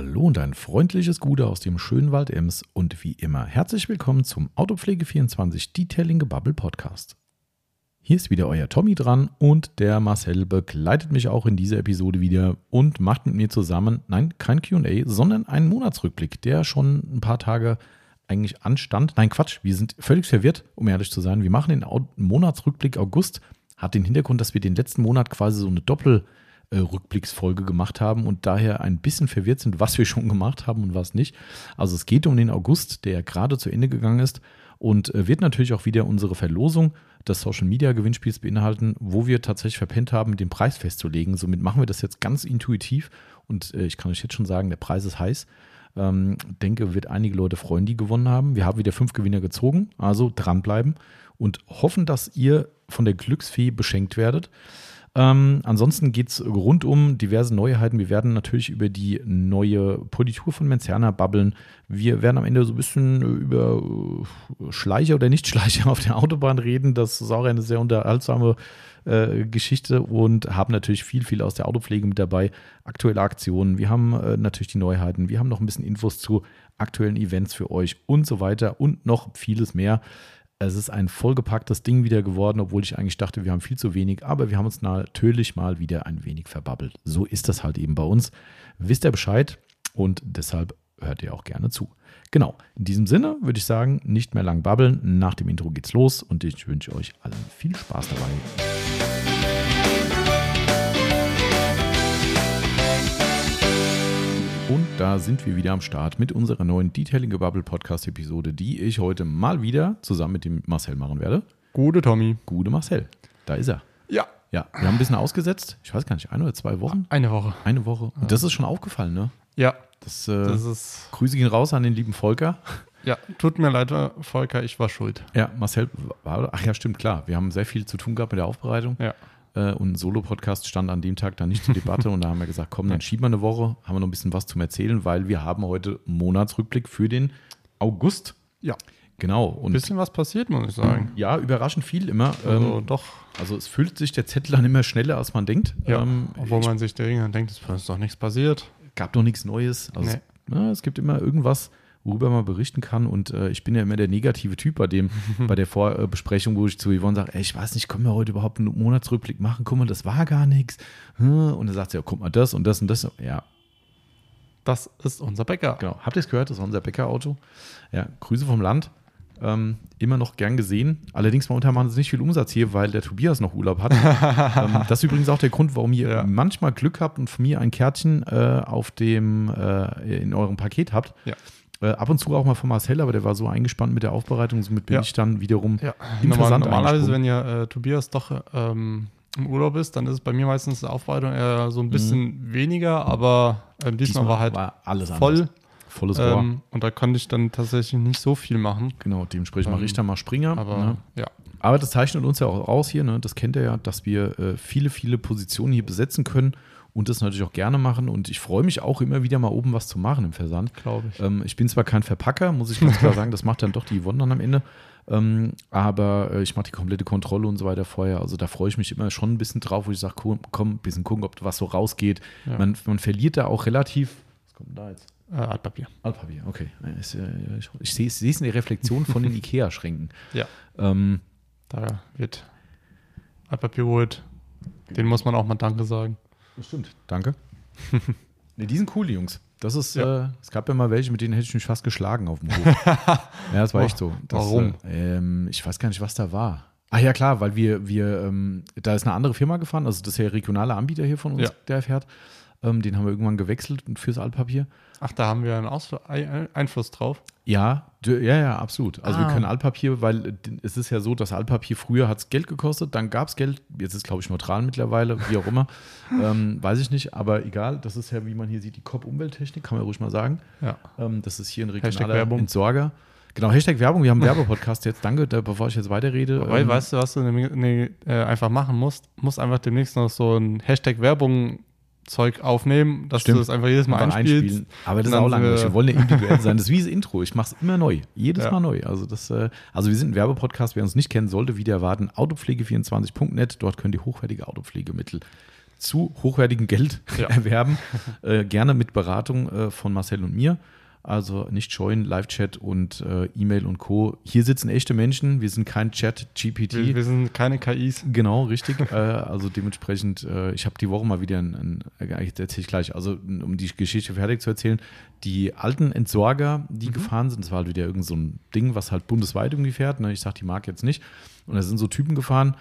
Hallo und ein freundliches Gute aus dem schönen Wald Ems und wie immer herzlich willkommen zum Autopflege24 Detailing Gebubble Podcast. Hier ist wieder euer Tommy dran und der Marcel begleitet mich auch in dieser Episode wieder und macht mit mir zusammen, nein, kein QA, sondern einen Monatsrückblick, der schon ein paar Tage eigentlich anstand. Nein, Quatsch, wir sind völlig verwirrt, um ehrlich zu sein. Wir machen den Monatsrückblick August, hat den Hintergrund, dass wir den letzten Monat quasi so eine Doppel- äh, Rückblicksfolge gemacht haben und daher ein bisschen verwirrt sind, was wir schon gemacht haben und was nicht. Also es geht um den August, der gerade zu Ende gegangen ist und äh, wird natürlich auch wieder unsere Verlosung des Social Media Gewinnspiels beinhalten, wo wir tatsächlich verpennt haben, den Preis festzulegen. Somit machen wir das jetzt ganz intuitiv und äh, ich kann euch jetzt schon sagen, der Preis ist heiß. Ähm, denke, wird einige Leute freuen, die gewonnen haben. Wir haben wieder fünf Gewinner gezogen, also dranbleiben und hoffen, dass ihr von der Glücksfee beschenkt werdet. Ähm, ansonsten geht es rund um diverse Neuheiten. Wir werden natürlich über die neue Politur von Menzerner babbeln. Wir werden am Ende so ein bisschen über äh, Schleicher oder Nicht-Schleicher auf der Autobahn reden. Das ist auch eine sehr unterhaltsame äh, Geschichte und haben natürlich viel, viel aus der Autopflege mit dabei. Aktuelle Aktionen. Wir haben äh, natürlich die Neuheiten. Wir haben noch ein bisschen Infos zu aktuellen Events für euch und so weiter und noch vieles mehr. Es ist ein vollgepacktes Ding wieder geworden, obwohl ich eigentlich dachte, wir haben viel zu wenig, aber wir haben uns natürlich mal wieder ein wenig verbabbelt. So ist das halt eben bei uns. Wisst ihr Bescheid und deshalb hört ihr auch gerne zu. Genau, in diesem Sinne würde ich sagen, nicht mehr lang babbeln. Nach dem Intro geht's los und ich wünsche euch allen viel Spaß dabei. Und da sind wir wieder am Start mit unserer neuen Detailing Bubble Podcast Episode, die ich heute mal wieder zusammen mit dem Marcel machen werde. Gute Tommy. Gute Marcel. Da ist er. Ja. Ja, wir haben ein bisschen ausgesetzt. Ich weiß gar nicht, ein oder zwei Wochen? Eine Woche. Eine Woche. Und das ist schon aufgefallen, ne? Ja. Das, äh, Das ist. Grüße gehen raus an den lieben Volker. Ja, tut mir leid, Volker, ich war schuld. Ja, Marcel war, ach ja, stimmt, klar. Wir haben sehr viel zu tun gehabt mit der Aufbereitung. Ja. Äh, und ein Solo-Podcast stand an dem Tag dann nicht zur Debatte. und da haben wir gesagt, komm, dann schieben wir eine Woche, haben wir noch ein bisschen was zum Erzählen, weil wir haben heute einen Monatsrückblick für den August. Ja. Genau. Ein bisschen was passiert, muss ich sagen. ja, überraschend viel immer. Also Ähm, doch. also es füllt sich der Zettel dann immer schneller, als man denkt. Ja. Ähm, Obwohl ich- man sich denkt, denkt, es ist doch nichts passiert. gab doch nichts Neues. Also Nee. es, ja, es gibt immer irgendwas, worüber man berichten kann. Und äh, ich bin ja immer der negative Typ bei dem, bei der Vorbesprechung, wo ich zu Yvonne sage, ey, ich weiß nicht, können wir heute überhaupt einen Monatsrückblick machen? Guck mal, das war gar nichts. Und dann sagt sie, ja, guck mal, das und das und das. Ja, Das ist unser Bäcker. genau. Habt ihr es gehört? Das ist unser Bäckerauto. Ja, Grüße vom Land. Ähm, immer noch gern gesehen. Allerdings momentan machen sie nicht viel Umsatz hier, weil der Tobias noch Urlaub hat. ähm, das ist übrigens auch der Grund, warum ihr Ja. manchmal Glück habt und von mir ein Kärtchen äh, auf dem, äh, in eurem Paket habt. Ja. Äh, ab und zu auch mal von Marcel, aber der war so eingespannt mit der Aufbereitung, somit bin Ja. ich dann wiederum Ja. Normal, Versand normalerweise, wenn ja äh, Tobias doch ähm, im Urlaub ist, dann ist es bei mir meistens die Aufbereitung eher so ein bisschen weniger, aber ähm, diesmal, war halt alles voll. anders. Volles Rohr. Ähm, und da konnte ich dann tatsächlich nicht so viel machen. genau, dementsprechend mache ähm, ich da mal Springer. Aber ne? ja. Aber das zeichnet uns ja auch aus hier, ne? das kennt ihr ja, dass wir äh, viele, viele Positionen hier besetzen können und das natürlich auch gerne machen. Und ich freue mich auch immer wieder mal oben was zu machen im Versand. Glaube ich. Ähm, ich bin zwar kein Verpacker, muss ich ganz klar sagen, das macht dann doch die Yvonne dann am Ende. Ähm, aber äh, ich mache die komplette Kontrolle und so weiter vorher. Also da freue ich mich immer schon ein bisschen drauf, wo ich sage, komm, komm, ein bisschen gucken, ob was so rausgeht. Ja. Man, man verliert da auch relativ. Was kommt denn da jetzt? Äh, Altpapier. Altpapier, okay. Ist, äh, ich ich sehe es sehe es in der Reflexion von den IKEA-Schränken. Ja. Ähm, Da wird Altpapier geholt. Den muss man auch mal Danke sagen. Das stimmt. Danke. ne, die sind cool, die Jungs. Das ist, Ja. äh, es gab ja mal welche, mit denen hätte ich mich fast geschlagen auf dem Hof. ja, das war Oh, echt so. Das, warum? Äh, ähm, ich weiß gar nicht, was da war. Ah ja, klar, weil wir, wir, ähm, da ist eine andere Firma gefahren, also das ist ja der regionale Anbieter hier von uns, Ja. der fährt. Ähm, den haben wir irgendwann gewechselt fürs Altpapier. Ach, da haben wir einen Ausfl Ein- Einfluss drauf. Ja, ja, ja, absolut. Also wir Ah. können Altpapier, weil äh, es ist ja so, dass Altpapier früher hat es Geld gekostet, dann gab es Geld, jetzt ist glaube ich neutral mittlerweile, wie auch immer, ähm, weiß ich nicht, aber egal, das ist ja, wie man hier sieht, die COP Umwelttechnik, kann man ruhig mal sagen. Ja. Ähm, das ist hier ein regionaler. Entsorger. Genau, Hashtag Werbung, wir haben einen Werbepodcast jetzt, danke, da, bevor ich jetzt weiterrede. Weil, ähm, weißt du, was du ne, ne, äh, einfach machen musst? Musst einfach demnächst noch so ein Hashtag Werbung Zeug aufnehmen, dass Stimmt. du das einfach jedes Mal einspielst. Aber das ist auch langweilig. äh, Wir wollen ja individuell sein. Das ist wie das Intro. Ich mache es immer neu. Jedes Ja. Mal neu. Also, das, äh, also wir sind ein Werbepodcast. Wer uns nicht kennen sollte, wieder erwarten, autopflege24.net. Dort könnt ihr hochwertige Autopflegemittel zu hochwertigem Geld Ja. erwerben. Äh, gerne mit Beratung äh, von Marcel und mir. Also nicht scheuen, Live-Chat und äh, E-Mail und Co. Hier sitzen echte Menschen, wir sind kein Chat-GPT. Wir, wir sind keine KIs. Genau, richtig. äh, also dementsprechend, äh, ich habe die Woche mal wieder ein, ein äh, ich erzähle ich gleich, also um die Geschichte fertig zu erzählen, die alten Entsorger, die gefahren sind, das war halt wieder irgend so ein Ding, was halt bundesweit irgendwie fährt, ne? ich sage die Marke jetzt nicht, und da sind so Typen gefahren,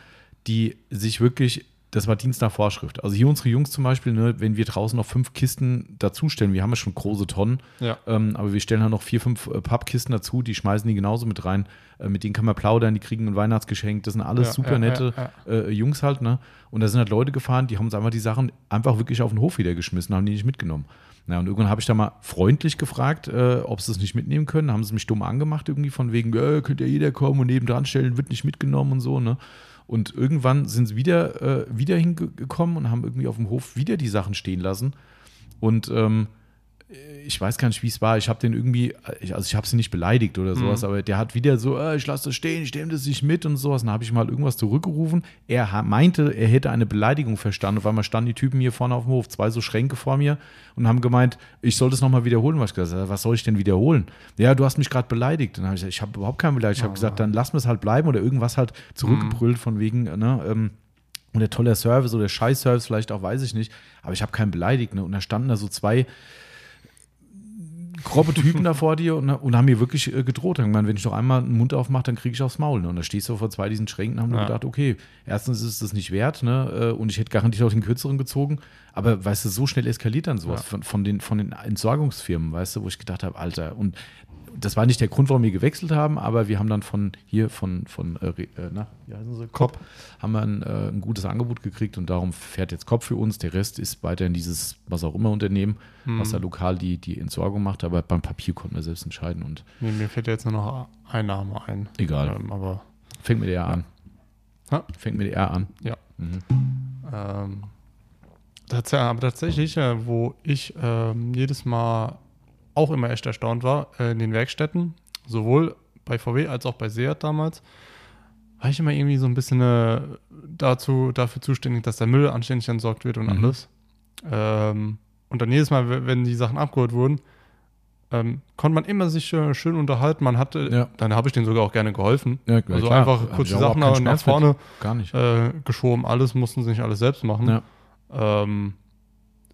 die sich wirklich, das war Dienst nach Vorschrift. Also hier unsere Jungs zum Beispiel, ne, wenn wir draußen noch fünf Kisten dazustellen, wir haben ja schon große Tonnen, Ja. ähm, aber wir stellen halt noch vier, fünf äh, Pappkisten dazu, die schmeißen die genauso mit rein. Äh, mit denen kann man plaudern, die kriegen ein Weihnachtsgeschenk. Das sind alles Ja, super nette Äh, Jungs halt, ne? Und da sind halt Leute gefahren, die haben uns einfach die Sachen einfach wirklich auf den Hof wieder geschmissen, haben die nicht mitgenommen. Na, und irgendwann habe ich da mal freundlich gefragt, äh, ob sie es nicht mitnehmen können. Haben sie mich dumm angemacht, irgendwie von wegen, äh, könnte ja jeder kommen und nebendran stellen, wird nicht mitgenommen und so, ne? Und irgendwann sind sie wieder, äh, wieder hingekommen und haben irgendwie auf dem Hof wieder die Sachen stehen lassen. Und ähm, ich weiß gar nicht, wie es war. Ich habe den irgendwie, ich- also ich habe sie nicht beleidigt oder sowas, aber der hat wieder so, äh, ich lasse das stehen, ich nehme das nicht mit und sowas. Und dann habe ich mal irgendwas zurückgerufen. Er meinte, er hätte eine Beleidigung verstanden. Auf einmal standen die Typen hier vorne auf dem Hof, zwei so Schränke vor mir und haben gemeint, ich soll das nochmal wiederholen. Was ich gesagt habe, was soll ich denn wiederholen? Ja, du hast mich gerade beleidigt. Und dann habe ich gesagt, ich habe überhaupt keinen beleidigt. Ich habe gesagt, dann lass mir es halt bleiben oder irgendwas halt zurückgebrüllt von wegen, ne, ähm, und der toller Service oder Scheiß-Service vielleicht auch, weiß ich nicht. Aber ich habe keinen beleidigt. Ne? Und da standen da so zwei grobe Typen da vor dir und, und haben mir wirklich äh, gedroht. Gemeint, wenn ich noch einmal den Mund aufmache, dann kriege ich aufs Maul. Ne? Und da stehst du vor zwei diesen Schränken und haben Ja. gedacht, okay, erstens ist das nicht wert ne? äh, und ich hätte garantiert auch den kürzeren gezogen. Aber weißt du, so schnell eskaliert dann sowas Ja. von, von, den, von den Entsorgungsfirmen, weißt du, wo ich gedacht habe, Alter, und das war nicht der Grund, warum wir gewechselt haben, aber wir haben dann von hier, von, von äh, äh, na, wie heißen sie? Kopp, haben wir ein, äh, ein gutes Angebot gekriegt und darum fährt jetzt Kopp für uns. Der Rest ist weiterhin dieses, was auch immer Unternehmen, was da lokal die, die Entsorgung macht, aber beim Papier konnten wir selbst entscheiden und Mir, mir fällt jetzt nur noch ein Name ein. Egal. Ähm, aber fängt mit der an. Ja. Fängt mit der R an. ja. Mhm. Ähm, aber tatsächlich, äh, wo ich ähm, jedes Mal auch immer echt erstaunt war, äh, in den Werkstätten, sowohl bei VW als auch bei Seat damals, war ich immer irgendwie so ein bisschen äh, dazu, dafür zuständig, dass der Müll anständig entsorgt wird und Mhm. alles. Ähm, und dann jedes Mal, wenn die Sachen abgeholt wurden, ähm, konnte man immer sich äh, schön unterhalten. Man hatte, Ja. dann habe ich denen sogar auch gerne geholfen. Ja, also klar. einfach kurz die Sachen nach vorne äh, geschoben. Alles mussten sie nicht alles selbst machen. Ja. Ähm,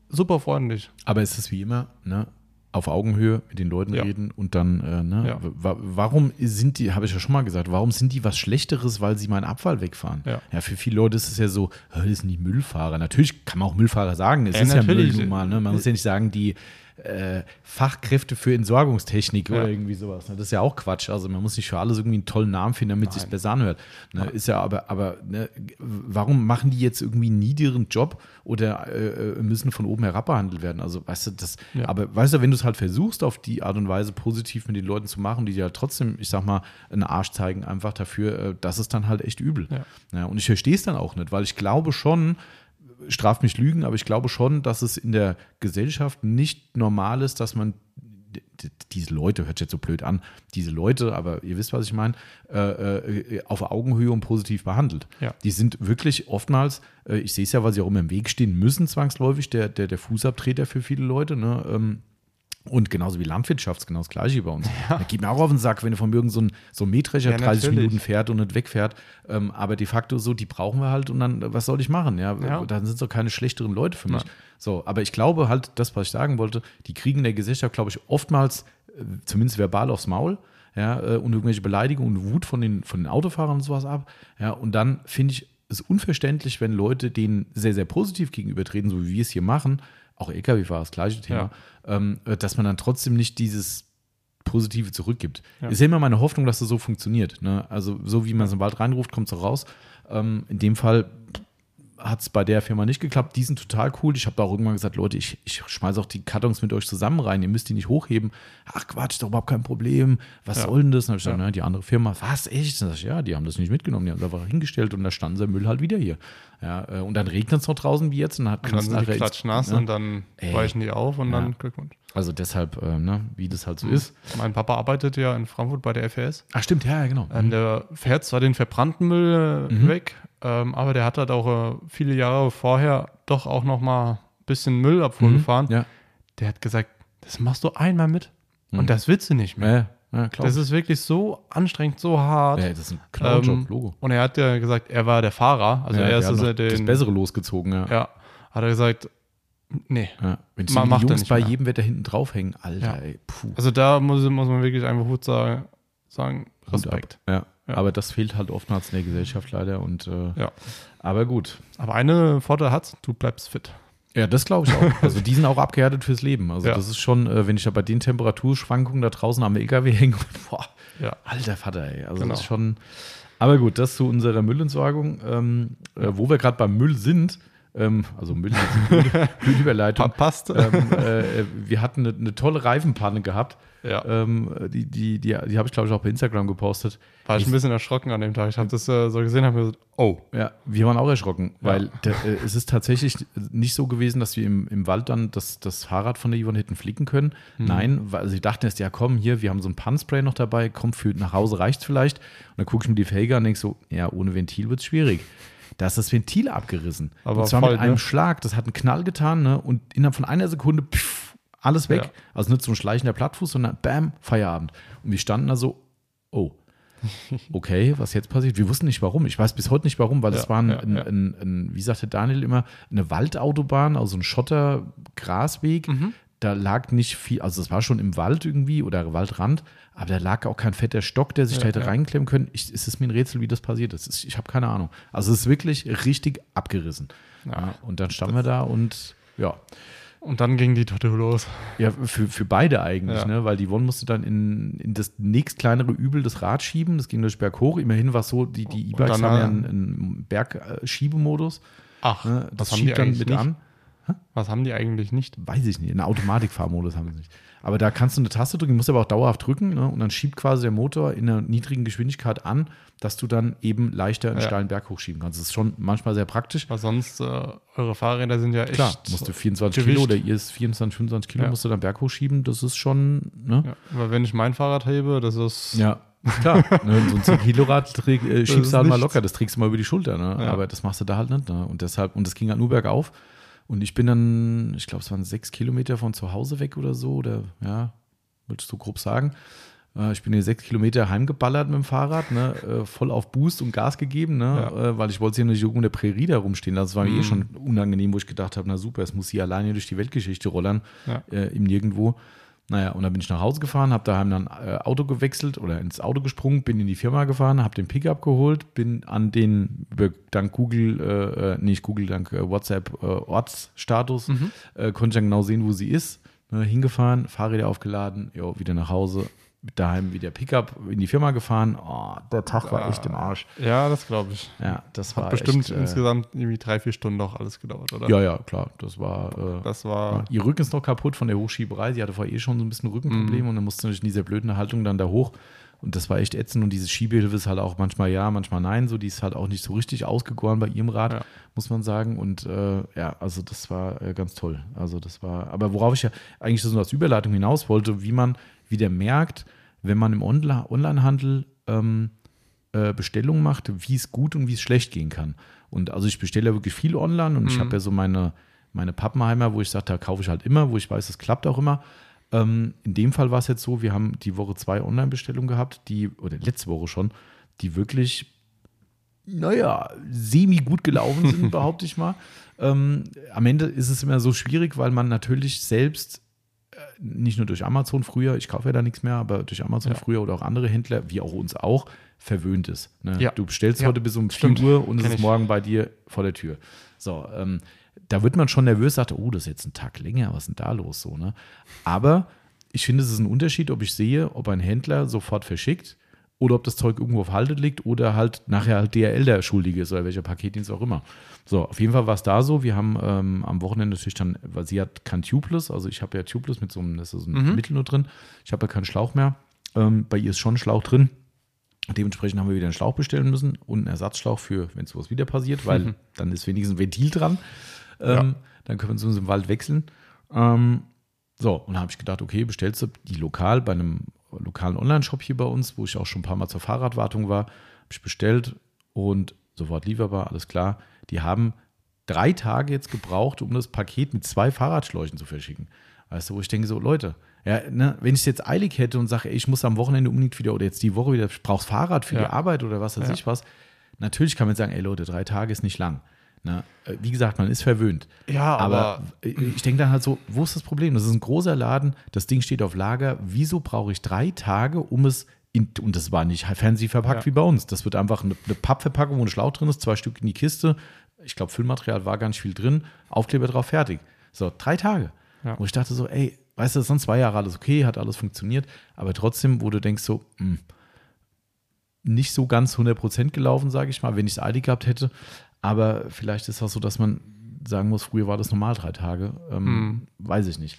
super freundlich. Aber es ist wie immer, ne? Auf Augenhöhe mit den Leuten Ja. reden und dann, äh, ne? Ja. wa- Warum sind die, habe ich ja schon mal gesagt, warum sind die was Schlechteres, weil sie meinen Abfall wegfahren? Ja. für viele Leute ist es ja so, "Hä, das sind die Müllfahrer. Natürlich kann man auch Müllfahrer sagen, es Ja, ist ja Müll mal, ne? Man muss ja nicht sagen, die äh, Fachkräfte für Entsorgungstechnik Ja. oder irgendwie sowas. Ne? Das ist ja auch Quatsch. Also man muss nicht für alles irgendwie einen tollen Namen finden, damit es sich besser anhört. Ne? Ist ja aber, aber ne, warum machen die jetzt irgendwie einen niederen Job oder äh, müssen von oben herab behandelt werden? Also weißt du, das, Ja. aber weißt du, wenn du es halt versuchst, auf die Art und Weise positiv mit den Leuten zu machen, die dir halt trotzdem, ich sag mal, einen Arsch zeigen, einfach dafür, äh, das ist dann halt echt übel. Ja. Ja, und ich verstehe es dann auch nicht, weil ich glaube schon, straf mich Lügen, aber ich glaube schon, dass es in der Gesellschaft nicht normal ist, dass man diese Leute, hört sich jetzt so blöd an, diese Leute, aber ihr wisst, was ich meine, äh, äh, auf Augenhöhe und positiv behandelt. Ja. Die sind wirklich oftmals, äh, ich sehe es ja, weil sie auch immer im Weg stehen müssen, zwangsläufig, der, der, der Fußabtreter für viele Leute, ne? Ähm, und genauso wie Landwirtschaft, ist genau das Gleiche bei uns. Da geht mir auch auf den Sack, wenn du von irgend so ein, so ein Mähdrescher Ja, 30 natürlich. Minuten fährt und nicht wegfährt. Ähm, aber de facto so, die brauchen wir halt und dann, was soll ich machen? Ja, Ja. dann sind es doch keine schlechteren Leute für mich. So, aber ich glaube halt, das, was ich sagen wollte, die kriegen in der Gesellschaft, glaube ich, oftmals, äh, zumindest verbal aufs Maul, ja, äh, und irgendwelche Beleidigungen und Wut von den, von den Autofahrern und sowas ab. Ja, und dann finde ich es unverständlich, wenn Leute denen sehr, sehr positiv gegenübertreten, so wie wir es hier machen, auch Lkw-Fahrer, das gleiche Thema, ähm, äh, dass man dann trotzdem nicht dieses Positive zurückgibt. Ja. Ist ja immer meine Hoffnung, dass das so funktioniert. Ne? Also so wie man es im Wald reinruft, kommt es auch raus. Ähm, in dem Fall hat es bei der Firma nicht geklappt. Die sind total cool. Ich habe da auch irgendwann gesagt, Leute, ich, ich schmeiße auch die Kartons mit euch zusammen rein. Ihr müsst die nicht hochheben. Ach Quatsch, ist doch überhaupt kein Problem. Was Ja. soll denn das? Dann habe ich gesagt, Ja. na, die andere Firma, was, echt? Dann sag ich, ja, die haben das nicht mitgenommen. Die haben es einfach hingestellt und da stand der Müll halt wieder hier. Ja, äh, und dann regnet es noch draußen wie jetzt. Und dann, hat, Und dann sind die klatschnass ne? und dann Ey. weichen die auf und Ja. dann Glückwunsch. Also deshalb, äh, ne, wie das halt so Mhm. ist. Mein Papa arbeitet ja in Frankfurt bei der FRS. Ach stimmt, ja, ja, genau. Ähm, der fährt zwar den verbrannten Müll äh, Mhm. weg, ähm, aber der hat halt auch äh, viele Jahre vorher doch auch noch mal ein bisschen Müllabfuhr gefahren. Mhm. Ja. Der hat gesagt, das machst du einmal mit Mhm. und das willst du nicht mehr. Ja, ja. Das ist wirklich so anstrengend, so hart. ja, das ist ein Knalljob, Ähm, Logo. Und er hat ja gesagt, er war der Fahrer. Also ja, er der ist hat also den, das Bessere losgezogen, ja. Ja, hat er gesagt, nee. ja. Wenn Ma- die macht Jungs bei mehr. jedem Wetter hinten draufhängen, Alter, ey. Also da muss, muss man wirklich einfach gut sagen, sagen Hut ab. Respekt. Ja. Ja. aber das fehlt halt oftmals in der Gesellschaft leider und äh, Ja. aber gut. Aber eine Vorteil hat's, du bleibst fit. Ja, das glaube ich auch. Also die sind auch abgehärtet fürs Leben. Also Ja. das ist schon, äh, wenn ich da bei den Temperaturschwankungen da draußen am LKW hänge, boah, Ja. alter Vater, ey. Also Genau. das ist schon. Aber gut, das zu unserer Müllentsorgung. Ähm, äh, wo wir gerade beim Müll sind, ähm, also Müll, Müll, Müllüberleitung. Passt. ähm, äh, wir hatten eine, eine tolle Reifenpanne gehabt. ja. Ähm, die die, die, die habe ich, glaube ich, auch bei Instagram gepostet. War ich ein bisschen erschrocken an dem Tag. Ich habe das äh, so gesehen, habe mir gesagt, oh. Ja, wir waren auch erschrocken, Ja. weil der, äh, es ist tatsächlich nicht so gewesen, dass wir im, im Wald dann das, das Fahrrad von der Yvonne hätten flicken können. Mhm. Nein, weil sie dachten erst, ja komm, hier, wir haben so ein Pannspray noch dabei, komm, für nach Hause reicht vielleicht. Und dann gucke ich mir die Felge an und denke so, ja, ohne Ventil wird es schwierig. Da ist das Ventil abgerissen. Aber und zwar voll, mit einem ne? Schlag. Das hat einen Knall getan, ne? Und innerhalb von einer Sekunde, pff, alles weg. Ja. Also nicht so ein schleichender Plattfuß, sondern bam, Feierabend. Und wir standen da so, oh, okay, was jetzt passiert? Wir wussten nicht warum. Ich weiß bis heute nicht warum, weil Ja, es war ein, ja, ein, ein, ein, wie sagte Daniel immer, eine Waldautobahn, also ein Schotter-Grasweg. Mhm. Da lag nicht viel, also es war schon im Wald irgendwie oder Waldrand, aber da lag auch kein fetter Stock, der sich Ja, da hätte ja. reinklemmen können. Ich, es ist mir ein Rätsel, wie das passiert ist. Es- Ich habe keine Ahnung. Also es ist wirklich richtig abgerissen. Ja, und dann standen wir da und ja, Und dann ging die Torte los. ja, für, für beide eigentlich, Ja. ne? Weil die Yvonne musste dann in, in das nächst kleinere Übel das Rad schieben. Das ging durch Berg hoch. Immerhin war es so, die, die E-Bikes dann, haben ja äh, einen, einen Bergschiebemodus. Ach, Ne? was Das haben die schiebt dann eigentlich mit nicht? an. Was haben die eigentlich nicht? Weiß ich nicht. Einen Automatikfahrmodus haben sie nicht. Aber da kannst du eine Taste drücken, musst aber auch dauerhaft drücken. Ne? Und dann schiebt quasi der Motor in einer niedrigen Geschwindigkeit an, dass du dann eben leichter einen Ja. steilen Berg hochschieben kannst. Das ist schon manchmal sehr praktisch. Weil sonst, äh, eure Fahrräder sind ja echt. Klar, musst du 24 Gewicht. Kilo oder ihr ist 24, 25 Kilo, Ja. musst du dann Berg hochschieben. Das ist schon, ne? Ja, weil wenn ich mein Fahrrad hebe, das ist. Ja, klar. ne, so ein 10 Kilo Rad äh, schiebst du halt mal nichts. locker, das trägst du mal über die Schulter, ne? Aber das machst du da halt nicht, ne? Und deshalb, und das ging halt nur bergauf. Und ich bin dann, ich glaube, es waren sechs Kilometer von zu Hause weg oder so, oder ja, würdest du grob sagen. Äh, Ich bin hier sechs Kilometer heimgeballert mit dem Fahrrad, ne, äh, voll auf Boost und Gas gegeben, ne, Ja. äh, weil ich wollte hier nicht irgendwo in der Prärie da rumstehen. lassen. Das war mir Mhm. eh schon unangenehm, wo ich gedacht habe, na super, es muss hier alleine durch die Weltgeschichte rollern, Ja. äh, im Nirgendwo. Naja, und dann bin ich nach Hause gefahren, habe daheim dann äh, Auto gewechselt oder ins Auto gesprungen, bin in die Firma gefahren, habe den Pickup geholt, bin an den, dank Google, äh, äh, nicht Google, dank äh, WhatsApp äh, Ortsstatus, Mhm. äh, konnte ich dann genau sehen, wo sie ist. Ne, hingefahren, Fahrräder aufgeladen, jo, wieder nach Hause, daheim wieder Pickup in die Firma gefahren. Oh, der Tag war echt im Arsch. Ja, das glaube ich. Ja, das war Hat bestimmt echt, äh, insgesamt irgendwie drei, vier Stunden noch alles gedauert, oder? Ja, ja, klar. Das war. Äh, Das war. ja, ihr Rücken ist noch kaputt von der Hochschieberei. Sie hatte vorher eh schon so ein bisschen Rückenprobleme Mhm. und dann musste natürlich in dieser blöden Haltung dann da hoch. Und das war echt ätzend. Und diese Schiebehilfe ist halt auch manchmal ja, manchmal nein. So, die ist halt auch nicht so richtig ausgegoren bei ihrem Rad, Ja. muss man sagen. Und äh, ja, also das war äh, ganz toll. Also das war, aber worauf ich ja eigentlich so als Überleitung hinaus wollte, wie man wieder merkt, wenn man im Onlinehandel ähm, äh, Bestellungen macht, wie es gut und wie es schlecht gehen kann. Und also ich bestelle ja wirklich viel online und ich Mhm. habe ja so meine, meine Pappenheimer, wo ich sage, da kaufe ich halt immer, wo ich weiß, es klappt auch immer. Ähm, in dem Fall war es jetzt so, wir haben die Woche zwei Online-Bestellungen gehabt, die, oder letzte Woche schon, die wirklich, naja, semi gut gelaufen sind, behaupte ich mal. Ähm, am Ende ist es immer so schwierig, weil man natürlich selbst äh, nicht nur durch Amazon früher, ich kaufe ja da nichts mehr, aber durch Amazon Ja. früher oder auch andere Händler, wie auch uns auch, verwöhnt ist. Ne? Ja. Du bestellst Ja, heute bis um 4 stimmt. Uhr und es ist morgen bei dir vor der Tür. So, ähm, da wird man schon nervös, sagt, oh, das ist jetzt ein Tag länger, was ist denn da los? So, ne? Aber ich finde, es ist ein Unterschied, ob ich sehe, ob ein Händler sofort verschickt oder ob das Zeug irgendwo auf Halde liegt oder halt nachher halt DRL der Schuldige ist oder welcher Paketdienst auch immer. So, auf jeden Fall war es da so. Wir haben ähm, am Wochenende natürlich dann, weil sie hat kein Tubeless, also ich habe ja Tubeless mit so einem, das ist ein Mhm. Mittel nur drin. Ich habe ja keinen Schlauch mehr. Ähm, bei ihr ist schon ein Schlauch drin. Dementsprechend haben wir wieder einen Schlauch bestellen müssen und einen Ersatzschlauch für, wenn sowas wieder passiert, weil Mhm. dann ist wenigstens ein Ventil dran. Ähm, Ja. Dann können wir uns im Wald wechseln. Ähm, so, und dann habe ich gedacht, okay, bestellst du die lokal bei einem lokalen Online-Shop hier bei uns, wo ich auch schon ein paar Mal zur Fahrradwartung war, habe ich bestellt und sofort lieferbar, alles klar. Die haben drei Tage jetzt gebraucht, um das Paket mit zwei Fahrradschläuchen zu verschicken. Weißt du, wo ich denke so, Leute, ja, ne, wenn ich es jetzt eilig hätte und sage, ey, ich muss am Wochenende unbedingt wieder oder jetzt die Woche wieder, ich brauch's Fahrrad für Ja. die Arbeit oder was weiß Ja. ich was, natürlich kann man sagen, ey Leute, drei Tage ist nicht lang. Ne? Äh, Wie gesagt, man ist verwöhnt. Ja, Aber aber, ich denke dann halt so, wo ist das Problem? Das ist ein großer Laden, das Ding steht auf Lager. Wieso brauche ich drei Tage, um es in, und das war nicht fancy verpackt Ja. wie bei uns. Das wird einfach eine, eine Pappverpackung, wo ein Schlauch drin ist, zwei Stück in die Kiste. Ich glaube, Füllmaterial war gar nicht viel drin. Aufkleber drauf, fertig. So, drei Tage. Ja. Wo ich dachte so, ey, weißt du, sonst zwei Jahre alles okay, hat alles funktioniert. Aber trotzdem, wo du denkst so, hm, nicht so ganz 100% gelaufen, sage ich mal, wenn ich es eilig gehabt hätte. Aber vielleicht ist das so, dass man sagen muss, früher war das normal drei Tage. Ähm, Hm. Weiß ich nicht.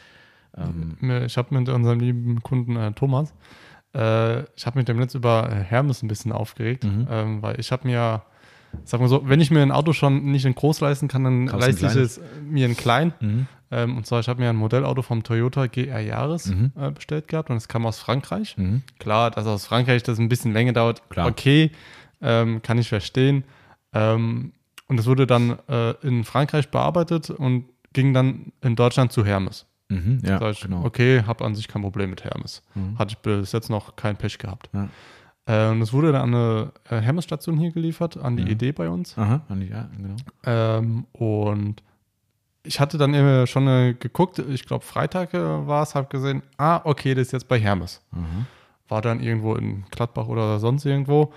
Ähm, ich habe mit unserem lieben Kunden äh, Thomas, äh, ich habe mit dem letzt über äh, Hermes ein bisschen aufgeregt, Mhm. ähm, weil ich habe mir, sag mal so, wenn ich mir ein Auto schon nicht in groß leisten kann, dann Kaufst leiste ich es mir in klein. mhm. Ähm, und zwar, ich habe mir ein Modellauto vom Toyota GR Jahres Mhm. äh, bestellt gehabt und es kam aus Frankreich. Mhm. Klar, dass aus Frankreich das ein bisschen länger dauert, Klar. okay, ähm, kann ich verstehen. Und es wurde dann äh, in Frankreich bearbeitet und ging dann in Deutschland zu Hermes. Mhm. Ja, Sag ich, genau. okay, habe an sich kein Problem mit Hermes. Mhm. Hatte ich bis jetzt noch kein Pech gehabt. Ja. Äh, und es wurde dann an eine äh, Hermes-Station hier geliefert, an die Ja. Idee bei uns. Aha, Andi, ja, genau. Ähm, und ich hatte dann immer schon äh, geguckt, ich glaube Freitag äh, war es, habe gesehen, ah, okay, das ist jetzt bei Hermes. Aha. War dann irgendwo in Gladbach oder sonst irgendwo.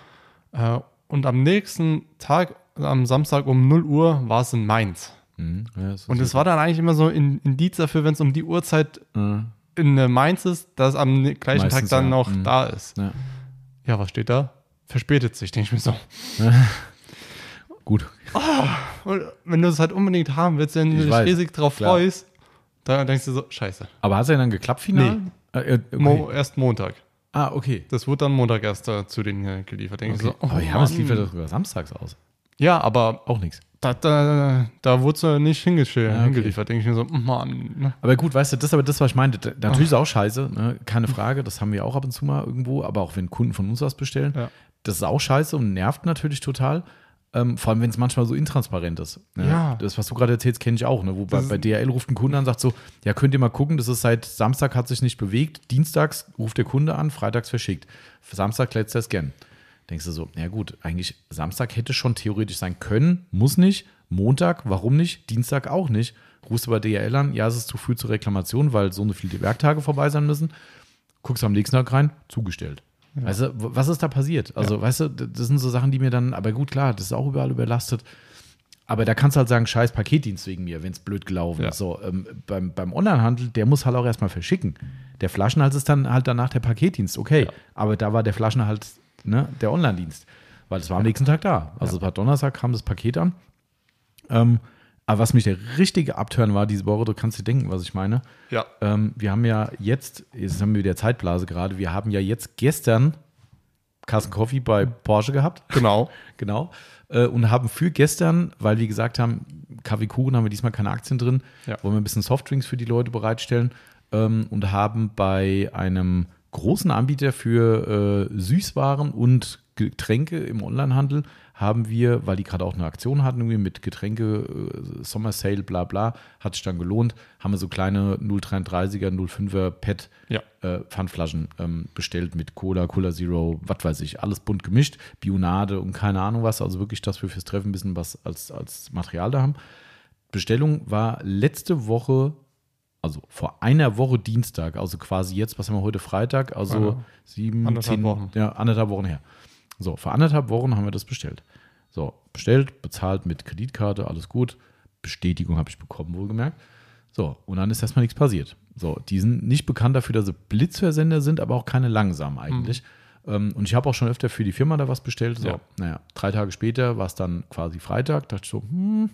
Äh, und am nächsten Tag, am Samstag um 0 Uhr, war es in Mainz. Mhm. Ja, Und es war dann eigentlich immer so ein Indiz dafür, wenn es um die Uhrzeit äh, in äh, Mainz ist, dass es am gleichen Meistens, Tag dann ja. noch Mhm. da ist. ja. Ja, was steht da? Verspätet sich, denke ich mir so. Gut. Und wenn du es halt unbedingt haben willst, wenn du Ich dich weiß, riesig drauf klar. freust, dann denkst du so, scheiße. Aber hat es ja dann geklappt final? Nee. Äh, äh, okay. Mo erst Montag. ah, okay. Das wurde dann Montag erst äh, zu denen geliefert. Denke okay. ich so, oh Aber Hermes Mann. liefert das sogar samstags aus. Ja, aber Auch nichts. da, da, da wurde es äh, nicht hingesch okay. hingeliefert. Denke ich mir so, Mann. ne? Aber gut, weißt du, das ist aber das, was ich meinte. Natürlich ist auch scheiße, ne? keine Frage. Das haben wir auch ab und zu mal irgendwo, aber auch wenn Kunden von uns was bestellen. Ja. Das ist auch scheiße und nervt natürlich total. Ähm, vor allem, wenn es manchmal so intransparent ist. Ne? Ja. Das, was du gerade erzählst, kenne ich auch. Ne? Wo bei, bei DHL ruft ein Kunde an und sagt so: Ja, könnt ihr mal gucken, das ist seit Samstag hat sich nicht bewegt. Dienstags ruft der Kunde an, freitags verschickt. Samstag lädt der Scan. Denkst du so: Ja, gut, eigentlich Samstag hätte schon theoretisch sein können, muss nicht. Montag, warum nicht? Dienstag auch nicht. Rufst du bei DHL an, ja, es ist zu früh zur Reklamation, weil so eine viele Werktage vorbei sein müssen. Guckst am nächsten Tag rein, zugestellt. Weißt du, was ist da passiert? Also, weißt du, das sind so Sachen, die mir dann, aber gut, klar, das ist auch überall überlastet. Aber da kannst du halt sagen, scheiß Paketdienst wegen mir, wenn es blöd gelaufen Ja. ist. So, ähm, beim, beim Onlinehandel, der muss halt auch erstmal verschicken. Der Flaschenhals ist dann halt danach der Paketdienst, okay. Ja. Aber da war der Flaschenhals ne, der Online-Dienst. Weil es war am nächsten Tag da. Also es war Donnerstag, kam das Paket an. Ähm, aber was mich der richtige Abturn war diese Woche, du kannst dir denken, was ich meine. Ja. Ähm, wir haben ja jetzt, jetzt haben wir wieder Zeitblase gerade, wir haben ja jetzt gestern Carsten Coffee bei Porsche gehabt. Genau. Genau. Äh, und haben für gestern, weil wir gesagt haben, Kaffee Kuchen haben wir diesmal keine Aktien drin, Ja. wollen wir ein bisschen Softdrinks für die Leute bereitstellen ähm, und haben bei einem großen Anbieter für äh, Süßwaren und Getränke im Onlinehandel haben wir, weil die gerade auch eine Aktion hatten, irgendwie mit Getränke, äh, Sommer Sale, bla bla, hat sich dann gelohnt, haben wir so kleine 0,33er, 0,5er PET Ja. äh, Pfandflaschen ähm, bestellt mit Cola, Cola Zero, was weiß ich, alles bunt gemischt, Bionade und keine Ahnung was, also wirklich, dass wir fürs Treffen ein bisschen was als, als Material da haben. Bestellung war letzte Woche, also vor einer Woche Dienstag, also quasi jetzt, was haben wir heute Freitag, also Eine- sieben, anderthalb zehn, Wochen. ja, anderthalb Wochen her. So, vor anderthalb Wochen haben wir das bestellt. So, bestellt, bezahlt mit Kreditkarte, alles gut. Bestätigung habe ich bekommen, wohlgemerkt. So, und dann ist erstmal nichts passiert. So, die sind nicht bekannt dafür, dass sie Blitzversender sind, aber auch keine langsamen eigentlich. Ähm, und ich habe auch schon öfter für die Firma da was bestellt. So, Ja. naja, drei Tage später war es dann quasi Freitag. Dachte ich so, hm,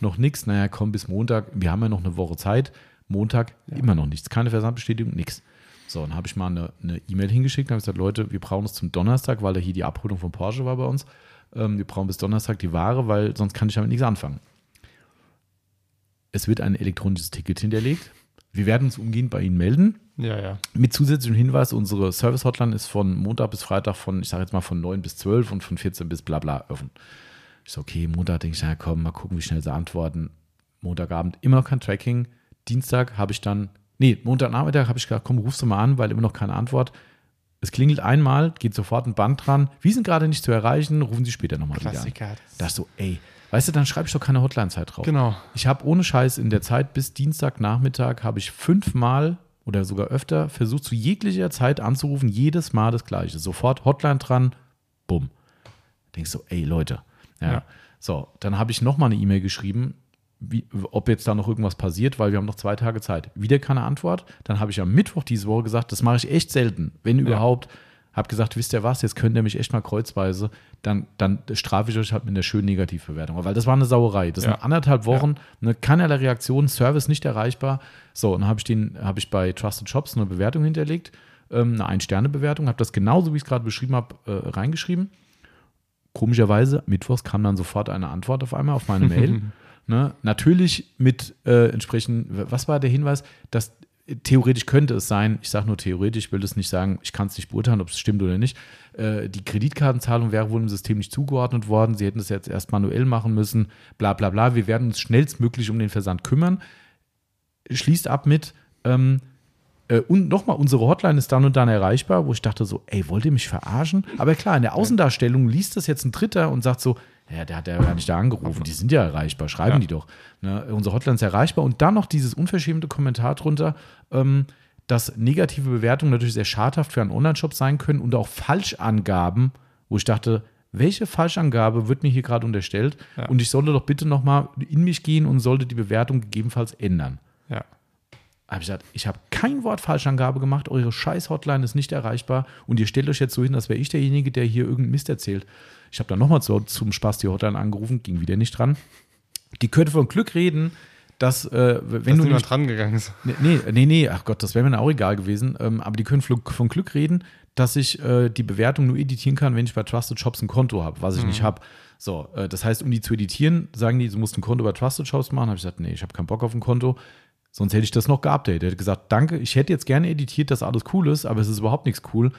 noch nichts. Naja, komm bis Montag. Wir haben ja noch eine Woche Zeit. Montag immer noch nichts. Keine Versandbestätigung, nichts. So, dann habe ich mal eine E-Mail hingeschickt und habe gesagt, Leute, wir brauchen es zum Donnerstag, weil da hier die Abholung von Porsche war bei uns. Ähm, wir brauchen bis Donnerstag die Ware, weil sonst kann ich damit nichts anfangen. Es wird ein elektronisches Ticket hinterlegt. Wir werden uns umgehend bei Ihnen melden. Ja, ja. Mit zusätzlichem Hinweis, unsere Service-Hotline ist von Montag bis Freitag von, ich sage jetzt mal von 9 bis 12 und von 14 bis bla bla offen. Ich so, okay, Montag denke ich, na komm, mal gucken, wie schnell sie antworten. Montagabend immer noch kein Tracking. Dienstag habe ich dann, nee, Montagnachmittag habe ich gesagt, komm, rufst du mal an, weil immer noch keine Antwort. Es klingelt einmal, geht sofort ein Band dran. Wir sind gerade nicht zu erreichen, rufen Sie später nochmal wieder an. Klassiker. Da ist so, ey, weißt du, dann schreibe ich doch keine Hotline-Zeit drauf. Genau. Ich habe ohne Scheiß in der Zeit bis Dienstagnachmittag habe ich fünfmal oder sogar öfter versucht, zu jeglicher Zeit anzurufen, jedes Mal das Gleiche. Sofort Hotline dran, bumm. Denkst du, ey Leute. Ja. Ja. So, dann habe ich nochmal eine E-Mail geschrieben, wie, ob jetzt da noch irgendwas passiert, weil wir haben noch zwei Tage Zeit. Wieder keine Antwort. Dann habe ich am Mittwoch diese Woche gesagt, das mache ich echt selten, wenn überhaupt. Habe gesagt, wisst ihr was, jetzt könnt ihr mich echt mal kreuzweise, dann, dann strafe ich euch halt mit einer schönen Negativbewertung. Weil das war eine Sauerei. Das Ja. sind anderthalb Wochen, ne, keinerlei Reaktion, Service nicht erreichbar. So, und dann habe ich, den- habe ich bei Trusted Shops eine Bewertung hinterlegt, ähm, eine Ein-Sterne-Bewertung, habe das genauso, wie ich es gerade beschrieben habe, äh, reingeschrieben. Komischerweise, mittwochs kam dann sofort eine Antwort auf einmal auf meine Mail. ne? Natürlich mit äh, entsprechend, was war der Hinweis? Dass äh, theoretisch könnte es sein, ich sage nur theoretisch, ich will das nicht sagen, ich kann es nicht beurteilen, ob es stimmt oder nicht. Äh, die Kreditkartenzahlung wäre wohl im System nicht zugeordnet worden. Sie hätten es jetzt erst manuell machen müssen, bla bla bla. Wir werden uns schnellstmöglich um den Versand kümmern. Schließt ab mit, ähm, äh, und nochmal, unsere Hotline ist dann und dann erreichbar, wo ich dachte so, ey, wollt ihr mich verarschen? Aber klar, in der Außendarstellung liest das jetzt ein Dritter und sagt so, ja, der hat ja gar nicht da angerufen, die sind ja erreichbar, schreiben Ja. die doch. Ne? Unsere Hotline ist erreichbar und dann noch dieses unverschämte Kommentar drunter, ähm, dass negative Bewertungen natürlich sehr schadhaft für einen Online-Shop sein können und auch Falschangaben, wo ich dachte, welche Falschangabe wird mir hier gerade unterstellt? Ja. Und ich sollte doch bitte nochmal in mich gehen und sollte die Bewertung gegebenenfalls ändern Ja. habe ich gesagt, ich habe kein Wort Falschangabe gemacht, eure scheiß Hotline ist nicht erreichbar und ihr stellt euch jetzt so hin, als wäre ich derjenige, der hier irgendeinen Mist erzählt. Ich habe dann nochmal zu, zum Spaß die Hotline angerufen, ging wieder nicht dran. Die könnte von Glück reden, dass, äh, wenn Dass du niemand nicht, dran gegangen ist. Nee, nee, nee, ach Gott, das wäre mir auch egal gewesen. Ähm, aber die können von Glück reden, dass ich äh, die Bewertung nur editieren kann, wenn ich bei Trusted Shops ein Konto habe, was ich nicht habe. So, äh, das heißt, um die zu editieren, sagen die, du musst ein Konto bei Trusted Shops machen. Habe ich gesagt, nee, ich habe keinen Bock auf ein Konto. Sonst hätte ich das noch geupdatet. Er hätte gesagt, danke, ich hätte jetzt gerne editiert, dass alles cool ist, aber es ist überhaupt nichts cool.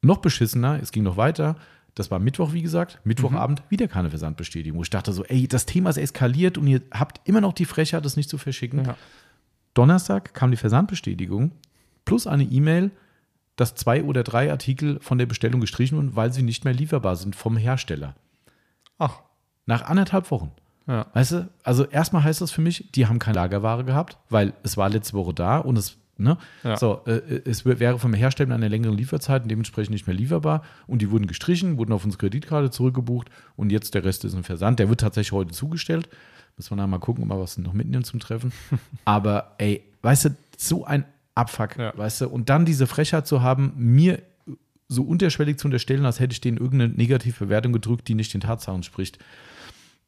Noch beschissener, es ging noch weiter. Das war Mittwoch, wie gesagt. Mittwochabend wieder keine Versandbestätigung. Ich dachte so, ey, das Thema ist eskaliert und ihr habt immer noch die Frechheit, das nicht zu verschicken. Ja. Donnerstag kam die Versandbestätigung plus eine E-Mail, dass zwei oder drei Artikel von der Bestellung gestrichen wurden, weil sie nicht mehr lieferbar sind vom Hersteller. Ach, Nach anderthalb Wochen. ja. Weißt du, also erstmal heißt das für mich, die haben keine Lagerware gehabt, weil es war letzte Woche da und es, ne? Ja. So, äh, es wär- wäre vom Hersteller mit einer längeren Lieferzeit und dementsprechend nicht mehr lieferbar und die wurden gestrichen, wurden auf unsere Kreditkarte zurückgebucht und jetzt der Rest ist ein Versand. Der wird tatsächlich heute zugestellt. Müssen wir dann mal gucken, ob wir was noch mitnehmen zum Treffen. Aber ey, weißt du, so ein Abfuck, Ja. weißt du, und dann diese Frechheit zu haben, mir so unterschwellig zu unterstellen, als hätte ich denen irgendeine Negativbewertung gedrückt, die nicht den Tatsachen spricht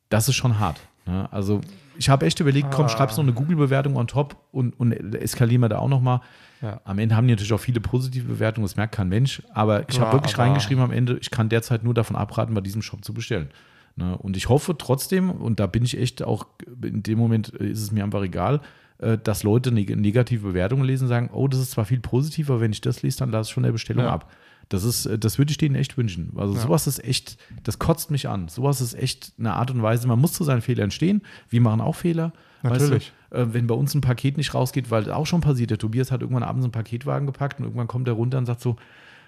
das ist schon hart. Ne? Also ich habe echt überlegt, komm, Ah. schreibst noch eine Google-Bewertung on top und, und eskalieren wir da auch nochmal. Ja. Am Ende haben die natürlich auch viele positive Bewertungen, das merkt kein Mensch. Aber ich habe wirklich reingeschrieben am Ende, ich kann derzeit nur davon abraten, bei diesem Shop zu bestellen. Ne? Und ich hoffe trotzdem, und da bin ich echt auch, in dem Moment ist es mir einfach egal, äh, dass Leute neg negative Bewertungen lesen und sagen, oh, das ist zwar viel positiver, wenn ich das lese, dann lasse ich von der Bestellung Ja. ab. Das ist, äh, das würde ich denen echt wünschen. Also Ja. sowas ist echt, das kotzt mich an. Sowas ist echt eine Art und Weise. Man muss zu seinen Fehlern stehen. Wir machen auch Fehler. Natürlich. Weißt du, äh, wenn bei uns ein Paket nicht rausgeht, weil das auch schon passiert, der Tobias hat irgendwann abends einen Paketwagen gepackt und irgendwann kommt er runter und sagt so,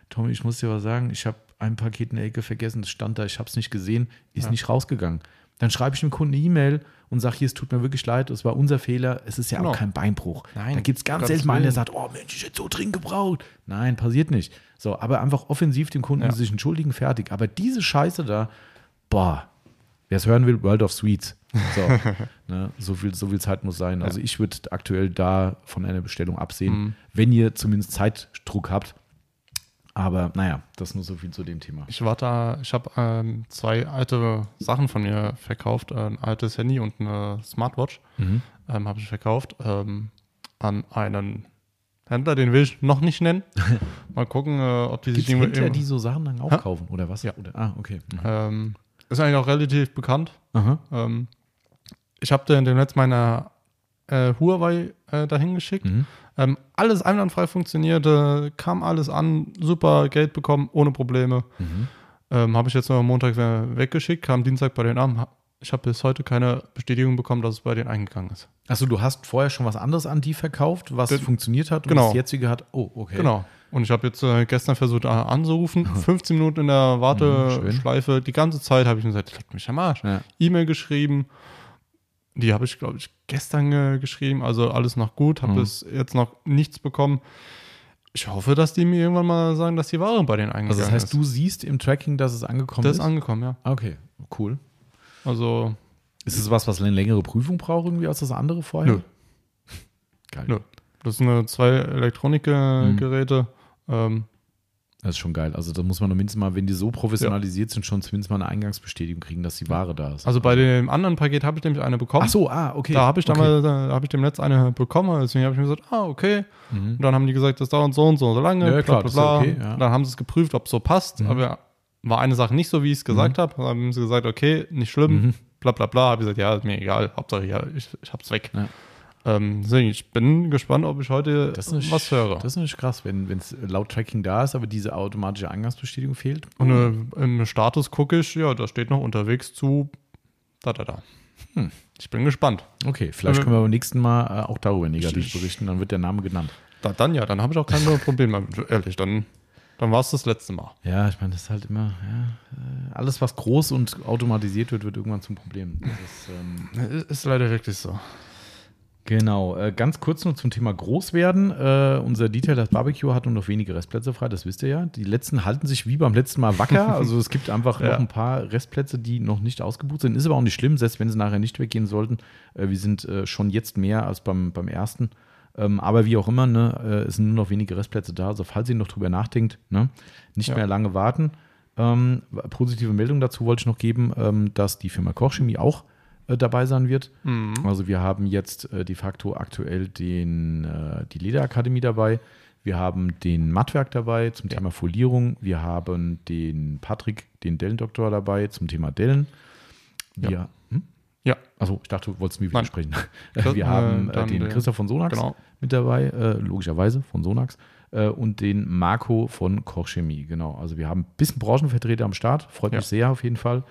Tommy, ich muss dir was sagen, ich habe ein Paket in der Ecke vergessen, das stand da, ich habe es nicht gesehen, ist Ja. nicht rausgegangen. Dann schreibe ich dem Kunden eine E-Mail und sage, hier, es tut mir wirklich leid, es war unser Fehler, es ist ja Genau. auch kein Beinbruch. Nein, da gibt es ganz selten mal einen, der sagt, oh Mensch, ich hätte so dringend gebraucht. Nein, passiert nicht. So, aber einfach offensiv dem Kunden Ja. sich entschuldigen, fertig. Aber diese Scheiße da, boah, wer es hören will, World of Sweets. So, ne, so, viel, so viel Zeit muss sein. Also ich würde aktuell da von einer Bestellung absehen, Mhm. wenn ihr zumindest Zeitdruck habt. Aber naja, das nur so viel zu dem Thema. Ich war da, ich habe ähm, zwei alte Sachen von mir verkauft, ein altes Handy und eine Smartwatch Mhm. ähm, habe ich verkauft ähm, an einen Händler, den will ich noch nicht nennen. Mal gucken, äh, ob die sich Gibt es Händler, die so Sachen dann aufkaufen oder was? Ja. Oder, ah, okay. Mhm. ähm, ist eigentlich auch relativ bekannt. Ähm, ich habe den demnächst meine äh, Huawei äh, dahin geschickt. Mhm. Ähm, alles einwandfrei funktionierte, kam alles an, super Geld bekommen, ohne Probleme. Mhm. Ähm, habe ich jetzt noch am Montag we- weggeschickt, kam Dienstag bei denen an. Ich habe bis heute keine Bestätigung bekommen, dass es bei denen eingegangen ist. Achso, du hast vorher schon was anderes an die verkauft, was Das- funktioniert hat und genau. das jetzige hat. Oh, okay. Genau. Und ich habe jetzt äh, gestern versucht äh, anzurufen, 15 Minuten in der Mhm, Warteschleife. Die ganze Zeit habe ich mir gesagt, leck mich am Arsch. Ja. E-Mail geschrieben. Die habe ich, glaube ich, gestern äh, geschrieben. Also alles noch gut. Habe Mhm. bis jetzt noch nichts bekommen. Ich hoffe, dass die mir irgendwann mal sagen, dass die Ware bei denen eingegangen Also das heißt, ist. du siehst im Tracking, dass es angekommen das ist? ist angekommen, ja. okay, cool. Also, Ist es was, was eine längere Prüfung braucht irgendwie als das andere vorher? Nö. Geil. Nö. das sind zwei Elektronikgeräte. Ähm, Das ist schon geil. Also da muss man mindestens mal, wenn die so professionalisiert sind, schon zumindest mal eine Eingangsbestätigung kriegen, dass die Ware da ist. also bei dem anderen Paket habe ich nämlich eine bekommen. Ach so, ah, okay. Da habe ich okay. damals, da habe ich dem Netz eine bekommen, deswegen habe ich mir gesagt, ah, okay. Und dann haben die gesagt, das dauert so und so und so lange, Ja, bla, klar, bla, ja bla. okay, ja. Dann haben sie es geprüft, ob es so passt, aber war eine Sache nicht so, wie ich es gesagt habe. Dann haben sie gesagt, okay, nicht schlimm, bla bla bla. Habe ich gesagt, ja, ist mir egal, Hauptsache, ja, ich, ich hab's weg. Ja. Ähm, deswegen, ich bin gespannt, ob ich heute nicht, was höre. Das ist nicht krass, wenn es laut Tracking da ist, aber diese automatische Eingangsbestätigung fehlt. und äh, im Status gucke ich, ja, da steht noch unterwegs zu da, da, da. Hm. Ich bin gespannt. Okay, vielleicht Aber- können wir beim nächsten Mal äh, auch darüber negativ Ich- berichten, dann wird der Name genannt. Da, dann ja, dann habe ich auch kein Problem mehr. Ehrlich, dann, dann war es das letzte Mal. Ja, ich meine, das ist halt immer, ja, äh, alles, was groß und automatisiert wird, wird irgendwann zum Problem. Das ist, ähm, Ist leider wirklich so. Genau, äh, ganz kurz noch zum Thema Großwerden. Äh, unser Detail, das Barbecue, hat nur noch wenige Restplätze frei, das wisst ihr ja. Die letzten halten sich wie beim letzten Mal wacker. Also es gibt einfach Ja. noch ein paar Restplätze, die noch nicht ausgebucht sind. Ist aber auch nicht schlimm, selbst wenn sie nachher nicht weggehen sollten. Äh, wir sind äh, schon jetzt mehr als beim, beim ersten. Ähm, aber wie auch immer, ne, äh, es sind nur noch wenige Restplätze da. Also falls ihr noch drüber nachdenkt, ne, nicht Ja. mehr lange warten. Ähm, positive Meldung dazu wollte ich noch geben, ähm, dass die Firma Kochchemie auch dabei sein wird. Mhm. Also wir haben jetzt äh, de facto aktuell den, äh, die Lederakademie dabei. Wir haben den Mattwerk dabei zum Thema Folierung. Wir haben den Patrick, den Dellendoktor dabei zum Thema Dellen. Wir, Ja. hm? Ja, Also ich dachte, du wolltest mir Nein. widersprechen. Das- wir äh, haben äh, den Christoph von Sonax genau. mit dabei, äh, logischerweise von Sonax. Äh, und den Marco von Kochchemie. Genau. Also wir haben ein bisschen Branchenvertreter am Start. Freut Ja. mich sehr auf jeden Fall.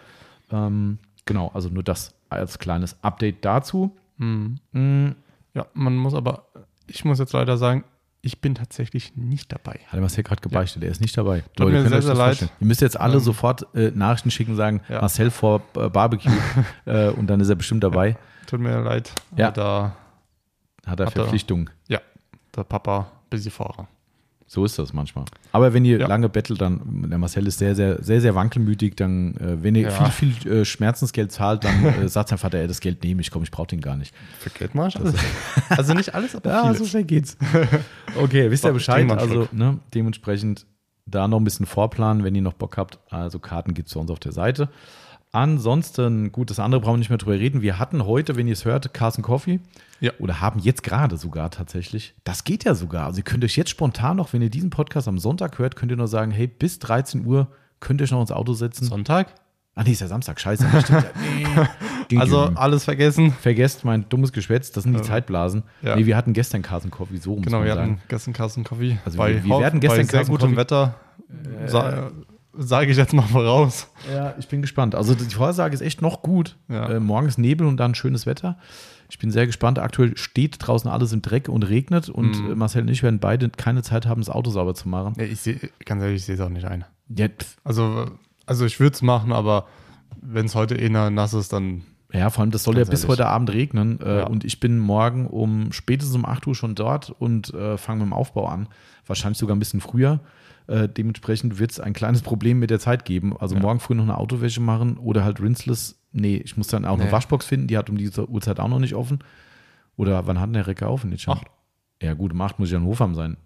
Ähm, genau, also nur das als kleines Update dazu. Mhm. Mm, Ja, man muss aber, ich muss jetzt leider sagen, ich bin tatsächlich nicht dabei. Hat er Marcel gerade gebeichtet, er ist nicht dabei. Tut mir könnt sehr, sehr leid. Ihr müsst jetzt alle Ähm, sofort äh, Nachrichten schicken und sagen, Ja. Marcel vor äh, Barbecue äh, und dann ist er bestimmt dabei. Tut mir leid. Ja. Da, Hat er Hat er. Verpflichtungen. ja, der Papa, Busy-Fahrer. So ist das manchmal. Aber wenn ihr Ja. lange bettelt, dann, der Marcel ist sehr, sehr, sehr, sehr wankelmütig, dann, äh, wenn ihr Ja. viel, viel äh, Schmerzensgeld zahlt, dann äh, sagt sein Vater, ey, das Geld nehme ich, komm, ich brauche den gar nicht. Für Geld mach ich alles. Also nicht alles, aber Ja, so schnell geht's. Okay, wisst ihr Bescheid? mal Also ne, dementsprechend da noch ein bisschen vorplanen, wenn ihr noch Bock habt. Also Karten gibt es bei uns auf der Seite. Ansonsten, gut, das andere brauchen wir nicht mehr drüber reden. Wir hatten heute, wenn ihr es hört, Carson Coffee. Ja. Oder haben jetzt gerade sogar tatsächlich. Das geht ja sogar. Also ihr könnt euch jetzt spontan noch, wenn ihr diesen Podcast am Sonntag hört, könnt ihr noch sagen, hey, bis 13 Uhr könnt ihr euch noch ins Auto setzen. Sonntag? Ah, nee, ist ja Samstag. Scheiße. Nee. Also alles vergessen. vergesst mein dummes Geschwätz, das sind die Zeitblasen. ja. Nee, wir hatten gestern Carson Coffee, so muss Genau, man wir sagen. hatten gestern Carsten Coffee. Also bei wir- wir werden gestern bei sehr Carsten gutem Coffee- Wetter. Sa Sage ich jetzt mal voraus. Ja, ich bin gespannt. Also die Vorhersage ist echt noch gut. Ja. Äh, morgen ist Nebel und dann schönes Wetter. Ich bin sehr gespannt. Aktuell steht draußen alles im Dreck und regnet und Mhm. äh, Marcel und ich werden beide keine Zeit haben, das Auto sauber zu machen. Ja, ich sehe, ganz ehrlich, ich sehe es auch nicht ein. Ja, Also, also ich würde es machen, aber wenn es heute eh nass ist, dann ja vor allem, das soll Ganz ja bis ehrlich. heute Abend regnen. Äh, Ja. Und ich bin morgen um spätestens um 8 Uhr schon dort und äh, fange mit dem Aufbau an. Wahrscheinlich sogar ein bisschen früher. Äh, dementsprechend wird es ein kleines Problem mit der Zeit geben. Also Ja. morgen früh noch eine Autowäsche machen oder halt rinseless. Nee, ich muss dann auch eine Nee. Waschbox finden, die hat um diese Uhrzeit auch noch nicht offen. Oder wann hat denn der Recker auf? Nicht schon? Ja, gut, um 8 muss ich an Hofheim sein.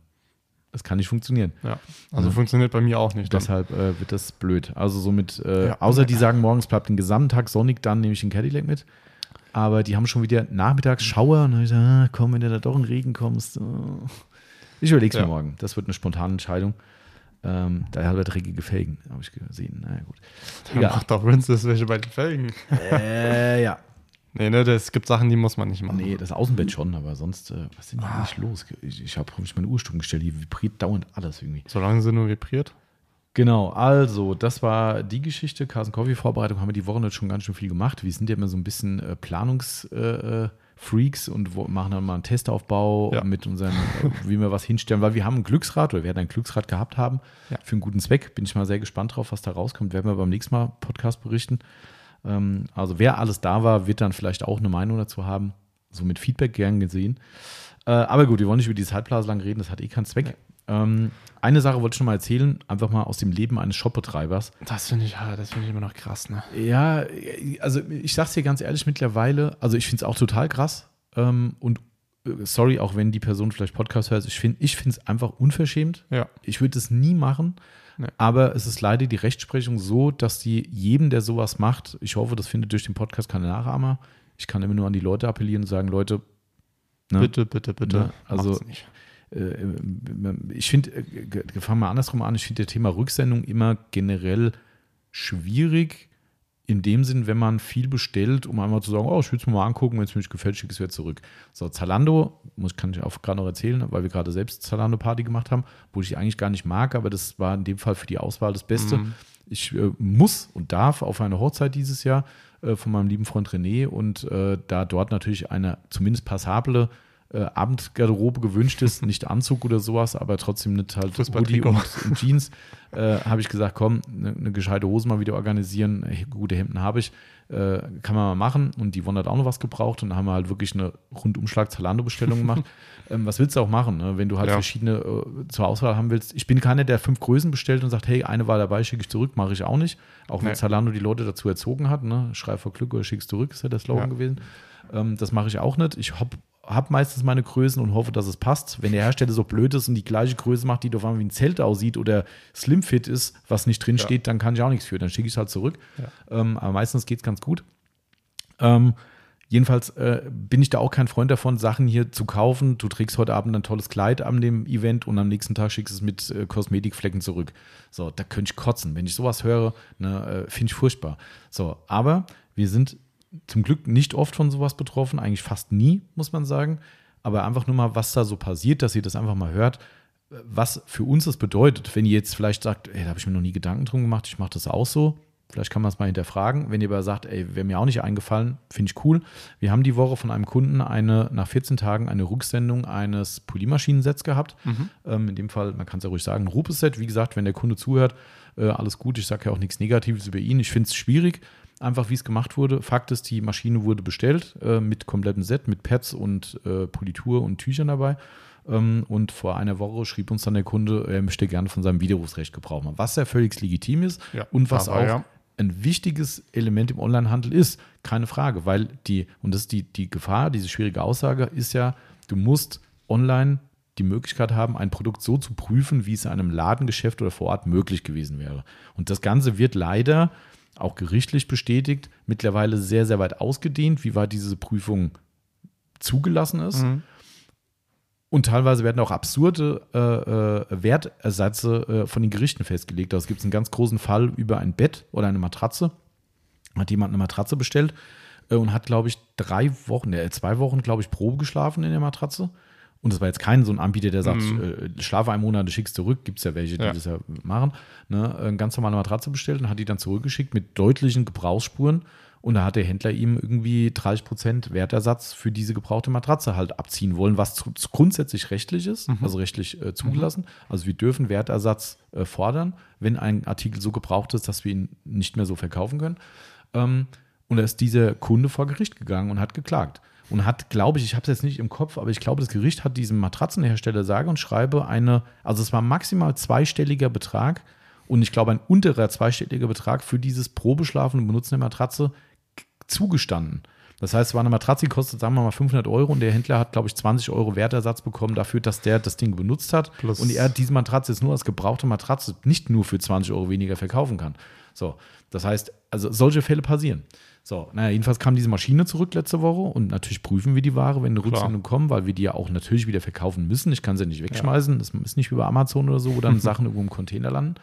Das kann nicht funktionieren. ja. Also funktioniert bei mir auch nicht. Deshalb äh, wird das blöd. Also somit, äh, Ja. außer die sagen morgens bleibt den gesamten Tag sonnig, dann nehme ich den Cadillac mit. Aber die haben schon wieder nachmittags Schauer und dann ich gesagt, ah, komm, wenn du da doch in Regen kommst. oh. Ich überlege es Ja. mir morgen. Das wird eine spontane Entscheidung. Ähm, da hat er dreckige Felgen, habe ich gesehen. Naja, gut. Egal. macht doch Rinses welche bei den Felgen. äh, ja. Nee, ne, es gibt Sachen, die muss man nicht machen. Nee, das Außenbett schon, aber sonst, äh, was ist denn Ah. hier eigentlich los? Ich, ich habe mich meine Uhrstunden gestellt, die vibriert dauernd alles irgendwie. Solange sie nur vibriert. Genau, also das war die Geschichte. Carson Coffee Vorbereitung haben wir die Woche jetzt schon ganz schön viel gemacht. Wir sind ja immer so ein bisschen äh, Planungsfreaks äh, und wo, machen dann mal einen Testaufbau Ja. mit unseren, wie wir was hinstellen, weil wir haben ein Glücksrad oder wir werden ein Glücksrad gehabt haben Ja. für einen guten Zweck. Bin ich mal sehr gespannt drauf, was da rauskommt. Werden wir beim nächsten Mal Podcast berichten. Ähm, also wer alles da war, wird dann vielleicht auch eine Meinung dazu haben. So mit Feedback gern gesehen. Äh, aber gut, wir wollen nicht über dieses Halbblase lang reden, das hat eh keinen Zweck. Ähm, eine Sache wollte ich noch mal erzählen, einfach mal aus dem Leben eines Shopbetreibers. Das finde ich, ja, das finde ich immer noch krass, ne? Ja, also ich sag's dir ganz ehrlich mittlerweile, also ich finde es auch total krass. Ähm, und äh, sorry, auch wenn die Person vielleicht Podcast hört, ich finde ich es einfach unverschämt. Ja. Ich würde es nie machen. Nee. Aber es ist leider die Rechtsprechung so, dass die jedem, der sowas macht, ich hoffe, das findet durch den Podcast keine Nachahmer. Ich kann immer nur an die Leute appellieren und sagen, Leute, ne, Bitte, bitte, bitte. Ne, also- ich finde, äh, ge- fangen wir andersrum an, ich finde das Thema Rücksendung immer generell schwierig, in dem Sinn, wenn man viel bestellt, um einmal zu sagen, oh, ich will es mir mal angucken, wenn es mir nicht gefällt, schicke ich es wieder zurück. So, Zalando, muss, kann ich auch gerade noch erzählen, weil wir gerade selbst Zalando-Party gemacht haben, wo ich eigentlich gar nicht mag, aber das war in dem Fall für die Auswahl das Beste. Mhm. Ich äh, muss und darf auf eine Hochzeit dieses Jahr äh, von meinem lieben Freund René und äh, da dort natürlich eine zumindest passable äh, Abendgarderobe gewünscht ist, nicht Anzug oder sowas, aber trotzdem nicht halt Hoodie und, und Jeans, äh, habe ich gesagt, komm, eine ne gescheite Hose mal wieder organisieren, Äh, gute Hemden habe ich, äh, kann man mal machen und die Won hat auch noch was gebraucht und da haben wir halt wirklich eine Rundumschlag Zalando-Bestellung gemacht. ähm, was willst du auch machen, ne? wenn du halt Ja. verschiedene äh, zur Auswahl haben willst? Ich bin keiner, der fünf Größen bestellt und sagt, hey, eine war dabei, schicke ich zurück, mache ich auch nicht. Auch wenn Nee. Zalando die Leute dazu erzogen hat, ne? schrei vor Glück oder schickst zurück, ist ja der Slogan Ja. gewesen. Ähm, das mache ich auch nicht. Ich habe hab meistens meine Größen und hoffe, dass es passt. Wenn der Hersteller so blöd ist und die gleiche Größe macht, die doch wie ein Zelt aussieht oder Slimfit ist, was nicht drin Ja. steht, dann kann ich auch nichts für. Dann schicke ich es halt zurück. Ja. Ähm, aber meistens geht es ganz gut. Ähm, jedenfalls äh, bin ich da auch kein Freund davon, Sachen hier zu kaufen. Du trägst heute Abend ein tolles Kleid an dem Event und am nächsten Tag schickst es mit äh, Kosmetikflecken zurück. So, da könnte ich kotzen. Wenn ich sowas höre, ne, äh, finde ich furchtbar. So, aber wir sind zum Glück nicht oft von sowas betroffen, eigentlich fast nie, muss man sagen. Aber einfach nur mal, was da so passiert, dass ihr das einfach mal hört, was für uns das bedeutet. Wenn ihr jetzt vielleicht sagt, ey, da habe ich mir noch nie Gedanken drum gemacht, ich mache das auch so. Vielleicht kann man es mal hinterfragen. Wenn ihr aber sagt, ey, wäre mir auch nicht eingefallen, finde ich cool. Wir haben die Woche von einem Kunden eine, nach 14 Tagen eine Rücksendung eines Polymaschinensets gehabt. Ähm, in dem Fall, man kann es ja ruhig sagen, ein Rupes-Set. Wie gesagt, wenn der Kunde zuhört, äh, alles gut. Ich sage ja auch nichts Negatives über ihn. Ich finde es schwierig, einfach wie es gemacht wurde. Fakt ist, die Maschine wurde bestellt äh, mit komplettem Set, mit Pads und äh, Politur und Tüchern dabei. Ähm, und vor einer Woche schrieb uns dann der Kunde, er möchte gerne von seinem Widerrufsrecht Gebrauch machen, was ja völlig legitim ist Ja, und was aber auch ja. ein wichtiges Element im Onlinehandel ist. Keine Frage, weil die, und das ist die, die Gefahr, diese schwierige Aussage, ist ja, du musst online die Möglichkeit haben, ein Produkt so zu prüfen, wie es in einem Ladengeschäft oder vor Ort möglich gewesen wäre. Und das Ganze wird leider auch gerichtlich bestätigt, mittlerweile sehr, sehr weit ausgedehnt, wie weit diese Prüfung zugelassen ist. Mhm. Und teilweise werden auch absurde äh, äh, Wertersätze äh, von den Gerichten festgelegt. Also es gibt einen ganz großen Fall über ein Bett oder eine Matratze. Hat jemand eine Matratze bestellt äh, und hat, glaube ich, drei Wochen, äh, zwei Wochen, glaube ich, Probe geschlafen in der Matratze. Und das war jetzt kein so ein Anbieter, der sagt, äh, schlafe einen Monat, schickst zurück. Gibt es ja welche, die Ja. das ja machen. Ne? Eine ganz normale Matratze bestellt und hat die dann zurückgeschickt mit deutlichen Gebrauchsspuren. Und da hat der Händler ihm irgendwie 30% Wertersatz für diese gebrauchte Matratze halt abziehen wollen, was zu, zu grundsätzlich rechtlich ist, also rechtlich äh, zugelassen. Also wir dürfen Wertersatz äh, fordern, wenn ein Artikel so gebraucht ist, dass wir ihn nicht mehr so verkaufen können. Ähm, und da ist dieser Kunde vor Gericht gegangen und hat geklagt. Und hat, glaube ich, ich habe es jetzt nicht im Kopf, aber ich glaube, das Gericht hat diesem Matratzenhersteller sage und schreibe eine, also es war maximal zweistelliger Betrag und ich glaube ein unterer zweistelliger Betrag für dieses Probeschlafen und Benutzen der Matratze zugestanden. Das heißt, es war eine Matratze, die kostet, sagen wir mal, 500 Euro und der Händler hat, glaube ich, 20 Euro Wertersatz bekommen dafür, dass der das Ding benutzt hat. Plus- und er diese Matratze jetzt nur als gebrauchte Matratze nicht nur für 20 Euro weniger verkaufen kann. So, das heißt, also solche Fälle passieren. So, naja, jedenfalls kam diese Maschine zurück letzte Woche und natürlich prüfen wir die Ware, wenn eine. Rücksendung kommt, weil wir die ja auch natürlich wieder verkaufen müssen. Ich kann sie nicht wegschmeißen. Das ist nicht wie bei Amazon oder so, wo dann Sachen irgendwo im Container landen.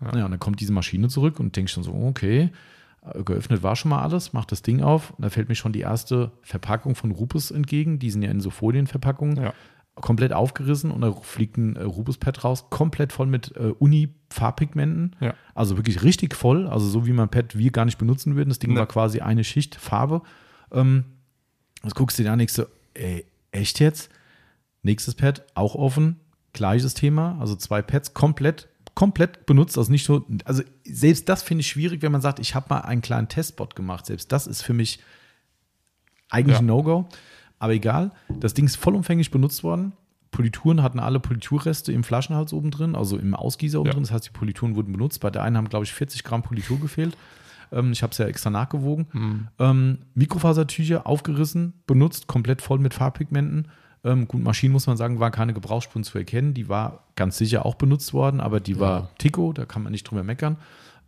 Ja. und dann kommt diese Maschine zurück und denkst schon so, okay, äh, geöffnet war schon mal alles, macht das Ding auf. Und da fällt mir schon die erste Verpackung von Rupes entgegen. Die sind ja in so Folienverpackungen. Ja. Komplett aufgerissen und da fliegt ein äh, Rubus-Pad raus, komplett voll mit äh, Uni-Farbpigmenten. Ja. Also wirklich richtig voll, also so wie man Pad wir gar nicht benutzen würden. Das Ding Ne. war quasi eine Schicht Farbe. Ähm, das guckst du dir an, denkst du, ey, echt jetzt? Nächstes Pad, auch offen, gleiches Thema, also zwei Pads komplett, komplett benutzt, also nicht so, also selbst das finde ich schwierig, wenn man sagt, ich habe mal einen kleinen Testbot gemacht, selbst das ist für mich eigentlich Ja. ein No-Go, aber egal, das Ding ist vollumfänglich benutzt worden, Polituren hatten alle Politurreste im Flaschenhals oben drin, also im Ausgießer oben Ja. drin, das heißt, die Polituren wurden benutzt, bei der einen haben, glaube ich, 40 Gramm Politur gefehlt, ähm, ich habe es ja extra nachgewogen, Mhm. ähm, Mikrofasertücher aufgerissen, benutzt, komplett voll mit Farbpigmenten. Ähm, gut, Maschinen muss man sagen, waren keine Gebrauchsspuren zu erkennen. Die war ganz sicher auch benutzt worden, aber die war Ja. Tico, da kann man nicht drüber meckern.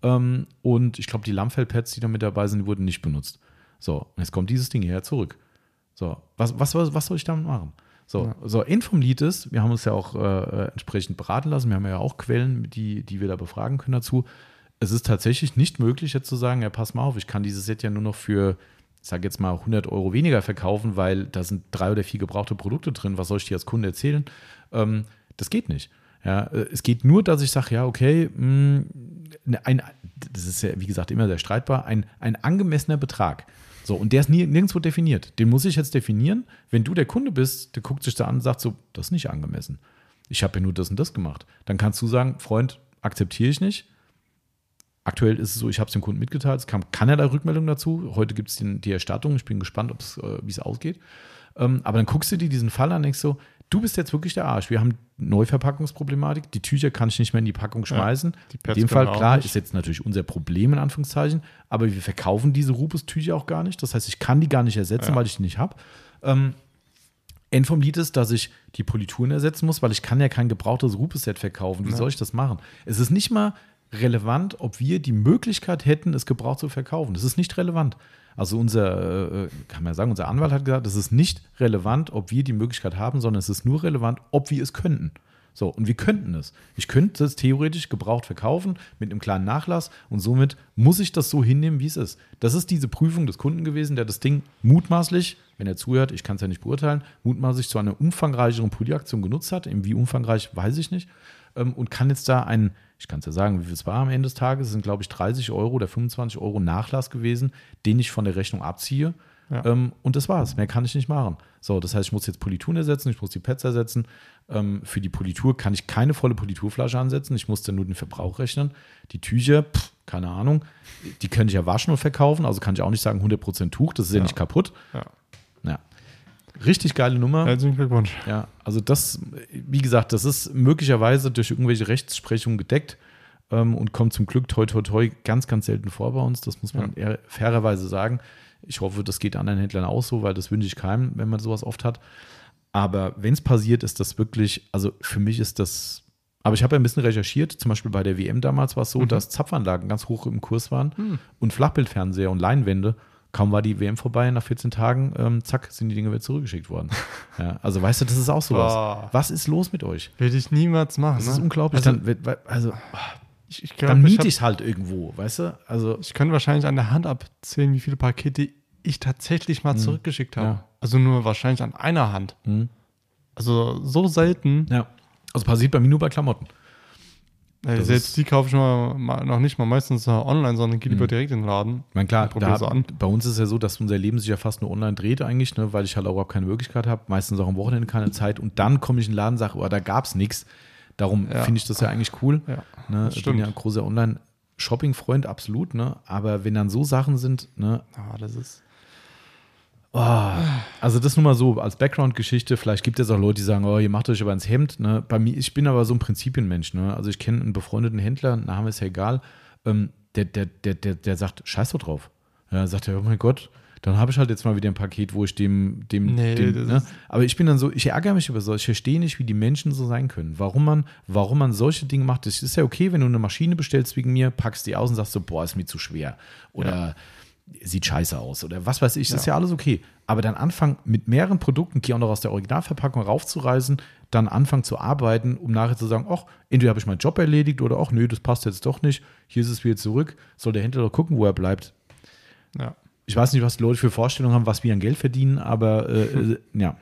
Ähm, und ich glaube, die Lammfellpads, die da mit dabei sind, die wurden nicht benutzt. So, jetzt kommt dieses Ding hierher zurück. So, was, was, was, soll ich damit machen? So, Ja. so Lied ist, wir haben uns ja auch äh, entsprechend beraten lassen, wir haben ja auch Quellen, die, die wir da befragen können dazu. Es ist tatsächlich nicht möglich, jetzt zu sagen, ja, pass mal auf, ich kann dieses Set ja nur noch für, ich sage jetzt mal, 100 Euro weniger verkaufen, weil da sind drei oder vier gebrauchte Produkte drin. Was soll ich dir als Kunde erzählen? Ähm, das geht nicht. Ja, äh, es geht nur, dass ich sage, ja, okay, mh, ein, das ist ja, wie gesagt, immer sehr streitbar, ein, ein angemessener Betrag. So, und der ist nie, nirgendwo definiert. Den muss ich jetzt definieren. Wenn du der Kunde bist, der guckt sich da an und sagt so, das ist nicht angemessen. Ich habe ja nur das und das gemacht. Dann kannst du sagen, Freund, akzeptiere ich nicht. Aktuell ist es so, ich habe es dem Kunden mitgeteilt, es kam keinerlei Rückmeldung dazu. Heute gibt es die Erstattung. Ich bin gespannt, äh, wie es ausgeht. Ähm, aber dann guckst du dir diesen Fall an und denkst so, du bist jetzt wirklich der Arsch. Wir haben Neuverpackungsproblematik. Die Tücher kann ich nicht mehr in die Packung schmeißen. die in dem Fall, klar, ist jetzt natürlich unser Problem in Anführungszeichen, aber wir verkaufen diese Rubus-Tücher auch gar nicht. Das heißt, ich kann die gar nicht ersetzen, Ja. weil ich die nicht habe. Ähm, End vom Lied ist, dass ich die Polituren ersetzen muss, weil ich kann ja kein gebrauchtes Rupes-Set verkaufen. Wie Ja. soll ich das machen? Es ist nicht mal relevant, ob wir die Möglichkeit hätten, es gebraucht zu verkaufen. Das ist nicht relevant. Also unser, äh, kann man sagen, unser Anwalt hat gesagt, es ist nicht relevant, ob wir die Möglichkeit haben, sondern es ist nur relevant, ob wir es könnten. So, und wir könnten es. Ich könnte es theoretisch gebraucht verkaufen mit einem kleinen Nachlass und somit muss ich das so hinnehmen, wie es ist. Das ist diese Prüfung des Kunden gewesen, der das Ding mutmaßlich, wenn er zuhört, ich kann es ja nicht beurteilen, mutmaßlich zu einer umfangreicheren Polyaktion genutzt hat. Wie umfangreich, weiß ich nicht. Ähm, und kann jetzt da ein, ich kann es ja sagen, wie viel es war am Ende des Tages, es sind glaube ich 30 Euro oder 25 Euro Nachlass gewesen, den ich von der Rechnung abziehe. Ja. Ähm, und das war's. Mehr kann ich nicht machen. So, das heißt, ich muss jetzt Polituren ersetzen, ich muss die Pads ersetzen. Ähm, für die Politur kann ich keine volle Politurflasche ansetzen. Ich muss dann nur den Verbrauch rechnen. Die Tücher, pff, keine Ahnung, die könnte ich ja waschen und verkaufen. Also kann ich auch nicht sagen 100% Tuch, das ist ja, Ja. nicht kaputt. Ja. Richtig geile Nummer. Herzlichen Glückwunsch. Ja, also das, wie gesagt, das ist möglicherweise durch irgendwelche Rechtsprechungen gedeckt ähm, und kommt zum Glück toi toi toi ganz, ganz selten vor bei uns. Das muss man eher fairerweise sagen. Ich hoffe, das geht anderen Händlern auch so, weil das wünsche ich keinem, wenn man sowas oft hat. Aber wenn es passiert, ist das wirklich, also für mich ist das, aber ich habe ja ein bisschen recherchiert, zum Beispiel bei der WM damals war es so, dass Zapfanlagen ganz hoch im Kurs waren und Flachbildfernseher und Leinwände. Kaum war die WM vorbei, nach 14 Tagen, ähm, zack, sind die Dinge wieder zurückgeschickt worden. ja, also weißt du, das ist auch sowas. Boah. Was ist los mit euch? Würde ich niemals machen. Das ne? ist unglaublich. Also, dann, also, ich, ich dann glaube, ich, miete ich es halt irgendwo, weißt du? Also, ich könnte wahrscheinlich an der Hand abzählen, wie viele Pakete ich tatsächlich mal zurückgeschickt habe. Ja. Also nur wahrscheinlich an einer Hand. Mhm. Also so selten. ja. Also passiert bei mir nur bei Klamotten. Das selbst die kaufe ich mal, mal noch nicht mal meistens online, sondern gehe lieber direkt in den Laden. Ich meine, klar, da, an. bei uns ist ja so, dass unser Leben sich ja fast nur online dreht eigentlich, ne, weil ich halt auch überhaupt keine Möglichkeit habe, meistens auch am Wochenende keine Zeit und dann komme ich in den Laden und sage, oh, da gab es nichts. Darum Ja. finde ich das ja eigentlich cool. Ja, ne? Ich bin ja ein großer Online-Shopping-Freund, absolut, ne? aber wenn dann so Sachen sind, ne, Ah, das ist. Oh, also das nur mal so als Background-Geschichte. Vielleicht gibt es auch Leute, die sagen, oh, ihr macht euch aber ins Hemd. Ne? Bei mir, ich bin aber so ein Prinzipienmensch. Ne? Also ich kenne einen befreundeten Händler, Name ist ja egal, ähm, der, der, der, der, der sagt, scheiß doch drauf. Ja, sagt er, oh mein Gott, dann habe ich halt jetzt mal wieder ein Paket, wo ich dem, dem, Nee, dem ne? aber ich bin dann so, ich ärgere mich über so, ich verstehe nicht, wie die Menschen so sein können. Warum man, warum man solche Dinge macht. Es ist ja okay, wenn du eine Maschine bestellst wegen mir, packst die aus und sagst so, boah, ist mir zu schwer. Oder sieht scheiße aus oder was weiß ich, das ist ja alles okay. Aber dann anfangen mit mehreren Produkten, die auch noch aus der Originalverpackung raufzureißen, dann anfangen zu arbeiten, um nachher zu sagen, ach, entweder habe ich meinen Job erledigt oder ach, nö, das passt jetzt doch nicht, hier ist es wieder zurück, soll der Händler doch gucken, wo er bleibt. Ja. Ich weiß nicht, was die Leute für Vorstellungen haben, was wir an Geld verdienen, aber äh, äh, ja.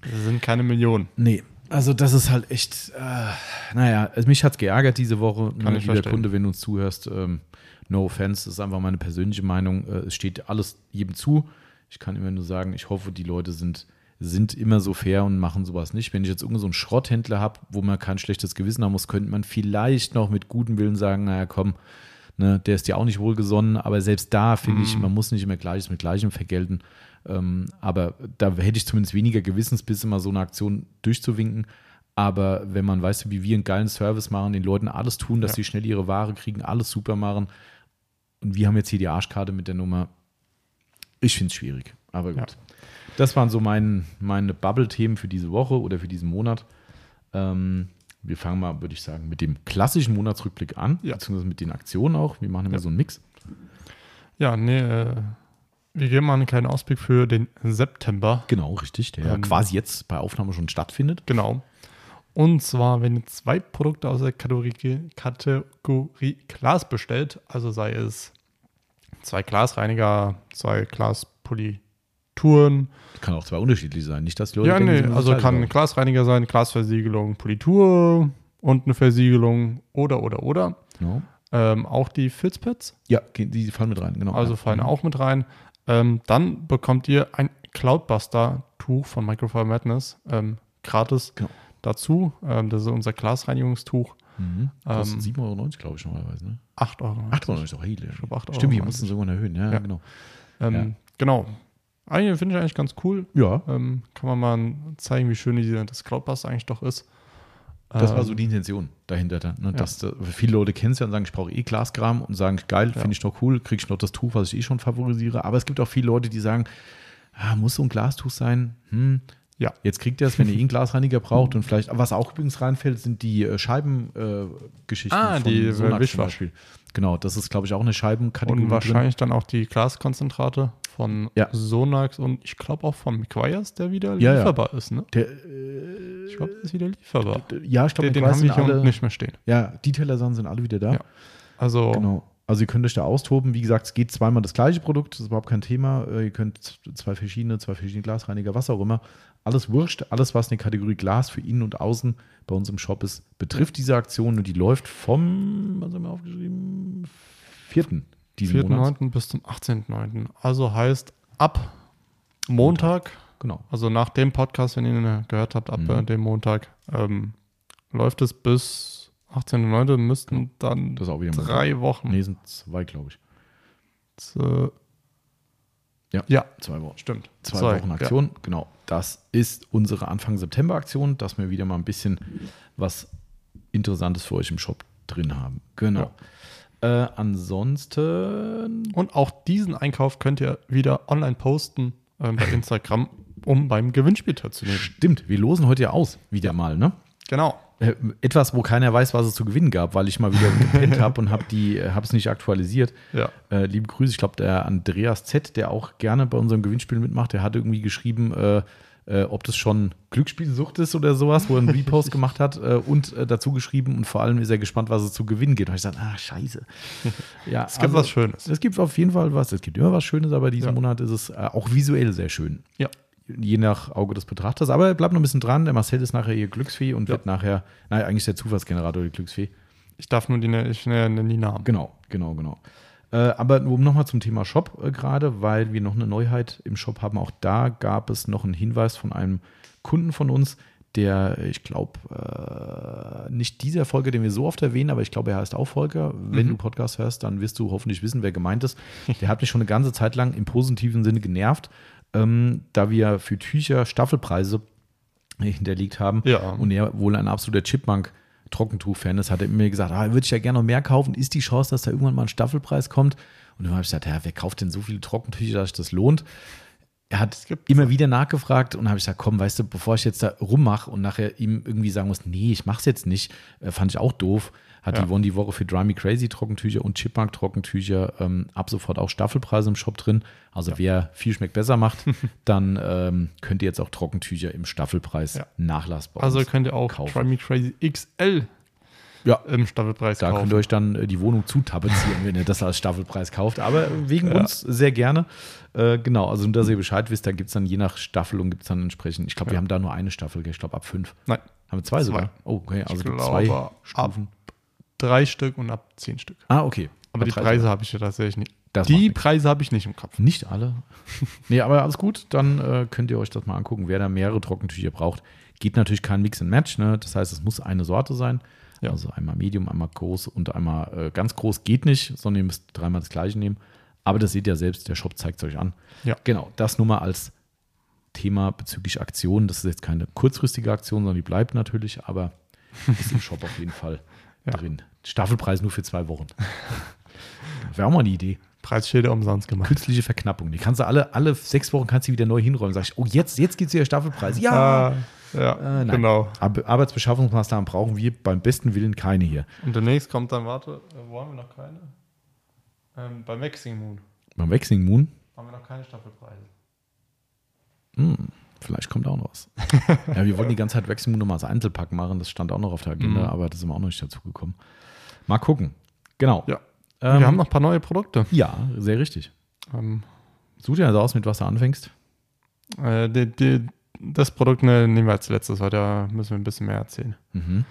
Das sind keine Millionen. Nee, also das ist halt echt, äh, naja, also mich hat es geärgert diese Woche. Kann Ne, ich lieber verstehen. Kunde, wenn du uns zuhörst, ähm, no offense, das ist einfach meine persönliche Meinung. Äh, es steht alles jedem zu. Ich kann immer nur sagen, ich hoffe, die Leute sind, sind immer so fair und machen sowas nicht. Wenn ich jetzt irgendeinen so einen Schrotthändler habe, wo man kein schlechtes Gewissen haben muss, könnte man vielleicht noch mit gutem Willen sagen, naja, komm, ne, der ist ja auch nicht wohlgesonnen, aber selbst da finde ich, man muss nicht immer Gleiches mit Gleichem vergelten. Ähm, aber da hätte ich zumindest weniger Gewissensbiss, immer so eine Aktion durchzuwinken. Aber wenn man weiß, wie wir einen geilen Service machen, den Leuten alles tun, dass Ja. sie schnell ihre Ware kriegen, alles super machen. Und wir haben jetzt hier die Arschkarte mit der Nummer. Ich finde es schwierig. Aber gut. Ja. Das waren so mein, meine Bubble-Themen für diese Woche oder für diesen Monat. Ähm, wir fangen mal, würde ich sagen, mit dem klassischen Monatsrückblick an, Ja. beziehungsweise mit den Aktionen auch. Wir machen immer Ja. so einen Mix. Ja, nee, äh, wir geben mal einen kleinen Ausblick für den September. Genau, richtig, der Ähm, quasi jetzt bei Aufnahme schon stattfindet. Genau. Und zwar, wenn ihr zwei Produkte aus der Kategorie, Kategorie Glas bestellt, also sei es zwei Glasreiniger, zwei Glaspolituren. Kann auch zwei unterschiedlich sein. Nicht, dass die Leute Ja, denken, nee, also kann ein Glasreiniger sein, Glasversiegelung, Politur und eine Versiegelung oder, oder, oder. Genau. Ähm, auch die Filzpads, Ja, die fallen mit rein, genau. also fallen auch mit rein. Ähm, dann bekommt ihr ein Cloudbuster-Tuch von Microfiber Madness ähm, gratis Genau. Dazu. Ähm, das ist unser Glasreinigungstuch. Mhm. Kostet Ähm, 7,90 Euro, glaube ich, normalerweise. Ne? 8 Euro. 8,90 Euro ist auch hey, glaube, 8 Euro Stimmt, hier waren mussten es. sie irgendwann erhöhen. Ja, Ja. genau. Ähm, Ja. Genau. Eigentlich finde ich eigentlich ganz cool. Ja, Ähm, kann man mal zeigen, wie schön die, das Cloudbuster eigentlich doch ist. das war Ähm, so die Intention dahinter. Da, ne? Dass, da- viele Leute kennen es ja und sagen, ich brauche eh Glaskram und sagen, geil, Ja. finde ich doch cool, kriege ich noch das Tuch, was ich eh schon favorisiere. Aber es gibt auch viele Leute, die sagen, ah, muss so ein Glastuch sein? Hm, Ja. Jetzt kriegt ihr es, wenn ihr eh einen Glasreiniger braucht und vielleicht, was auch übrigens reinfällt, sind die äh, Scheibengeschichten Ah, die, äh, Sonax zum. Beispiel. Genau, das ist, glaube ich, auch eine Scheibenkategorie Und wahrscheinlich dann auch die Glaskonzentrate von Ja. Sonax und ich glaube auch von McGuire's, der wieder Ja, ja. lieferbar ist. Ne? drin. Der, äh, Ich glaube, der ist wieder lieferbar. ja, ich glaube, Den, den haben wir alle, nicht mehr stehen. Ja, Detailer-Sachen sind alle wieder da. Also, Genau. Also ihr könnt euch da austoben. Wie gesagt, es geht zweimal das gleiche Produkt, das ist überhaupt kein Thema. Äh, Ihr könnt zwei verschiedene, zwei verschiedene Glasreiniger, was auch immer. Alles wurscht, alles, was eine Kategorie Glas für innen und außen bei uns im Shop ist, betrifft diese Aktion und die läuft vom, was haben wir aufgeschrieben? Vierten diesen Monats. 4.9. bis zum 18.9. Also heißt ab Montag, Genau. also nach dem Podcast, wenn ihr ihn gehört habt, ab Mhm. äh, dem Montag, ähm, läuft es bis 18.9. müssten dann wieder mal. drei Wochen. Nee, sind zwei, glaube ich. Äh, Ja. ja, Zwei Wochen. stimmt. Zwei, Zwei, Wochen Aktion. Genau. Das ist unsere Anfang September Aktion, dass wir wieder mal ein bisschen was Interessantes für euch im Shop drin haben. Genau. Äh, ansonsten. Ja. Und auch diesen Einkauf könnt ihr wieder online posten ähm, bei Instagram, um beim Gewinnspiel teilzunehmen. Stimmt, wir losen heute ja aus, wieder mal, ne? Genau. Äh, Etwas, wo keiner weiß, was es zu gewinnen gab, weil ich mal wieder gepennt habe und habe die, habe es nicht aktualisiert. Ja. Äh, liebe Grüße, ich glaube, der Andreas Z, der auch gerne bei unserem Gewinnspiel mitmacht, der hat irgendwie geschrieben, äh, äh, ob das schon Glücksspielsucht ist oder sowas, wo er einen Repost gemacht hat äh, und äh, dazu geschrieben und vor allem ist er gespannt, was es zu gewinnen geht. Und ich gesagt, ah, scheiße. Ja, Es gibt was Schönes. Es gibt auf jeden Fall was. Es gibt immer was Schönes, aber diesen Ja. Monat ist es äh, auch visuell sehr schön. Ja. Je nach Auge des Betrachters. Aber bleibt noch ein bisschen dran. Der Marcel ist nachher ihr Glücksfee und Ja. wird nachher, naja, eigentlich der Zufallsgenerator, die Glücksfee. Ich darf nur die, ich nenne die Namen. Genau, genau, genau. Äh, aber um nochmal zum Thema Shop äh, gerade, weil wir noch eine Neuheit im Shop haben. Auch da gab es noch einen Hinweis von einem Kunden von uns, der, ich glaube, äh, nicht dieser Folge, den wir so oft erwähnen, aber ich glaube, er heißt auch Volker. Wenn Mhm. du Podcast hörst, dann wirst du hoffentlich wissen, wer gemeint ist. Der hat mich schon eine ganze Zeit lang im positiven Sinne genervt, ähm, da wir für Tücher Staffelpreise hinterlegt haben. Ja. Und er wohl ein absoluter Chipmunk Trockentuch-Fan ist, hat er mir gesagt, ah, würde ich ja gerne noch mehr kaufen. Ist die Chance, dass da irgendwann mal ein Staffelpreis kommt? Und dann habe ich gesagt, ja, wer kauft denn so viele Trockentücher, dass sich das lohnt? Er hat immer wieder nachgefragt und habe ich gesagt, komm, weißt du, bevor ich jetzt da rummache und nachher ihm irgendwie sagen muss, nee, ich mach's jetzt nicht, äh, fand ich auch doof. Hat Ja. die One die Woche für Dry Me Crazy Trockentücher und Chipmunk Trockentücher ähm, ab sofort auch Staffelpreise im Shop drin. Also wer viel schmeckt besser macht, dann ähm, könnt ihr jetzt auch Trockentücher im Staffelpreis Ja. nachlassbar Also könnt ihr auch kaufen. Try Me Crazy XL Ja. im Staffelpreis Da kaufen. könnt ihr euch dann äh, die Wohnung zutapezieren, wenn ihr das als Staffelpreis kauft. Aber wegen Ja. uns sehr gerne. Äh, genau, also dass ihr Bescheid wisst, da gibt es dann je nach Staffelung gibt es dann entsprechend, ich glaube, wir Ja. haben da nur eine Staffel, ich glaube ab fünf. Nein, Haben wir zwei, Zwei. sogar? Oh, okay, also zwei ab- Stufen. Drei Stück und ab zehn Stück. Ah, okay. Aber Ab die Preise habe ich ja tatsächlich nicht. Das die. Preise habe ich nicht im Kopf. Nicht alle. nee, aber alles gut. Dann äh, könnt ihr euch das mal angucken. Wer da mehrere Trockentücher braucht, geht natürlich kein Mix and Match. Ne? Das heißt, es muss eine Sorte sein. Ja. Also einmal Medium, einmal groß und einmal äh, ganz groß geht nicht, sondern ihr müsst dreimal das gleiche nehmen. Aber das seht ihr selbst, der Shop zeigt es euch an. Ja. Genau, das nur mal als Thema bezüglich Aktionen. Das ist jetzt keine kurzfristige Aktion, sondern die bleibt natürlich, aber ist im Shop auf jeden Fall Ja. drin. Staffelpreis nur für zwei Wochen. Wäre auch mal eine Idee. Preisschilder umsonst gemacht. Künstliche Verknappung. Die kannst du alle, alle sechs Wochen kannst du wieder neu hinräumen. Sag ich, oh, jetzt, jetzt gibt es wieder Staffelpreis. Ja. Ah, ja, Äh, genau. Ar Arbeitsbeschaffungsmaßnahmen brauchen wir beim besten Willen keine hier. Und demnächst kommt dann, warte, äh, wo haben wir noch keine? Ähm, beim Waxing Moon Beim Waxing Moon, haben wir noch keine Staffelpreise. hm, vielleicht kommt auch noch was. ja, wir wollten die ganze Zeit Waxing Moon nochmal als Einzelpack machen. Das stand auch noch auf der Agenda, Mhm. aber das sind wir auch noch nicht dazu gekommen. Mal gucken. Genau. Ja. Ähm, wir haben noch ein paar neue Produkte. Ja, sehr richtig. Ähm, Such dir also aus, mit was du anfängst. äh, die, die, das Produkt ne, nehmen wir als letztes, weil da müssen wir ein bisschen mehr erzählen. Mhm.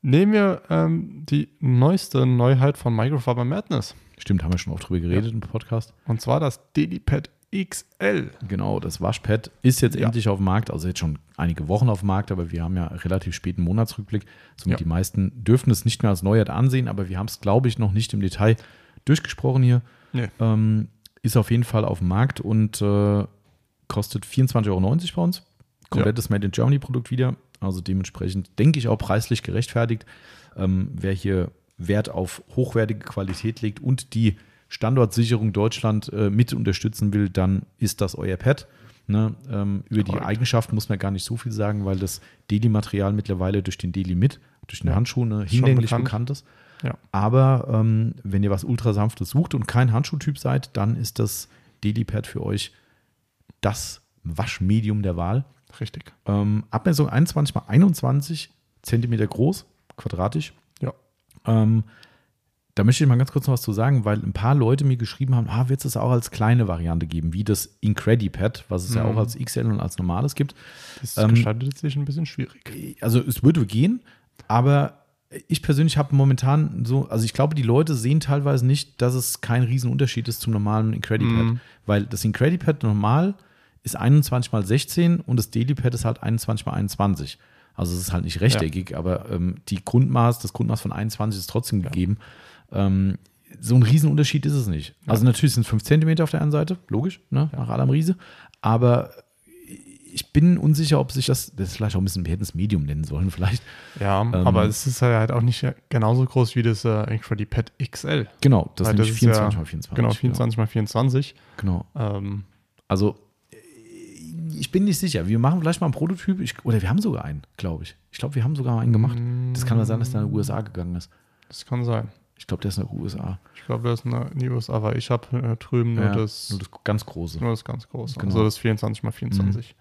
Nehmen wir ähm, die neueste Neuheit von Microfiber Madness. Stimmt, haben wir schon oft drüber geredet im Podcast. Und zwar das DediPad XL. Genau, das Waschpad ist jetzt Ja. endlich auf dem Markt, also jetzt schon einige Wochen auf dem Markt, aber wir haben ja relativ späten Monatsrückblick. Somit Ja. die meisten dürfen es nicht mehr als Neuheit ansehen, aber wir haben es, glaube ich, noch nicht im Detail durchgesprochen hier. Nee. Ähm, ist auf jeden Fall auf dem Markt und äh, kostet 24,90 Euro bei uns. Komplettes Made in Germany Produkt wieder. Also dementsprechend denke ich auch preislich gerechtfertigt. Ähm, wer hier Wert auf hochwertige Qualität legt und die Standortsicherung Deutschland äh, mit unterstützen will, dann ist das euer Pad. Ne? Ähm, über die. Eigenschaften muss man gar nicht so viel sagen, weil das Deli-Material mittlerweile durch den Deli mit, durch den Ja. Handschuh ne, hinlänglich bekannt. bekannt ist. Ja. Aber ähm, wenn ihr was Ultrasanftes sucht und kein Handschuhtyp seid, dann ist das Delipad für euch das Waschmedium der Wahl. Richtig. Ähm, Abmessung 21 mal 21 Zentimeter groß, quadratisch. Ja. Ähm, da möchte ich mal ganz kurz noch was zu sagen, weil ein paar Leute mir geschrieben haben, ah, wird es das auch als kleine Variante geben, wie das Incredipad, was es ja Mhm. auch als XL und als normales gibt. Das Ähm, gestaltet sich ein bisschen schwierig. also es würde gehen, aber ich persönlich habe momentan so, also ich glaube, die Leute sehen teilweise nicht, dass es kein Riesenunterschied ist zum normalen Incredipad, Mhm. weil das Incredipad normal ist 21 mal 16 und das Delipad ist halt 21 mal 21. Also es ist halt nicht rechteckig, aber ähm, die Grundmaß, das Grundmaß von 21 ist trotzdem Ja. gegeben. Ähm, so ein Riesenunterschied ist es nicht. Also natürlich sind es 5 cm auf der einen Seite, logisch, ne, nach Adam Riese, aber ich bin unsicher, ob sich das, das ist vielleicht auch ein bisschen, wir hätten es Medium nennen sollen, vielleicht. Ja, Ähm, aber es ist halt auch nicht genauso groß wie das äh, Incredipad XL. Genau, das das ist 24 ja- mal 24. Genau, 24 mal 24. Genau. Ähm, Also, äh, ich bin nicht sicher. Wir machen vielleicht mal einen Prototyp. Ich, oder wir haben sogar einen, glaube ich. Ich glaube, wir haben sogar einen gemacht. Das kann ja sein, dass der in die USA gegangen ist. das kann sein. Ich glaube, der ist nach den USA. Ich glaube, das ist eine, in die USA, weil ich habe äh, drüben nur, Ja, das, nur das ganz große. nur das ganz große. Genau. Also das 24 mal 24.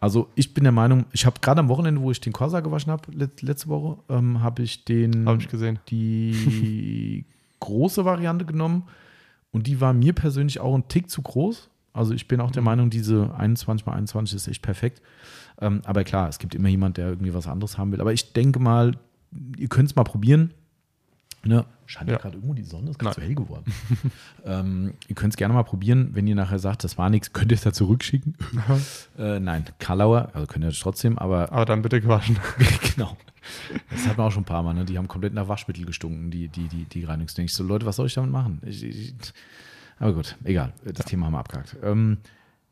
Also, ich bin der Meinung, ich habe gerade am Wochenende, wo ich den Corsa gewaschen habe, let, letzte Woche, ähm, habe ich den. Habe ich gesehen. die große Variante genommen und die war mir persönlich auch ein Tick zu groß. Also ich bin auch der Meinung, diese 21 mal 21 ist echt perfekt. Ähm, aber klar, es gibt immer jemand, der irgendwie was anderes haben will. Aber ich denke mal, ihr könnt es mal probieren. Ne? Scheint ja Ja. gerade irgendwo die Sonne, ist gerade so hell geworden. ähm, ihr könnt es gerne mal probieren. Wenn ihr nachher sagt, das war nichts, könnt ihr es da zurückschicken. äh, nein, Karlauer, also könnt ihr das trotzdem, aber Aber dann bitte gewaschen. genau. Das hat man auch schon ein paar Mal, ne? Die haben komplett nach Waschmittel gestunken, die, die, die, die Reinigungsdinger. Ich so, Leute, was soll ich damit machen? Ich, ich, aber gut, egal. Das Thema haben wir abgehakt. Ähm,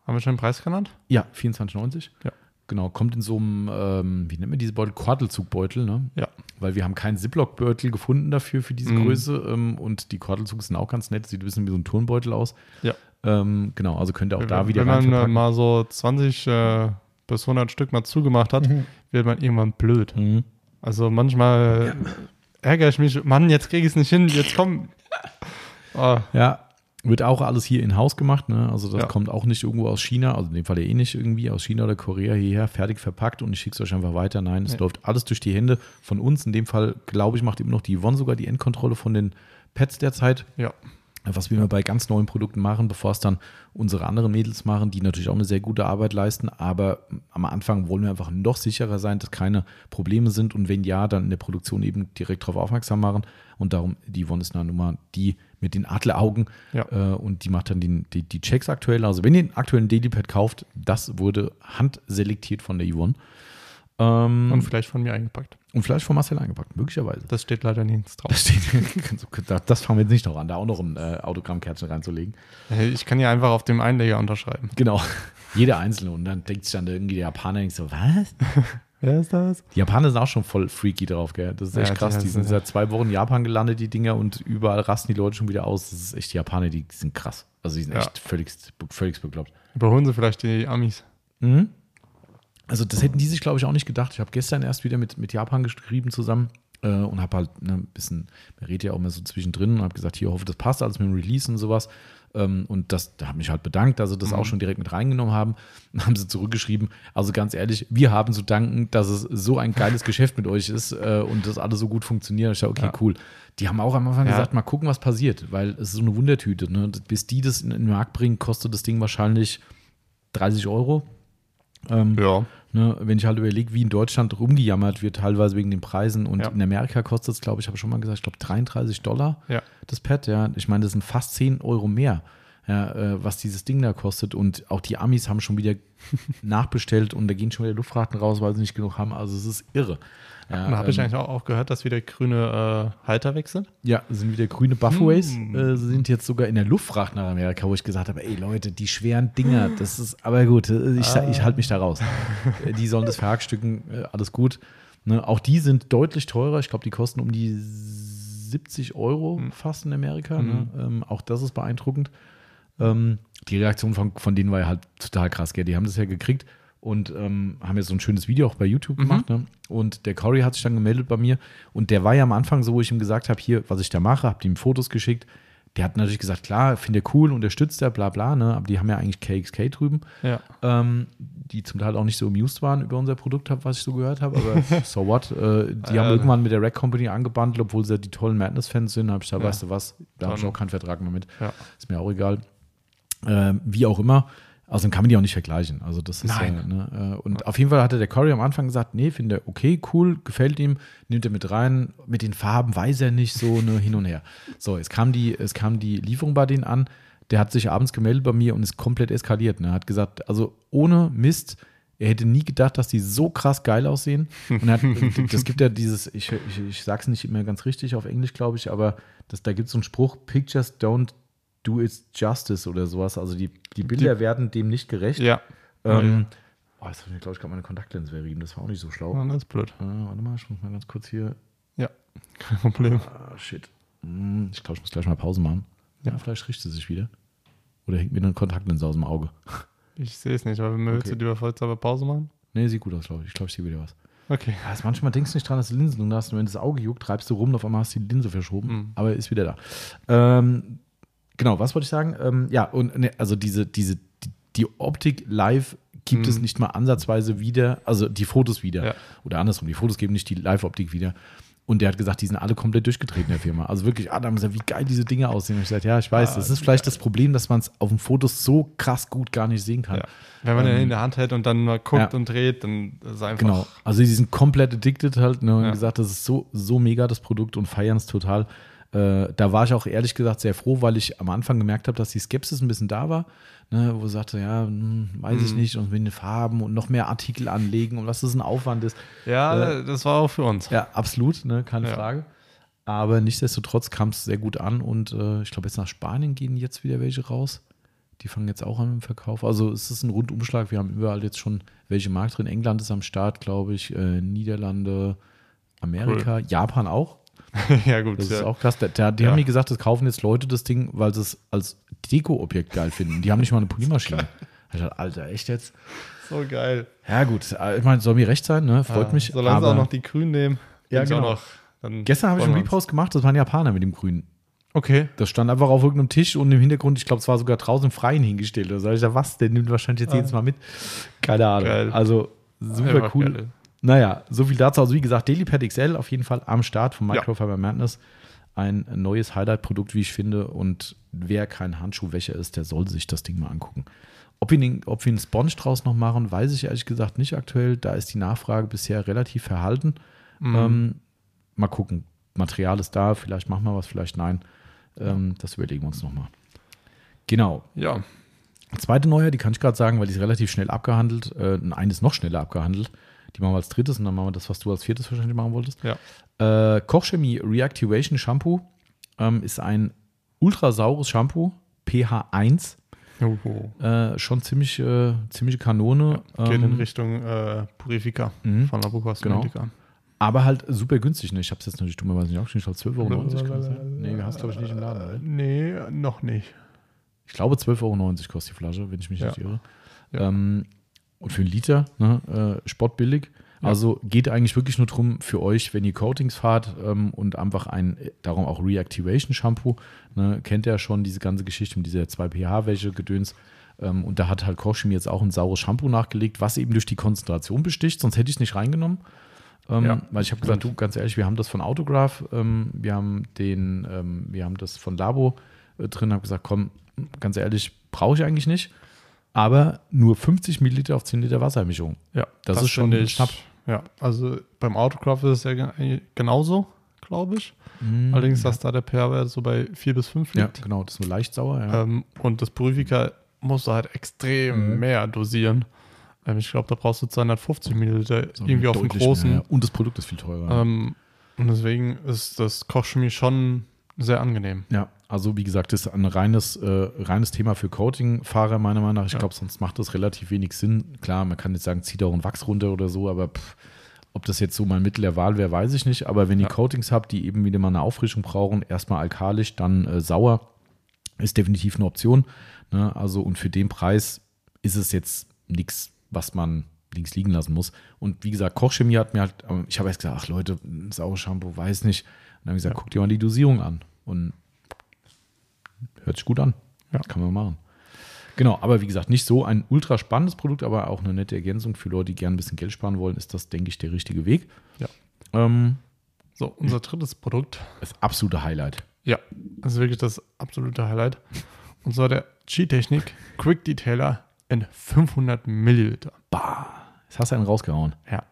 Haben wir schon den Preis genannt? ja, 24,90. Ja. Genau, kommt in so einem, ähm, wie nennt man diese Beutel? Kordelzugbeutel, ne? Ja. Weil wir haben keinen Ziploc-Beutel gefunden dafür, für diese Mhm. Größe. Ähm, und die Kordelzugs sind auch ganz nett. Sieht ein bisschen wie so ein Turnbeutel aus. Ja. Ähm, genau, also könnt ihr auch da wenn, wieder wenn man äh, verpacken. mal so 20 äh, bis 100 Stück mal zugemacht hat, wird man irgendwann blöd. Mhm. Also manchmal ärgere ich mich, Mann, jetzt kriege ich es nicht hin, jetzt komm. Ah, Ja, Wird auch alles hier in Haus gemacht, ne? Also das Ja. kommt auch nicht irgendwo aus China, also in dem Fall ja eh nicht irgendwie aus China oder Korea hierher, fertig verpackt und ich schicke es euch einfach weiter. Nein, es Nee. läuft alles durch die Hände von uns. In dem Fall, glaube ich, macht immer noch die Yvonne sogar die Endkontrolle von den Pads derzeit. Ja. Was wir immer bei ganz neuen Produkten machen, bevor es dann unsere anderen Mädels machen, die natürlich auch eine sehr gute Arbeit leisten. Aber am Anfang wollen wir einfach noch sicherer sein, dass keine Probleme sind. Und wenn ja, dann in der Produktion eben direkt darauf aufmerksam machen. Und darum, die Yvonne ist eine Nummer, die mit den Adleraugen Ja. äh, und die macht dann die, die, die Checks aktuell. Also wenn ihr den aktuellen Dailypad kauft, das wurde handselektiert von der Yvonne. Ähm, Und vielleicht von mir eingepackt. und vielleicht von Marcel eingepackt, möglicherweise. Das steht leider nirgends drauf. Das, steht, das- fangen wir jetzt nicht noch an, da auch noch ein äh, Autogrammkärtchen reinzulegen. Ich kann ja einfach auf dem Einleger unterschreiben. Genau. Jeder Einzelne. Und dann denkt sich dann irgendwie der Japaner denkt so, was? Wer ist das? Die Japaner sind auch schon voll freaky drauf, gell? Das ist echt Ja, krass. die Die sind seit zwei Wochen in Japan gelandet, die Dinger, und überall rasten die Leute schon wieder aus. Das ist echt, die Japaner, die sind krass. Also die sind Ja. echt völlig, völlig bekloppt. Überholen sie vielleicht die Amis. Mhm. Also das hätten die sich, glaube ich, auch nicht gedacht. Ich habe gestern erst wieder mit, mit Japan geschrieben zusammen äh, und habe halt ne, ein bisschen, man redet ja auch immer so zwischendrin und habe gesagt, hier hoffe, das passt alles mit dem Release und sowas. Ähm, und das, da habe mich halt bedankt, dass sie das auch schon direkt mit reingenommen haben. Dann haben sie zurückgeschrieben, also ganz ehrlich, wir haben zu danken, dass es so ein geiles Geschäft mit euch ist äh, und das alles so gut funktioniert. Ich dachte, okay, Ja. cool. Die haben auch am Anfang Ja. gesagt, mal gucken, was passiert, weil es ist so eine Wundertüte. Ne? Bis die das in, in den Markt bringen, kostet das Ding wahrscheinlich 30 Euro. Ähm, Ja. Ne, wenn ich halt überlege, wie in Deutschland rumgejammert wird, teilweise wegen den Preisen. Und Ja. in Amerika kostet es, glaube ich, habe schon mal gesagt, ich glaube 33 Dollar Ja. das Pad. Ja, ich meine, das sind fast 10 Euro mehr, ja, äh, was dieses Ding da kostet. Und auch die Amis haben schon wieder nachbestellt und da gehen schon wieder Luftfrachten raus, weil sie nicht genug haben. Also es ist irre. Ja, Und habe ich ähm, eigentlich auch, auch gehört, dass wieder grüne äh, Halter weg sind? ja, sind wieder grüne Buffaways. Mm. Äh, sind jetzt sogar in der Luftfracht nach Amerika, wo ich gesagt habe, ey Leute, die schweren Dinger, das ist, aber gut, äh, ich, ich halte mich da raus. Äh, die sollen das verhackstücken, äh, alles gut. Ne, auch die sind deutlich teurer. Ich glaube, die kosten um die 70 Euro Hm. fast in Amerika. Ne? Ähm, auch das ist beeindruckend. Ähm, die Reaktion von, von denen war ja halt total krass. Gell? Die haben das ja gekriegt und ähm, haben jetzt so ein schönes Video auch bei YouTube gemacht. Ne? Und der Cory hat sich dann gemeldet bei mir und der war ja am Anfang so, wo ich ihm gesagt habe, hier, was ich da mache, habe ihm Fotos geschickt. Der hat natürlich gesagt, klar, finde er cool, unterstützt er, bla bla, ne? aber die haben ja eigentlich KXK drüben, Ja. ähm, die zum Teil auch nicht so amused waren über unser Produkt, was ich so gehört habe, aber so what. Äh, die Ja, haben ja. irgendwann mit der Rack Company angebandelt, obwohl sie ja die tollen Madness-Fans sind, habe ich da, weißt du was, da habe ich auch keinen Vertrag mehr mit. Ja. Ist mir auch egal. Ähm, wie auch immer. Also dann kann man die auch nicht vergleichen. Also das ist Nein. ja, ne, äh, und auf jeden Fall hatte der Corey am Anfang gesagt, nee, finde er okay, cool, gefällt ihm, nimmt er mit rein. Mit den Farben weiß er nicht so, ne, hin und her. So, es kam die, es kam die Lieferung bei denen an. Der hat sich abends gemeldet bei mir und ist komplett eskaliert. Ne? Hat gesagt, also ohne Mist, er hätte nie gedacht, dass die so krass geil aussehen. Und er hat, das gibt ja dieses, ich, ich, ich sag's nicht immer ganz richtig auf Englisch, glaube ich, aber das, da gibt es so einen Spruch, Pictures don't do its justice oder sowas. Also die, die Bilder werden dem nicht gerecht. Ja. Ähm, oh, jetzt habe ich glaube ich, gerade meine Kontaktlinse verrieben. Das war auch nicht so schlau. Das ist blöd. Äh, warte mal, ich muss mal ganz kurz hier. Ja. Kein Problem. Ah, shit. Hm, Ich glaube, ich muss gleich mal Pause machen. Ja, Ja. vielleicht richtet sie sich wieder. Oder hängt mir eine Kontaktlinse aus dem Auge. Ich sehe es nicht, aber willst Okay. du lieber vollzeitig Pause machen? Nee, sieht gut aus, glaube ich. Ich glaube, ich sehe wieder was. Okay. Also manchmal denkst du nicht dran, dass du Linsen hast. Und wenn das Auge juckt, treibst du rum und auf einmal hast du die Linse verschoben. Mhm. Aber ist wieder da. Ähm, genau, was wollte ich sagen? Ähm, ja, und ne, also diese, diese, die, die Optik live gibt es Mhm. nicht mal ansatzweise wieder, also die Fotos wieder. Ja. Oder andersrum, die Fotos geben nicht die Live-Optik wieder. Und der hat gesagt, die sind alle komplett durchgetreten in der Firma. Also wirklich, Adam gesagt, wie geil diese Dinge aussehen. Und ich gesagt, ja, ich weiß, Ah, das ist vielleicht das Problem, dass man es auf den Fotos so krass gut gar nicht sehen kann. Ja. Wenn man Ähm, den in der Hand hält und dann mal guckt ja. und dreht, dann ist es einfach. Genau. Also die sind komplett addicted halt ne, und Ja. gesagt, das ist so, so mega das Produkt und feiern es total. Äh, da war ich auch ehrlich gesagt sehr froh, weil ich am Anfang gemerkt habe, dass die Skepsis ein bisschen da war, ne, wo ich sagte, ja, hm, weiß ich Mhm. nicht, und mit den Farben und noch mehr Artikel anlegen und was das ein Aufwand ist. Ja, das war auch für uns. Ja, absolut, ne, keine Ja. Frage. Aber nichtsdestotrotz kam es sehr gut an und äh, ich glaube, jetzt nach Spanien gehen jetzt wieder welche raus. Die fangen jetzt auch an mit dem Verkauf. Also es ist ein Rundumschlag. Wir haben überall jetzt schon welche im Markt drin. England ist am Start, glaube ich. Äh, Niederlande, Amerika, Japan auch. ja, gut. Das ja. ist auch krass. Da, die Ja. haben mir gesagt, das kaufen jetzt Leute das Ding, weil sie es als Deko-Objekt geil finden. Die haben nicht mal eine Poliermaschine. Ich dachte, Alter, echt jetzt? so geil. Ja, gut. Ich meine, soll mir recht sein, ne? Freut Ja, mich. Solange sie auch noch die Grün nehmen. Ja, genau. Noch, dann gestern habe ich einen. Repost gemacht, das waren Japaner mit dem Grünen. Okay. Das stand einfach auf irgendeinem Tisch und im Hintergrund, ich glaube, es war sogar draußen im Freien hingestellt. Da sag ich, ja, was? Der nimmt wahrscheinlich jetzt Ah. jedes Mal mit. Keine Ahnung. Geil. Also super Einfach cool. geil. Naja, so viel dazu. Also wie gesagt, DailyPad XL auf jeden Fall am Start von Ja. Microfiber Madness. Ein neues Highlight-Produkt, wie ich finde. Und wer kein Handschuhwäscher ist, der soll sich das Ding mal angucken. Ob wir, den, ob wir einen Sponge draus noch machen, weiß ich ehrlich gesagt nicht aktuell. Da ist die Nachfrage bisher relativ verhalten. Mhm. Ähm, mal gucken. Material ist da, vielleicht machen wir was, vielleicht nein. Ähm, das überlegen wir uns nochmal. Genau. Ja. Zweite Neue, die kann ich gerade sagen, weil die ist relativ schnell abgehandelt. Äh, eine ist noch schneller abgehandelt. Die machen wir als drittes und dann machen wir das, was du als viertes wahrscheinlich machen wolltest. Ja. Äh, Kochchemie Reactivation Shampoo ähm, ist ein ultrasaures Shampoo, pH 1. Oh, Äh, schon ziemlich, äh, ziemliche Kanone. Geht in ähm, Richtung äh, Purifica Mhm. von Labu Cosmetica. aber halt super günstig. Ne? Ich habe es jetzt natürlich dummerweise nicht aufgeschrieben. Ich glaube 12,90 Euro. kann das sein? Nee, du hast glaube ich nicht im Laden. Oder? Nee, noch nicht. Ich glaube 12,90 Euro kostet die Flasche, wenn ich mich Ja. nicht irre. Ja. Ähm, und für einen Liter, ne, äh, spottbillig. Ja. Also geht eigentlich wirklich nur darum, für euch, wenn ihr Coatings fahrt ähm, und einfach ein, äh, darum auch Reactivation Shampoo, ne, kennt ihr ja schon diese ganze Geschichte mit dieser 2pH-Wäsche-Gedöns. Ähm, und da hat halt Kochchemie jetzt auch ein saures Shampoo nachgelegt, was eben durch die Konzentration besticht, sonst hätte ich es nicht reingenommen. Ähm, Ja, weil ich habe gesagt, du, ganz ehrlich, wir haben das von Autograph, ähm, wir haben den, ähm, wir haben das von Labo äh, drin, habe gesagt, komm, ganz ehrlich, brauche ich eigentlich nicht. Aber nur 50 Milliliter auf 10 Liter Wassermischung. Ja, Das ist schon ich, knapp. Ja, also beim Autocraft ist es ja ge- genauso, glaube ich. Allerdings, dass da der pH-Wert so bei 4 bis 5 Ja, liegt. genau, das ist nur leicht sauer. Ja. Ähm, und das Purifica musst du halt extrem Mhm. mehr dosieren. Ähm, ich glaube, da brauchst du 250 Milliliter So irgendwie auf dem großen. mehr, ja. Und das Produkt ist viel teurer. Ähm, und deswegen ist das Kochchemie schon sehr angenehm. Ja, also wie gesagt, das ist ein reines, äh, reines Thema für Coating-Fahrer, meiner Meinung nach. Ich Ja. glaube, sonst macht das relativ wenig Sinn. Klar, man kann jetzt sagen, zieht auch einen Wachs runter oder so, aber pff, ob das jetzt so mein Mittel der Wahl wäre, weiß ich nicht. Aber wenn ihr Ja. Coatings habt, die eben wieder mal eine Auffrischung brauchen, erstmal alkalisch, dann äh, sauer, ist definitiv eine Option. Ne? Also, und für den Preis ist es jetzt nichts, was man links liegen lassen muss. Und wie gesagt, Kochchemie hat mir halt, ähm, ich habe erst gesagt, ach Leute, ein saures Shampoo, weiß nicht. Und dann habe ich gesagt, Ja. guck dir mal die Dosierung an. Und hört sich gut an. Ja. Kann man machen. Genau, aber wie gesagt, nicht so ein ultra spannendes Produkt, aber auch eine nette Ergänzung für Leute, die gerne ein bisschen Geld sparen wollen, ist das, denke ich, der richtige Weg. Ja. Ähm, So, unser drittes Produkt. das absolute Highlight. Ja, das ist wirklich das absolute Highlight. Und zwar der G-Technik Quick Detailer in 500 Milliliter. Bah, jetzt hast du einen rausgehauen. Ja.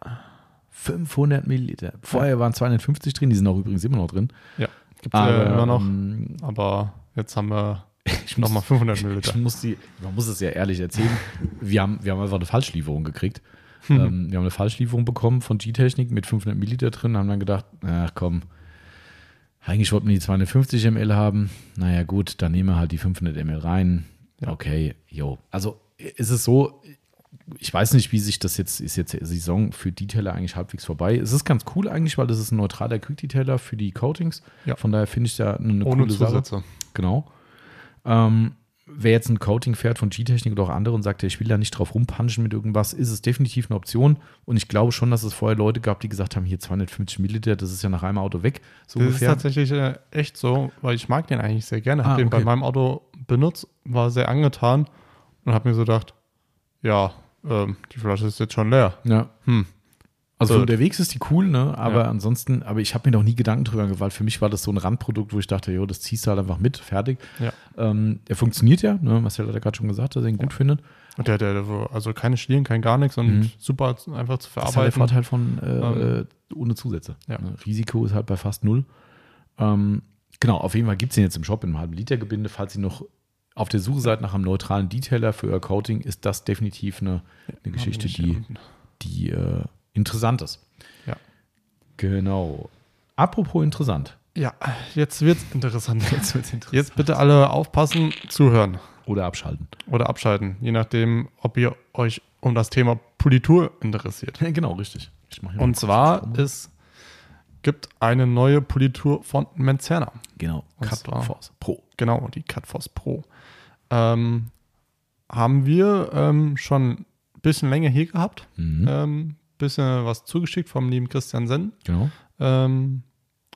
500 Milliliter. Vorher waren 250 drin, die sind auch übrigens immer noch drin. Ja, gibt es ja immer noch. ähm, Aber jetzt haben wir nochmal 500 Ich Milliliter. muss die, man muss es ja ehrlich erzählen. Wir haben, wir haben einfach eine Falschlieferung gekriegt. Hm. Ähm, wir haben eine Falschlieferung bekommen von G-Technik mit 500 Milliliter drin, haben dann gedacht, ach komm, eigentlich wollten wir die 250 ml haben. Naja, gut, dann nehmen wir halt die 500 ml rein. Ja. Okay, jo. Also ist es so, ich weiß nicht, wie sich das jetzt, ist jetzt Saison für Detailer eigentlich halbwegs vorbei. Es ist ganz cool eigentlich, weil das ist ein neutraler Quick Detailer für die Coatings. Ja. Von daher finde ich da eine Ohne coole Sache. Genau. Ähm, wer jetzt ein Coating fährt von G-Technik oder auch andere und sagt, ich will da nicht drauf rumpunchen mit irgendwas, ist es definitiv eine Option. Und ich glaube schon, dass es vorher Leute gab, die gesagt haben, hier 250 Milliliter, das ist ja nach einem Auto weg. So Das ist ungefähr. tatsächlich äh, echt so, weil ich mag den eigentlich sehr gerne. Ah, Habe den okay. bei meinem Auto benutzt, war sehr angetan und habe mir so gedacht, ja, ähm, die Flasche ist jetzt schon leer. Ja. Hm. Also So. unterwegs ist die cool, ne? Aber Ja. ansonsten, aber ich habe mir noch nie Gedanken drüber gemacht, für mich war das so ein Randprodukt, wo ich dachte, jo, das ziehst du halt einfach mit, fertig. Ja. Ähm, er funktioniert ja, ne? Marcel hat ja gerade schon gesagt, dass er ihn gut findet. Und der, der, der, also keine Schlieren, kein gar nichts und Mhm. super einfach zu Das ist halt der verarbeiten. Vorteil von äh, Ähm, äh, ohne Zusätze. ja. Ne? Risiko ist halt bei fast null. Ähm, genau, auf jeden Fall gibt es den jetzt im Shop in einem halben Liter Gebinde. Falls ihr noch auf der Suche seid nach einem neutralen Detailer für euer Coating, ist das definitiv eine, eine Geschichte, die, die äh, interessant ist. Ja. Genau. Apropos interessant. Ja, jetzt wird's interessant. Jetzt wird's interessant. Jetzt bitte alle aufpassen, zuhören Oder abschalten. oder abschalten, je nachdem, ob ihr euch um das Thema Politur interessiert. Ja, genau, richtig. Und zwar es gibt eine neue Politur von Menzerner. genau, und Cut zwar- Force Pro. Genau, die Cutforce Pro. Ähm, haben wir ähm, schon ein bisschen länger hier gehabt. Mhm. Ähm, bisschen was zugeschickt vom lieben Christian Senn. genau. Ähm,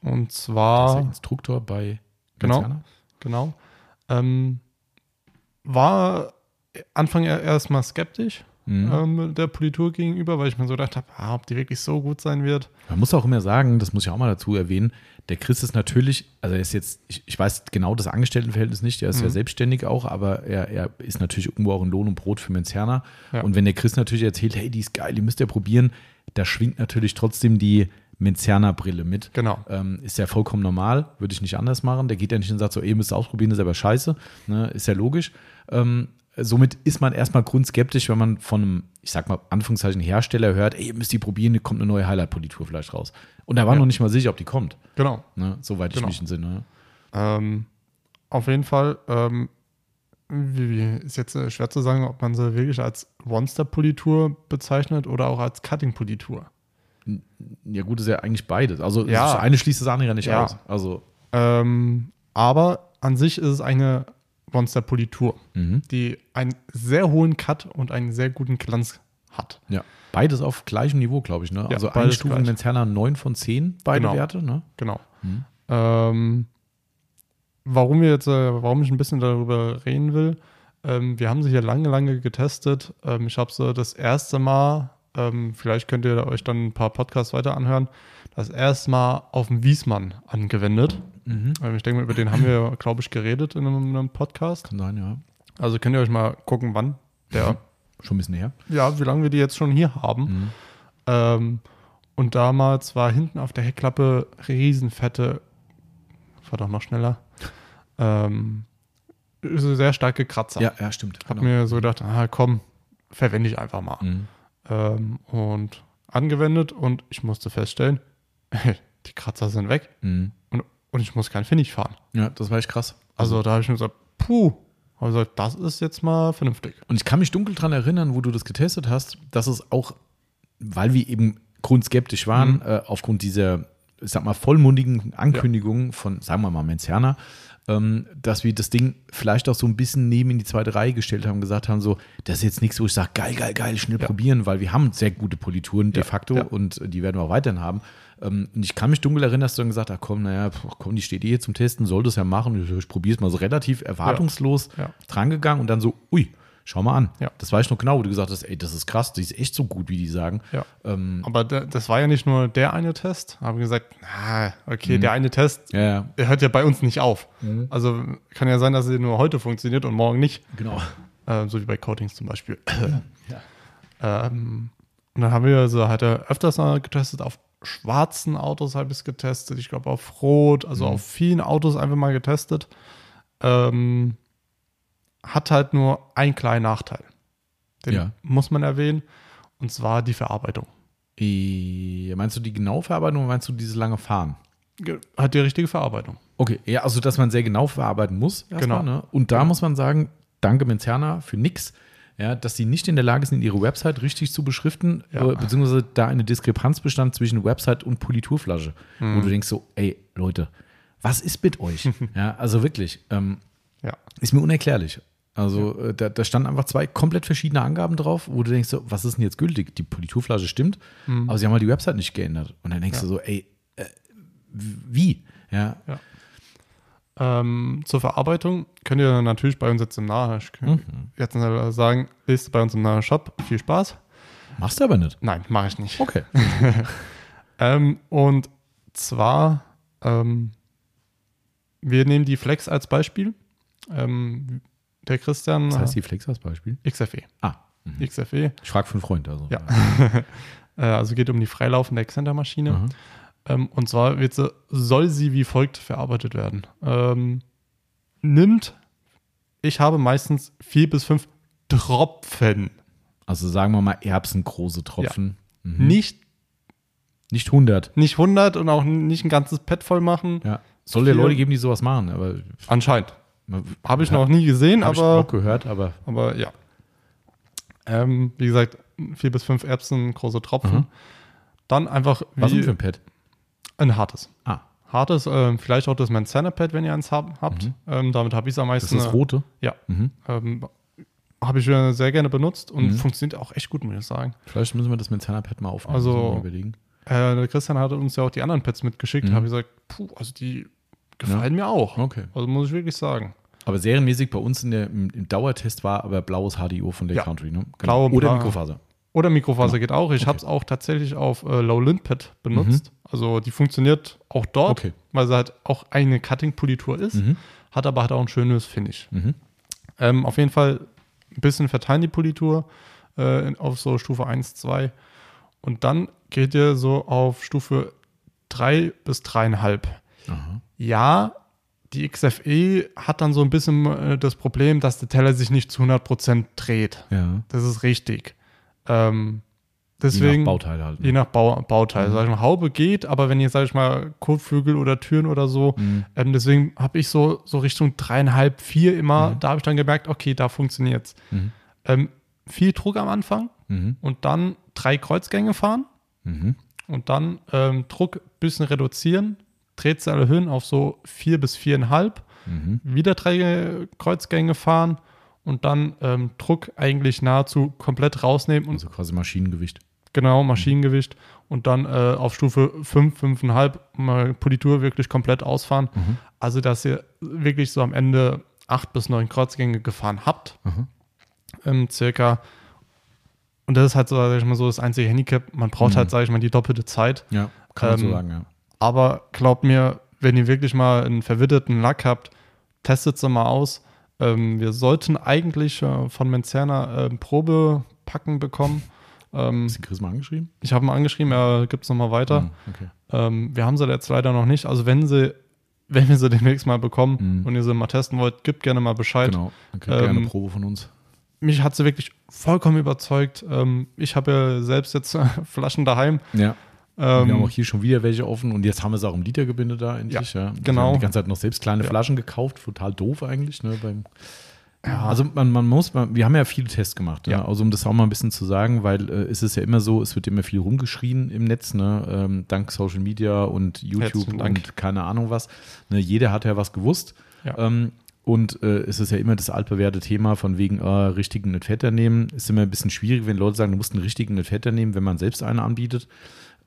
und Das ist zwar der Instruktor bei Genau. Menciana? Genau. Ähm, war Anfang erstmal skeptisch Mhm. ähm, der Politur gegenüber, weil ich mir so gedacht habe, ah, ob die wirklich so gut sein wird. Man muss auch immer sagen, das muss ich auch mal dazu erwähnen, der Chris ist natürlich, also er ist jetzt, ich, ich weiß genau das Angestelltenverhältnis nicht, er ist ja Mhm. selbstständig auch, aber er, er ist natürlich irgendwo auch in Lohn und Brot für Menzerner. Ja. Und wenn der Chris natürlich erzählt, hey, die ist geil, die müsst ihr probieren, da schwingt natürlich trotzdem die Menzerner-Brille mit. Genau. Ähm, ist ja vollkommen normal, würde ich nicht anders machen. Der geht ja nicht und sagt so, ey, ihr müsst ihr ausprobieren, ist aber scheiße. Ne? Ist ja logisch. Ähm, somit ist man erstmal grundskeptisch, wenn man von einem, ich sag mal, Anführungszeichen Hersteller hört, ey, ihr müsst die probieren, kommt eine neue Highlight-Politur vielleicht raus. Und da war Ja. noch nicht mal sicher, ob die kommt. Genau. Ne? Soweit ich Genau. mich entsinne. Ähm, auf jeden Fall, ähm, ist jetzt äh, schwer zu sagen, ob man sie wirklich als Monster-Politur bezeichnet oder auch als Cutting-Politur. Ja, gut, ist ja eigentlich beides. Also Ja. das eine schließt das andere ja nicht Ja. aus. Also, Ähm, aber an sich ist es eine Monster-Politur, mhm. die einen sehr hohen Cut und einen sehr guten Glanz hat. ja. Beides auf gleichem Niveau, glaube ich. Ne? Ja, also beides Einstufung gleich. Menzerner 9 von 10, beide Genau. Werte. Ne? Genau. Mhm. Ähm, warum wir jetzt, äh, warum ich ein bisschen darüber reden will, ähm, wir haben sie hier lange, lange getestet. Ähm, ich habe sie das erste Mal, ähm, vielleicht könnt ihr euch dann ein paar Podcasts weiter anhören, das erste Mal auf dem Wiesmann angewendet. Mhm. Ähm, ich denke mal, über den haben wir, glaube ich, geredet in einem, einem Podcast. Kann sein, ja. Also könnt ihr euch mal gucken, wann der, Schon ein bisschen her. ja, wie lange wir die jetzt schon hier haben. Mhm. Ähm, und damals war hinten auf der Heckklappe riesenfette, war doch noch schneller, ähm, sehr starke Kratzer. Ja, ja, stimmt. Hab mir so gedacht, ah, komm, verwende ich einfach mal. Mhm. Ähm, und angewendet und ich musste feststellen, die Kratzer sind weg Mhm. und, und ich muss kein Finish fahren. Ja, das war echt krass. Also da habe ich mir gesagt, puh, also das ist jetzt mal vernünftig. Und ich kann mich dunkel dran erinnern, wo du das getestet hast, dass es auch, weil wir eben grundskeptisch waren, Mhm. äh, aufgrund dieser, ich sag mal, vollmundigen Ankündigungen von, sagen wir mal, Menzerner, ähm, dass wir das Ding vielleicht auch so ein bisschen neben in die zweite Reihe gestellt haben, gesagt haben, so, das ist jetzt nichts, wo ich sage, geil, geil, geil, schnell Ja. probieren, weil wir haben sehr gute Polituren de Ja, facto ja. und die werden wir auch weiterhin haben. Ähm, und ich kann mich dunkel erinnern, dass du dann gesagt hast, komm, naja, komm, die steht eh zum Testen, soll das ja machen. Ich, ich probiere es mal so relativ erwartungslos Ja. drangegangen und dann so, ui, schau mal an. Ja. Das weiß ich noch genau, wo du gesagt hast, ey, das ist krass, die ist echt so gut, wie die sagen. Ja. Ähm, Aber da, das war ja nicht nur der eine Test. Haben gesagt, na, okay, der eine Test, ja, ja, der hört ja bei uns nicht auf. Also kann ja sein, dass sie nur heute funktioniert und morgen nicht. genau. Äh, so wie bei Coatings zum Beispiel. Ja. ähm, und dann haben wir also halt äh, öfters mal getestet, auf schwarzen Autos habe ich es getestet, ich glaube auf Rot, also Mhm. auf vielen Autos einfach mal getestet. Ähm, hat halt nur einen kleinen Nachteil. Den Ja. muss man erwähnen. Und zwar die Verarbeitung. Äh, Meinst du die genaue Verarbeitung oder meinst du diese lange Fahren? Hat die richtige Verarbeitung. Okay, ja, also dass man sehr genau verarbeiten muss. Genau. Ne? Und da muss man sagen, danke Menzerna für nix, ja, dass sie nicht in der Lage sind, ihre Website richtig zu beschriften, Ja. äh, beziehungsweise da eine Diskrepanz bestand zwischen Website und Politurflasche, wo Mhm. du denkst so, ey, Leute, was ist mit euch? ja, also wirklich, ähm, Ja. ist mir unerklärlich. Also äh, da, da standen einfach zwei komplett verschiedene Angaben drauf, wo du denkst, so, was ist denn jetzt gültig? Die Politurflasche stimmt, aber sie haben halt die Website nicht geändert. Und dann denkst Mhm. Ja. du so, ey, äh, wie? Ja, Ähm, zur Verarbeitung könnt ihr natürlich bei uns jetzt im kann Mhm. jetzt sagen, bist bei uns im Nahe Shop. Viel Spaß. machst du aber nicht. Nein, mache ich nicht. Okay. Ähm, und zwar, ähm, wir nehmen die Flex als Beispiel. Ähm, der Christian Das heißt die Flex als Beispiel? XFE. Ah, mhm. XFE. ich frage für einen Freund. Also. Ja. Äh, also geht um die freilaufende Exzentermaschine. Aha. Ähm, und zwar wird sie, soll sie wie folgt verarbeitet werden. Ähm, nimmt, ich habe meistens vier bis fünf Tropfen. Also sagen wir mal erbsengroße Tropfen. Mhm. Nicht, Nicht 100. nicht 100 und auch nicht ein ganzes Pad voll machen. Ja. Soll ja Leute geben, die sowas machen, aber Anscheinend. Habe ich noch nie gesehen, Hab ich aber, auch gehört, aber aber ja. Ähm, wie gesagt, vier bis fünf Erbsen, große Tropfen. Mhm. Dann einfach was denn wie für ein Pad? Ein hartes. Ah, Hartes, ähm, vielleicht auch das Manzana-Pad, wenn ihr eins hab, habt. Mhm. Ähm, damit habe ich es am das meisten. ist das rote. Ja. Mhm. Ähm, habe ich äh, sehr gerne benutzt und Mhm. funktioniert auch echt gut, muss ich sagen. Vielleicht müssen wir das mit Pad mal aufnehmen. Also- mal überlegen. Äh, der Christian hatte uns ja auch die anderen Pads mitgeschickt. Mhm. Da habe ich gesagt, puh, also die gefallen mir auch. Okay. Also muss ich wirklich sagen. Aber serienmäßig bei uns in der, im, Dauertest war aber blaues HDO von Lake Ja. Country, ne? Blau- Oder Mikrofaser. Oder Mikrofaser geht auch. Ich Okay. habe es auch tatsächlich auf äh, Low Lint benutzt. Also die funktioniert auch dort, Okay. weil sie halt auch eine Cutting-Politur ist, Mhm. hat aber halt auch ein schönes Finish. Mhm. Ähm, auf jeden Fall ein bisschen verteilen die Politur äh, auf so Stufe 1, 2. Und dann geht ihr so auf Stufe 3 bis 3,5. Aha. Ja, die XFE hat dann so ein bisschen äh, das Problem, dass der Teller sich nicht zu 100% dreht. Ja. Das ist richtig. Ähm, Je deswegen, nach Bauteil halt. ne? je nach Bau, Bauteil. Mhm. Sag ich mal, Haube geht, aber wenn ihr, sag ich mal, Kotflügel oder Türen oder so, Mhm. ähm, deswegen habe ich so, so Richtung dreieinhalb, vier immer, Mhm. da habe ich dann gemerkt, okay, da funktioniert's. Mhm. Ähm, viel Druck am Anfang Mhm. und dann drei Kreuzgänge fahren Mhm. und dann ähm, Druck ein bisschen reduzieren, Drehzahl erhöhen auf so vier bis viereinhalb, Mhm. wieder drei Kreuzgänge fahren und dann ähm, Druck eigentlich nahezu komplett rausnehmen und Also quasi Maschinengewicht. Genau Maschinengewicht und dann äh, auf Stufe 5, 5,5 mal Politur wirklich komplett ausfahren. Mhm. Also, dass ihr wirklich so am Ende acht bis neun Kreuzgänge gefahren habt, Mhm. ähm, circa. Und das ist halt so, sag ich mal, so das einzige Handicap. Man braucht Mhm. halt, sage ich mal, die doppelte Zeit. Ja, kann man so Ähm, sagen, ja. Aber glaubt mir, wenn ihr wirklich mal einen verwitterten Lack habt, testet sie mal aus. Ähm, wir sollten eigentlich äh, von Menzerner äh, Probepacken bekommen. Ähm, Hast du Chris mal angeschrieben? ich habe ihn angeschrieben, er gibt es nochmal weiter. Mhm, Okay. Ähm, wir haben sie jetzt leider noch nicht. Also wenn sie, wenn wir sie demnächst mal bekommen Mhm. und ihr sie mal testen wollt, gebt gerne mal Bescheid. Genau. Dann kriegt Ähm, eine Probe von uns. Mich hat sie wirklich vollkommen überzeugt. Ähm, ich habe ja selbst jetzt Flaschen daheim. Ja. Ähm, wir haben auch hier schon wieder welche offen und jetzt haben wir es auch im Litergebinde da endlich. Ja, genau. Wir haben die ganze Zeit noch selbst kleine Ja. Flaschen gekauft, total doof eigentlich. Ne, beim, Ja. Also man, man muss, man, wir haben ja viele Tests gemacht, ja. Ja. also um das auch mal ein bisschen zu sagen, weil äh, es ist ja immer so, es wird immer viel rumgeschrien im Netz, ne, ähm, dank Social Media und YouTube und keine Ahnung was. Ne, jeder hat ja was gewusst. Ja. Ähm, und äh, es ist ja immer das altbewährte Thema von wegen äh, richtigen fetter nehmen. Ist immer ein bisschen schwierig, wenn Leute sagen, du musst einen richtigen fetter nehmen, wenn man selbst einen anbietet.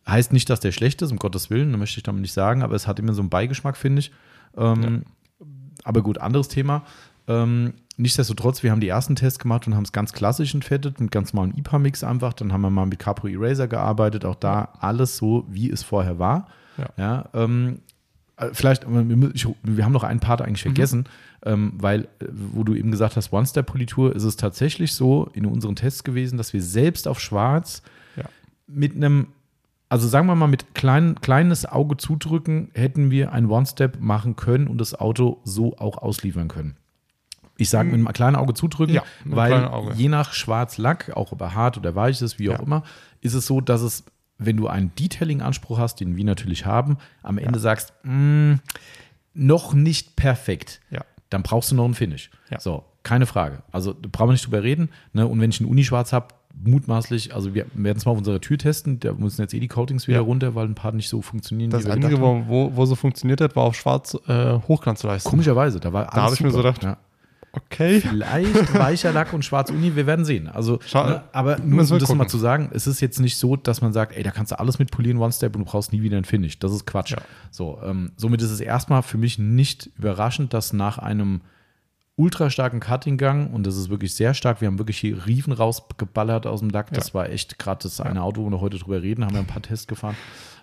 Heißt nicht, dass der schlecht ist, um Gottes Willen, da möchte ich damit nicht sagen, aber es hat immer so einen Beigeschmack, finde ich. Ähm, Aber gut, anderes Thema. Ähm, nichtsdestotrotz, wir haben die ersten Tests gemacht und haben es ganz klassisch entfettet mit ganz normalen IPA-Mix einfach. Dann haben wir mal mit Capro Eraser gearbeitet, auch da alles so, wie es vorher war. Ja. Ja, ähm, äh, vielleicht, aber wir, haben noch einen Part eigentlich vergessen, ähm, weil, äh, wo du eben gesagt hast, One-Step-Politur, ist es tatsächlich so in unseren Tests gewesen, dass wir selbst auf Schwarz Ja. mit einem, also sagen wir mal, mit klein, kleines Auge zudrücken, hätten wir ein One-Step machen können und das Auto so auch ausliefern können. Ich sage mit einem kleinen Auge zudrücken, Ja, weil Auge. je nach Schwarz-Lack, auch ob er hart oder weich ist, wie auch Ja. immer, ist es so, dass es, wenn du einen Detailing-Anspruch hast, den wir natürlich haben, am Ende sagst, "Mm, noch nicht perfekt, Ja. dann brauchst du noch einen Finish. Ja. So, keine Frage. Also da brauchen wir nicht drüber reden. Ne? Und wenn ich einen Unischwarz habe, mutmaßlich, also wir werden es mal auf unserer Tür testen, da müssen jetzt eh die Coatings wieder Ja. runter, weil ein paar nicht so funktionieren. Das Einzige, wo, wo, so funktioniert hat, war auf Schwarz äh, Hochglanzleistung. Komischerweise, da war alles habe ich mir so gedacht, ja. Okay. Vielleicht weicher Lack und schwarz Uni, wir werden sehen. Also, ne, aber nur um das mal zu sagen, es ist jetzt nicht so, dass man sagt, ey, da kannst du alles mit polieren, One-Step und du brauchst nie wieder ein Finish. Das ist Quatsch. Ja. So, ähm, somit ist es erstmal für mich nicht überraschend, dass nach einem ultra starken Cutting-Gang, und das ist wirklich sehr stark, wir haben wirklich hier Riefen rausgeballert aus dem Lack. Das Ja. war echt gerade das eine Auto, wo wir heute drüber reden, haben wir ein paar Tests gefahren.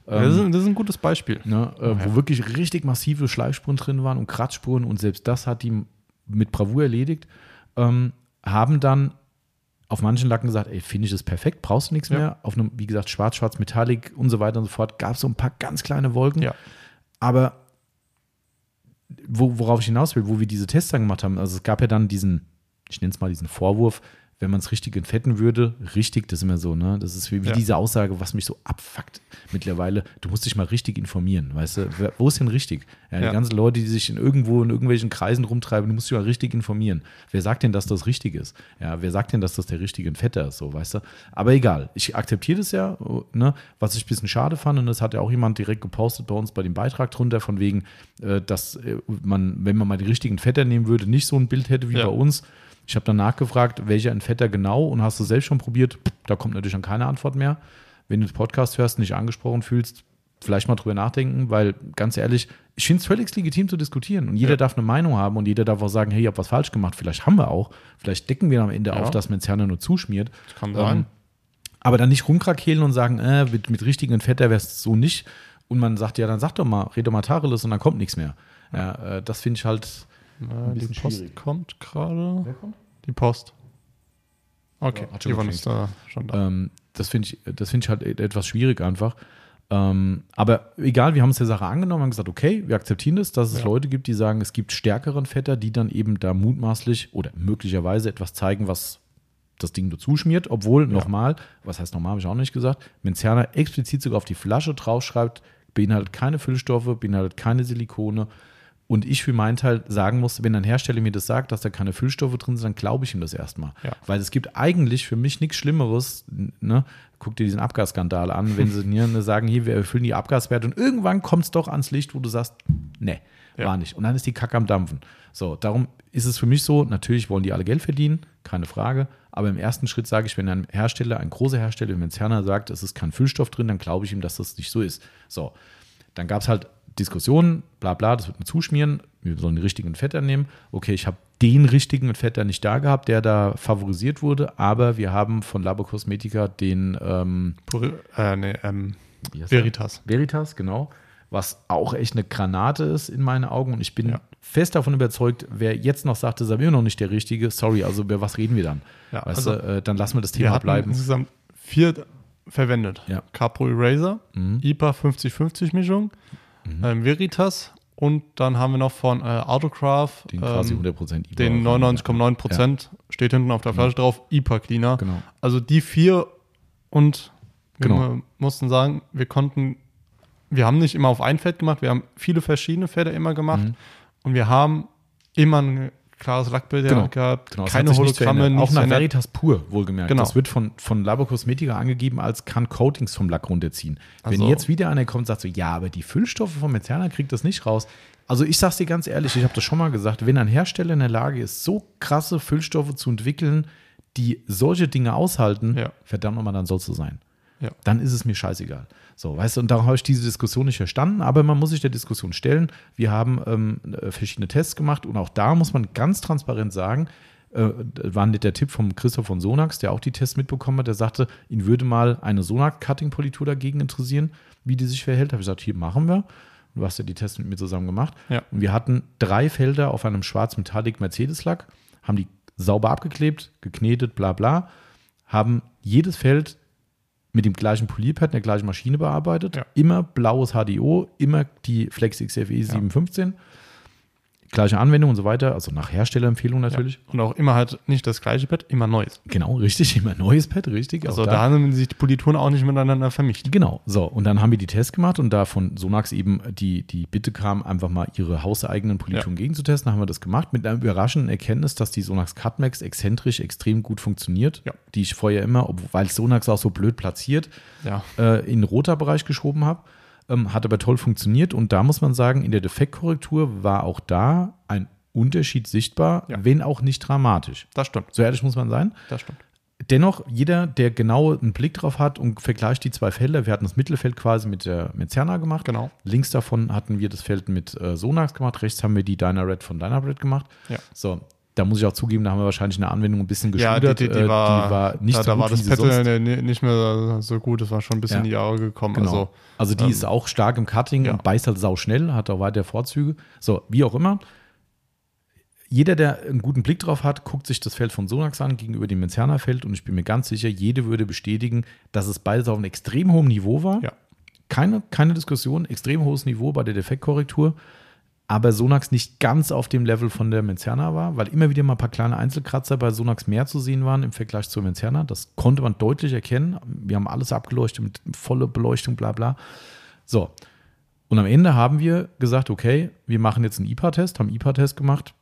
das, ist, das ist ein gutes Beispiel. Ne, äh, Okay. Wo wirklich richtig massive Schleifspuren drin waren und Kratzspuren und selbst das hat die mit Bravour erledigt. Ähm, haben dann auf manchen Lacken gesagt, ey, finde ich das perfekt, brauchst du nichts Ja. mehr. Auf einem, wie gesagt, schwarz, schwarz, Metallic und so weiter und so fort, gab es so ein paar ganz kleine Wolken. Ja. Aber wo, worauf ich hinaus will, wo wir diese Tests dann gemacht haben, also es gab ja dann diesen, ich nenne es mal diesen Vorwurf, wenn man es richtig entfetten würde, richtig, das ist immer so, ne? Das ist wie, wie Ja. diese Aussage, was mich so abfuckt mittlerweile. Du musst dich mal richtig informieren, weißt du? Wo ist denn richtig? Ja, die Ja. ganzen Leute, die sich in irgendwo in irgendwelchen Kreisen rumtreiben, du musst dich mal richtig informieren. Wer sagt denn, dass das richtig ist? Ja, wer sagt denn, dass das der richtige Entfetter ist, so, weißt du? Aber egal, ich akzeptiere das ja, ne? Was ich ein bisschen schade fand, und das hat ja auch jemand direkt gepostet bei uns bei dem Beitrag drunter, von wegen, äh, dass äh, man, wenn man mal die richtigen Fetter nehmen würde, nicht so ein Bild hätte wie bei uns. Ich habe dann nachgefragt, welcher Entfetter genau und hast du selbst schon probiert? Da kommt natürlich dann keine Antwort mehr. Wenn du den Podcast hörst, nicht angesprochen fühlst, vielleicht mal drüber nachdenken, weil ganz ehrlich, ich finde es völlig legitim zu diskutieren und jeder Ja. darf eine Meinung haben und jeder darf auch sagen, hey, ich habe was falsch gemacht. Vielleicht haben wir auch. Vielleicht decken wir am Ende Ja. auf, dass Menzerner nur zuschmiert. Das kann Ähm, sein. aber dann nicht rumkrakehlen und sagen, äh, mit, mit richtigen Fetter wäre es so nicht. Und man sagt, ja, dann sag doch mal, red doch mal Tacheles und dann kommt nichts mehr. Ja, äh, das finde ich halt. Äh, die bisschen Post schwierig. kommt gerade. kommt? Die Post. Okay, Ja, Yvonne ist da schon da. Ähm, das finde ich, das finde ich halt e- etwas schwierig einfach. Ähm, aber egal, wir haben uns der Sache angenommen, haben gesagt, okay, wir akzeptieren das, dass es Ja. Leute gibt, die sagen, es gibt stärkeren Vetter, die dann eben da mutmaßlich oder möglicherweise etwas zeigen, was das Ding dazu schmiert, obwohl nochmal, was heißt nochmal, habe ich auch nicht gesagt, Menzerner explizit sogar auf die Flasche draufschreibt, beinhaltet keine Füllstoffe, beinhaltet keine Silikone. Und ich für meinen Teil sagen muss, wenn ein Hersteller mir das sagt, dass da keine Füllstoffe drin sind, dann glaube ich ihm das erstmal. Ja. Weil es gibt eigentlich für mich nichts Schlimmeres, ne? Guck dir diesen Abgasskandal an, wenn sie hier ne, sagen, hier, wir erfüllen die Abgaswerte und irgendwann kommt es doch ans Licht, wo du sagst, nee, Ja. war nicht. Und dann ist die Kacke am Dampfen. So, darum ist es für mich so, natürlich wollen die alle Geld verdienen, keine Frage. Aber im ersten Schritt sage ich, wenn ein Hersteller, ein großer Hersteller, wenn Zerner sagt, es ist kein Füllstoff drin, dann glaube ich ihm, dass das nicht so ist. So, dann gab es halt Diskussionen, bla bla, das wird mir zuschmieren, wir sollen die richtigen Fetter nehmen. Okay, ich habe den richtigen Fetter nicht da gehabt, der da favorisiert wurde, aber wir haben von Labo Cosmetica den ähm, Puri äh, nee, ähm? Veritas. Veritas, genau. Was auch echt eine Granate ist in meinen Augen. Und ich bin Ja. fest davon überzeugt, wer jetzt noch sagt, das ist aber immer noch nicht der Richtige, sorry, also über was reden wir dann? Ja, weißt also du, äh, dann lassen wir das Wir Thema hatten bleiben. insgesamt vier verwendet. Ja. Capro Eraser, Mhm. IPA 50-50 Mischung, ähm, Veritas und dann haben wir noch von äh, Autocraft Den quasi ähm, 100% IPA. den 99,9 Prozent steht hinten auf der Flasche drauf, IPA Cleaner. Genau. Also die vier und wir Genau. mu- mussten sagen, wir konnten, wir haben nicht immer auf ein Fett gemacht, wir haben viele verschiedene Fette immer gemacht Mhm. und wir haben immer ein klares Lackbild Genau. gehabt, Genau, keine Hologramme, verändert. Auch nach. Veritas pur, wohlgemerkt. Genau. Das wird von, von Labo Cosmetica angegeben, als kann Coatings vom Lack runterziehen. Wenn Also- jetzt wieder einer kommt und sagt so, ja, aber die Füllstoffe von Metzana kriegt das nicht raus. Also ich sag's dir ganz ehrlich, ich habe das schon mal gesagt, wenn ein Hersteller in der Lage ist, so krasse Füllstoffe zu entwickeln, die solche Dinge aushalten, Ja. verdammt nochmal, dann soll es so sein. Ja. Dann ist es mir scheißegal. So, weißt du, und darum habe ich diese Diskussion nicht verstanden, aber man muss sich der Diskussion stellen. Wir haben ähm, äh, verschiedene Tests gemacht und auch da muss man ganz transparent sagen, äh, war nicht der Tipp vom Christoph von Sonax, der auch die Tests mitbekommen hat, der sagte, ihn würde mal eine Sonax-Cutting-Politur dagegen interessieren, wie die sich verhält. Da habe ich gesagt, hier machen wir. Du hast ja die Tests mit mir zusammen gemacht. Ja. Und wir hatten drei Felder auf einem schwarz-metallic Mercedes-Lack, haben die sauber abgeklebt, geknetet, bla bla, haben jedes Feld mit dem gleichen Polierpad, der gleichen Maschine bearbeitet. Ja. Immer blaues HDO, immer die Flex XFE 715. Gleiche Anwendung und so weiter, also nach Herstellerempfehlung natürlich. Und auch immer halt nicht das gleiche Bett, immer neues. Genau, richtig, immer neues Pad, richtig. Also auch da haben sich die Polituren auch nicht miteinander vermischt. Genau, so. Und dann haben wir die Tests gemacht und da von Sonax eben die, die Bitte kam, einfach mal ihre hauseigenen Polituren gegenzutesten. Dann haben wir das gemacht mit einer überraschenden Erkenntnis, dass die Sonax Cutmax exzentrisch extrem gut funktioniert. Ja. Die ich vorher immer, weil Sonax auch so blöd platziert, Ja. äh, in den roter Bereich geschoben habe. Ähm, hat aber toll funktioniert und da muss man sagen, in der Defektkorrektur war auch da ein Unterschied sichtbar, Ja. wenn auch nicht dramatisch. Das stimmt. So ehrlich muss man sein. Das stimmt. Dennoch, jeder, der genau einen Blick drauf hat und vergleicht die zwei Felder, wir hatten das Mittelfeld quasi mit der mit Cerna gemacht. Genau. Links davon hatten wir das Feld mit äh, Sonax gemacht, rechts haben wir die Dynared von Dynared gemacht. Ja. So, da muss ich auch zugeben, da haben wir wahrscheinlich eine Anwendung ein bisschen Ja, geschudert. die, die, die, äh, war, nicht da, so da gut, war das Pattern äh, nicht mehr so gut, das war schon ein bisschen Ja. in die Jahre gekommen. Genau. Also, Also, die ähm, ist auch stark im Cutting ja. und beißt halt sau schnell, hat auch weitere Vorzüge. So, wie auch immer. Jeder, der einen guten Blick drauf hat, guckt sich das Feld von Sonax an gegenüber dem Menzerner-Feld und ich bin mir ganz sicher, jede würde bestätigen, dass es beides auf einem extrem hohen Niveau war. Ja. Keine, keine Diskussion, extrem hohes Niveau bei der Defektkorrektur, aber Sonax nicht ganz auf dem Level von der Menzerna war, weil immer wieder mal ein paar kleine Einzelkratzer bei Sonax mehr zu sehen waren im Vergleich zur Menzerna. Das konnte man deutlich erkennen. Wir haben alles abgeleuchtet mit voller Beleuchtung, bla bla. So. Und am Ende haben wir gesagt, okay, wir machen jetzt einen IPA-Test, haben IPA-Test gemacht.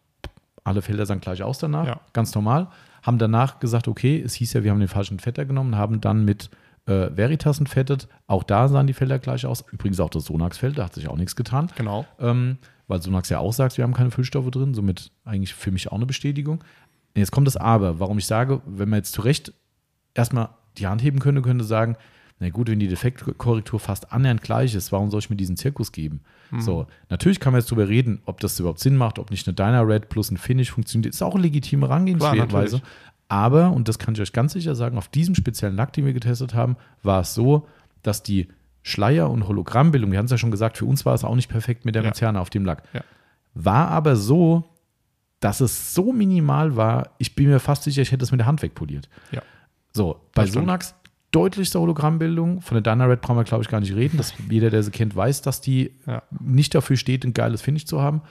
Alle Felder sahen gleich aus danach, Ja. ganz normal. Haben danach gesagt, okay, es hieß ja, wir haben den falschen Fetter genommen, haben dann mit äh, Veritas entfettet. Auch da sahen die Felder gleich aus. Übrigens auch das Sonax-Feld, da hat sich auch nichts getan. genau. Ähm, weil Sonax ja auch sagt, wir haben keine Füllstoffe drin, somit eigentlich für mich auch eine Bestätigung. Jetzt kommt das Aber, warum ich sage, wenn man jetzt zu Recht erstmal die Hand heben könnte, könnte sagen, Na gut, wenn die Defektkorrektur fast annähernd gleich ist, warum soll ich mir diesen Zirkus geben? Mhm. So, natürlich kann man jetzt drüber reden, ob das überhaupt Sinn macht, ob nicht eine Dyna-Red plus ein Finish funktioniert. Ist auch eine legitime Herangehensweise. Aber, und das kann ich euch ganz sicher sagen, auf diesem speziellen Lack, den wir getestet haben, war es so, dass die Schleier- und Hologrammbildung, wir haben es ja schon gesagt, für uns war es auch nicht perfekt mit der Ja. Mezerna auf dem Lack. Ja. War aber so, dass es so minimal war, ich bin mir fast sicher, ich hätte es mit der Hand wegpoliert. Ja. So, bei. Sonax deutlichste Hologrammbildung. Von der Dyna-Red brauchen wir, glaube ich, gar nicht reden. Das, jeder, der sie kennt, weiß, dass die Ja. nicht dafür steht, ein geiles Finish zu haben.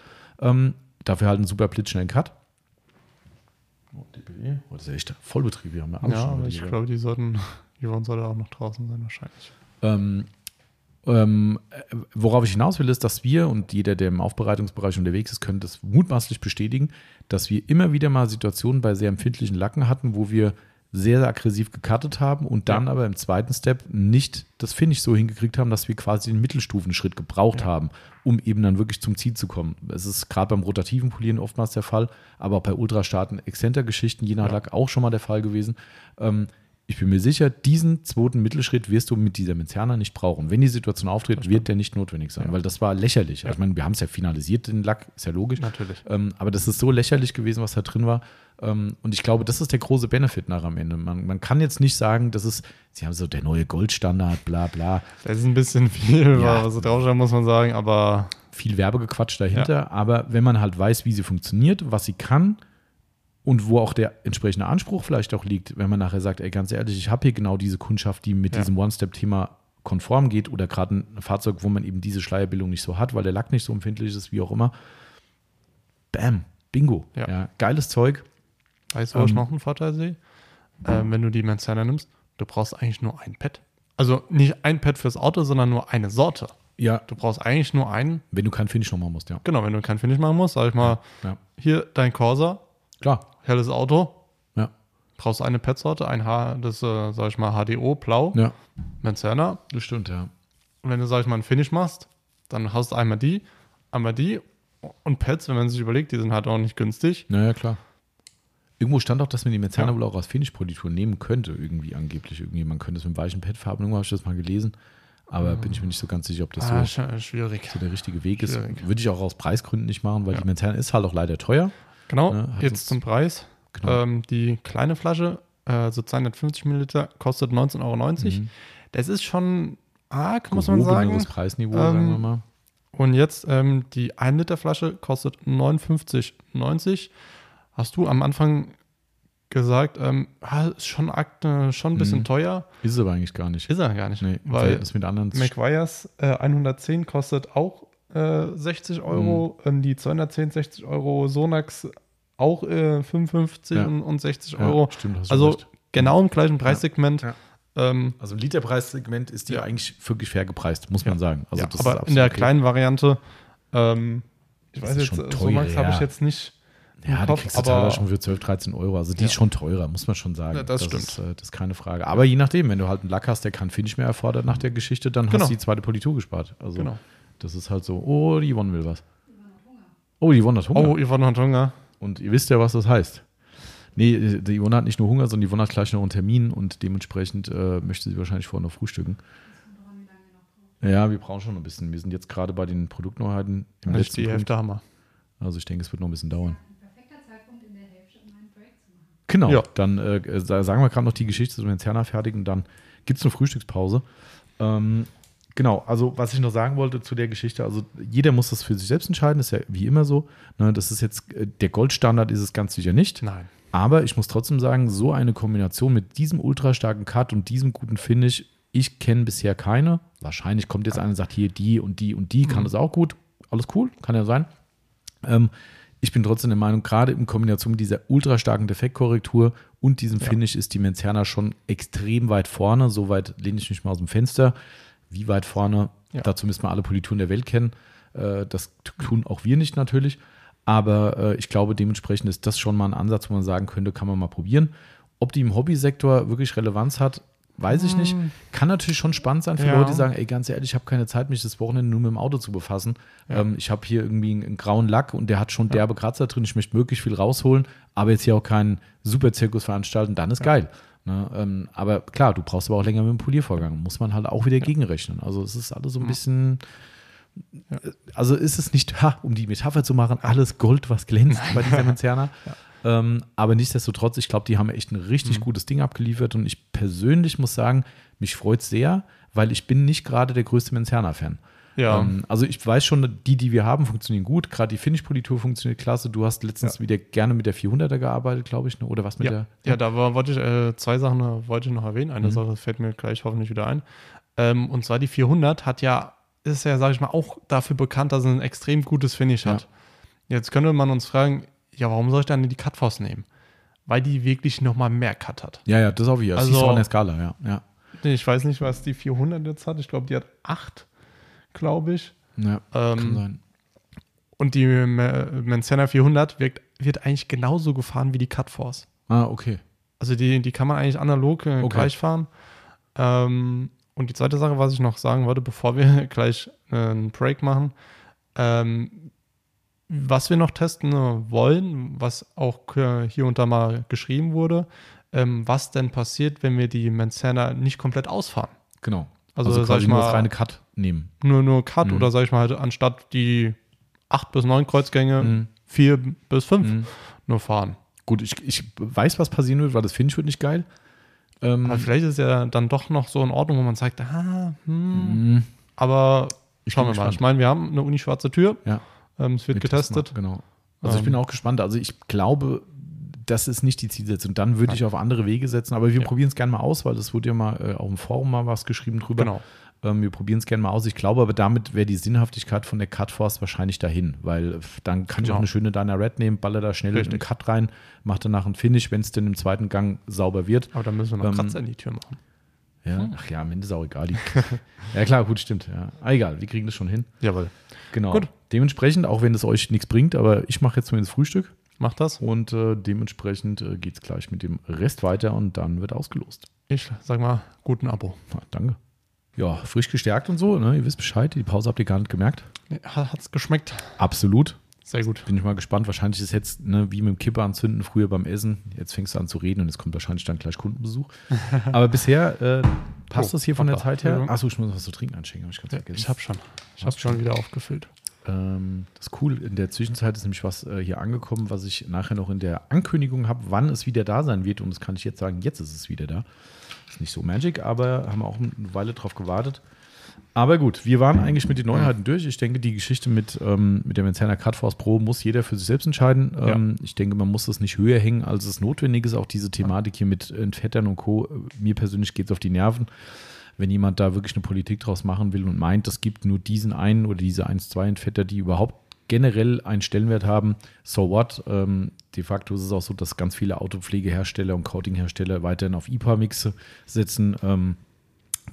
Ähm, dafür halt einen super blitzschnellen Cut. Oh, DPE. Oh, das ist echt Vollbetrieb. Wir haben ja, Ja, schon ich glaube, die sollten, die wollen sollte auch noch draußen sein wahrscheinlich. Ähm, ähm, äh, worauf ich hinaus will, ist, dass wir und jeder, der im Aufbereitungsbereich unterwegs ist, könnte das mutmaßlich bestätigen, dass wir immer wieder mal Situationen bei sehr empfindlichen Lacken hatten, wo wir sehr, sehr aggressiv gecuttet haben und dann Ja. aber im zweiten Step nicht das Finish so hingekriegt haben, dass wir quasi den Mittelstufenschritt gebraucht Ja. haben, um eben dann wirklich zum Ziel zu kommen. Es ist gerade beim rotativen Polieren oftmals der Fall, aber auch bei ultrastarken Exzenter-Geschichten, je nach Ja. Lack, auch schon mal der Fall gewesen. Ähm, ich bin mir sicher, diesen zweiten Mittelschritt wirst du mit dieser Mezerna nicht brauchen. Wenn die Situation auftritt, wird der nicht notwendig sein, Ja. weil das war lächerlich. Also Ich meine, wir haben es ja finalisiert, den Lack, ist ja logisch. Natürlich. Ähm, aber das ist so lächerlich gewesen, was da drin war. Ähm, und ich glaube, das ist der große Benefit nach am Ende. Man, man kann jetzt nicht sagen, das ist, sie haben so der neue Goldstandard, bla bla. Das ist ein bisschen viel, Ja. was sie draufschreiben, muss man sagen, aber Viel Werbegequatsch dahinter. Aber wenn man halt weiß, wie sie funktioniert, was sie kann und wo auch der entsprechende Anspruch vielleicht auch liegt, wenn man nachher sagt, ey, ganz ehrlich, ich habe hier genau diese Kundschaft, die mit Ja. diesem One-Step-Thema konform geht oder gerade ein Fahrzeug, wo man eben diese Schleierbildung nicht so hat, weil der Lack nicht so empfindlich ist, wie auch immer. Bam, Bingo. Ja. Ja, geiles Zeug. weißt du, ich Ähm, noch einen Vorteil sehe? Ähm, wenn du die Manzana nimmst, du brauchst eigentlich nur ein Pad. Also nicht ein Pad fürs Auto, sondern nur eine Sorte. Ja, Du brauchst eigentlich nur einen. wenn du kein Finish noch machen musst, ja. Genau, wenn du kein Finish machen musst, sag ich mal, Ja, hier dein Corsa, klar. helles Auto, Ja, brauchst eine Pad-Sorte, ein H, das, äh, sag ich mal, HDO, blau, ja. Manzana. Das stimmt, ja. Und wenn du, sag ich mal, einen Finish machst, dann hast du einmal die, einmal die und Pads, wenn man sich überlegt, die sind halt auch nicht günstig. Naja, klar. Irgendwo stand auch, dass man die Merzana Ja. wohl auch als Finish-Politur nehmen könnte, irgendwie angeblich. Irgendwie, man könnte es mit weichen Padfarben, irgendwo habe ich das mal gelesen. Aber bin ich mir nicht so ganz sicher, ob das ah, so, so der richtige Weg ist. Schwierig. Würde ich auch aus Preisgründen nicht machen, weil Ja. die Merzana ist halt auch leider teuer. Genau, hat jetzt zum Preis. Genau. Ähm, die kleine Flasche, äh, so 250 Milliliter, kostet 19,90 Euro. Mhm. Das ist schon arg, muss man sagen. Preisniveau, Ähm, sagen wir mal. Und jetzt ähm, die 1 Liter Flasche kostet 59,90. Hast du am Anfang gesagt, ähm, ah, ist schon, arg, äh, schon ein bisschen Mhm. teuer? Ist es aber eigentlich gar nicht. Ist er gar nicht. Nee, weil Verhältnis mit anderen. McGuire's äh, 110 kostet auch äh, 60 Euro, ähm, die 210, 60 Euro, Sonax auch äh, 55 Ja. und, und 60 Ja, Euro. stimmt, Also recht. genau im gleichen Preissegment. Ja. Ähm, Also im Literpreissegment ist die Ja. eigentlich wirklich fair gepreist, muss man sagen. Also das aber in der okay. kleinen Variante, ähm, ich Das weiß jetzt, schon äh, teuer, Sonax habe ich jetzt nicht Ja, die Kopf, kriegst du aber teilweise schon für 12, 13 Euro. Also die Ja. ist schon teurer, muss man schon sagen. Ja, das Ist, äh, das ist keine Frage. Aber je nachdem, wenn du halt einen Lack hast, der kein Finish mehr erfordert nach der Geschichte, dann Genau. hast du die zweite Politur gespart. Also Genau. Das ist halt so, oh, die Yvonne will was. Oh, die Yvonne hat Hunger. Oh, Yvonne hat Hunger. Und ihr wisst ja, was das heißt. Nee, die Yvonne hat nicht nur Hunger, sondern die Yvonne hat gleich noch einen Termin und dementsprechend äh, möchte sie wahrscheinlich vorher noch frühstücken. Ja, wir brauchen schon ein bisschen. Wir sind jetzt gerade bei den Produktneuheiten im Nicht letzten die Punkt. Hälfte haben wir. Also ich denke, es wird noch ein bisschen dauern. Perfekter Zeitpunkt in der Hälfte, einen Break zu machen. Genau, Ja. dann äh, sa- sagen wir gerade noch die Geschichte zu den Zerner fertig und dann gibt es eine Frühstückspause. Ähm, genau, also was ich noch sagen wollte zu der Geschichte, also jeder muss das für sich selbst entscheiden, ist ja wie immer so. Ne, das ist jetzt, äh, der Goldstandard ist es ganz sicher nicht. Nein. Aber ich muss trotzdem sagen, so eine Kombination mit diesem ultra starken Cut und diesem guten Finish, ich kenne bisher keine. Wahrscheinlich kommt jetzt einer und sagt, hier die und die und die, kann das auch gut. Alles cool, kann ja sein. Ähm, ich bin trotzdem der Meinung, gerade in Kombination mit dieser ultra starken Defektkorrektur und diesem Ja. Finish ist die Menzerna schon extrem weit vorne. So weit lehne ich mich mal aus dem Fenster. Wie weit vorne? Ja. Dazu müssen wir alle Polituren der Welt kennen. Äh, das tun auch wir nicht natürlich. Aber äh, ich glaube, dementsprechend ist das schon mal ein Ansatz, wo man sagen könnte, kann man mal probieren. Ob die im Hobbysektor wirklich Relevanz hat, weiß ich nicht. Kann natürlich schon spannend sein für Ja. Leute, die sagen, ey, ganz ehrlich, ich habe keine Zeit, mich das Wochenende nur mit dem Auto zu befassen. Ähm, ich habe hier irgendwie einen, einen grauen Lack und der hat schon derbe Kratzer drin. Ich möchte möglichst viel rausholen, aber jetzt hier auch keinen Super-Zirkus veranstalten, dann ist geil. Ne? Ähm, aber klar, du brauchst aber auch länger mit dem Poliervorgang. Muss man halt auch wieder gegenrechnen. Also es ist alles so ein bisschen. Also ist es nicht, ha, um die Metapher zu machen, alles Gold, was glänzt bei dieser Menzerner. Ähm, aber nichtsdestotrotz, ich glaube, die haben echt ein richtig Mhm. gutes Ding abgeliefert und ich persönlich muss sagen, mich freut es sehr, weil ich bin nicht gerade der größte Menzerner-Fan. Ja. Ähm, also ich weiß schon, die, die wir haben, funktionieren gut. Gerade die Finish-Politur funktioniert klasse. Du hast letztens Ja. wieder gerne mit der 400er gearbeitet, glaube ich, ne? oder was mit ja, der? ja, da war, wollte ich äh, zwei Sachen äh, wollte ich noch erwähnen. Eine Mhm. Sache fällt mir gleich hoffentlich wieder ein. Ähm, und zwar die 400 hat ja, ist ja, sage ich mal, auch dafür bekannt, dass es ein extrem gutes Finish Ja. hat. Jetzt könnte man uns fragen, ja, warum soll ich dann die Cutforce nehmen? Weil die wirklich nochmal mehr Cut hat. Ja, ja, das auf jeden Fall. Also- Siehst du auch der Skala, ja. ja. Ich weiß nicht, was die 400 jetzt hat. Ich glaube, die hat 8, glaube ich. ja kann Ähm, sein. und die Mancena 400 wirkt, wird eigentlich genauso gefahren wie die Cutforce. Ah, okay. Also die, die kann man eigentlich analog äh, Okay. gleich fahren. Ähm, und die zweite Sache, was ich noch sagen wollte, bevor wir gleich äh, einen Break machen, ähm, was wir noch testen äh, wollen, was auch äh, hier und da mal geschrieben wurde, ähm, was denn passiert, wenn wir die Mancena nicht komplett ausfahren. Genau. Also, Also, sag ich nur mal, das reine Cut nehmen. nur, nur Cut Mhm. oder sag ich mal halt anstatt die 8 bis 9 Kreuzgänge, Mhm. 4 bis 5 Mhm. nur fahren. Gut, ich, ich weiß, was passieren wird, weil das Finish wird nicht geil. Ähm, Aber vielleicht ist ja dann doch noch so in Ordnung, wo man sagt, ah, hm, mh, Aber Ich schauen wir mal. gespannt. Ich meine, wir haben eine unischwarze Tür. ja. Ähm, es wird wir getestet. mal, Genau. Also ich Ähm, bin auch gespannt. Also ich glaube, das ist nicht die Zielsetzung. Dann würde ich auf andere Wege setzen. Aber wir Ja. probieren es gerne mal aus, weil es wurde ja mal äh, auch im Forum mal was geschrieben drüber. Genau. Ähm, wir probieren es gerne mal aus. Ich glaube aber, damit wäre die Sinnhaftigkeit von der Cutforce wahrscheinlich dahin, weil äh, dann kann ich Genau. auch eine schöne Dana Red nehmen, baller da schnell Richtig. einen Cut rein, mache danach einen Finish, wenn es denn im zweiten Gang sauber wird. Aber da müssen wir noch Ähm, Kratzer in die Tür machen. Ja, ach ja, am Ende ist auch egal. Ja klar, gut, stimmt. Ja. Ah, egal, wir kriegen das schon hin. Jawohl. Genau. Gut. Dementsprechend, auch wenn das euch nichts bringt, aber ich mache jetzt zumindest Frühstück Mach das. und äh, dementsprechend äh, geht es gleich mit dem Rest weiter und dann wird ausgelost. Ich sag mal, guten Abo. Ja, danke. Ja, frisch gestärkt und so, ne? Ihr wisst Bescheid, die Pause habt ihr gar nicht gemerkt. Hat es geschmeckt? Absolut. Sehr gut. Bin ich mal gespannt. Wahrscheinlich ist jetzt ne, wie mit dem Kipper anzünden früher beim Essen. Jetzt fängst du an zu reden und es kommt wahrscheinlich dann gleich Kundenbesuch. Aber bisher äh, passt Oh, das hier von der. Zeit her. Achso, ich muss noch was zu trinken einschenken, habe ich ganz vergessen. Ich habe schon. Ich habe schon wieder aufgefüllt. Ähm, das ist cool. In der Zwischenzeit ist nämlich was äh, hier angekommen, was ich nachher noch in der Ankündigung habe, wann es wieder da sein wird. Und das kann ich jetzt sagen, jetzt ist es wieder da. Ist nicht so magic, aber haben wir auch eine Weile drauf gewartet. Aber gut, wir waren eigentlich mit den Neuheiten durch. Ich denke, die Geschichte mit, ähm, mit der Menzerner Cutforce Pro muss jeder für sich selbst entscheiden. Ja. Ähm, ich denke, man muss das nicht höher hängen, als es notwendig ist. Auch diese Thematik hier mit Entfettern und Co. Mir persönlich geht es auf die Nerven. Wenn jemand da wirklich eine Politik draus machen will und meint, es gibt nur diesen einen oder diese 1, 2 Entfetter, die überhaupt generell einen Stellenwert haben, so what? Ähm, de facto ist es auch so, dass ganz viele Autopflegehersteller und Coatinghersteller weiterhin auf IPA-Mixe setzen. Ähm,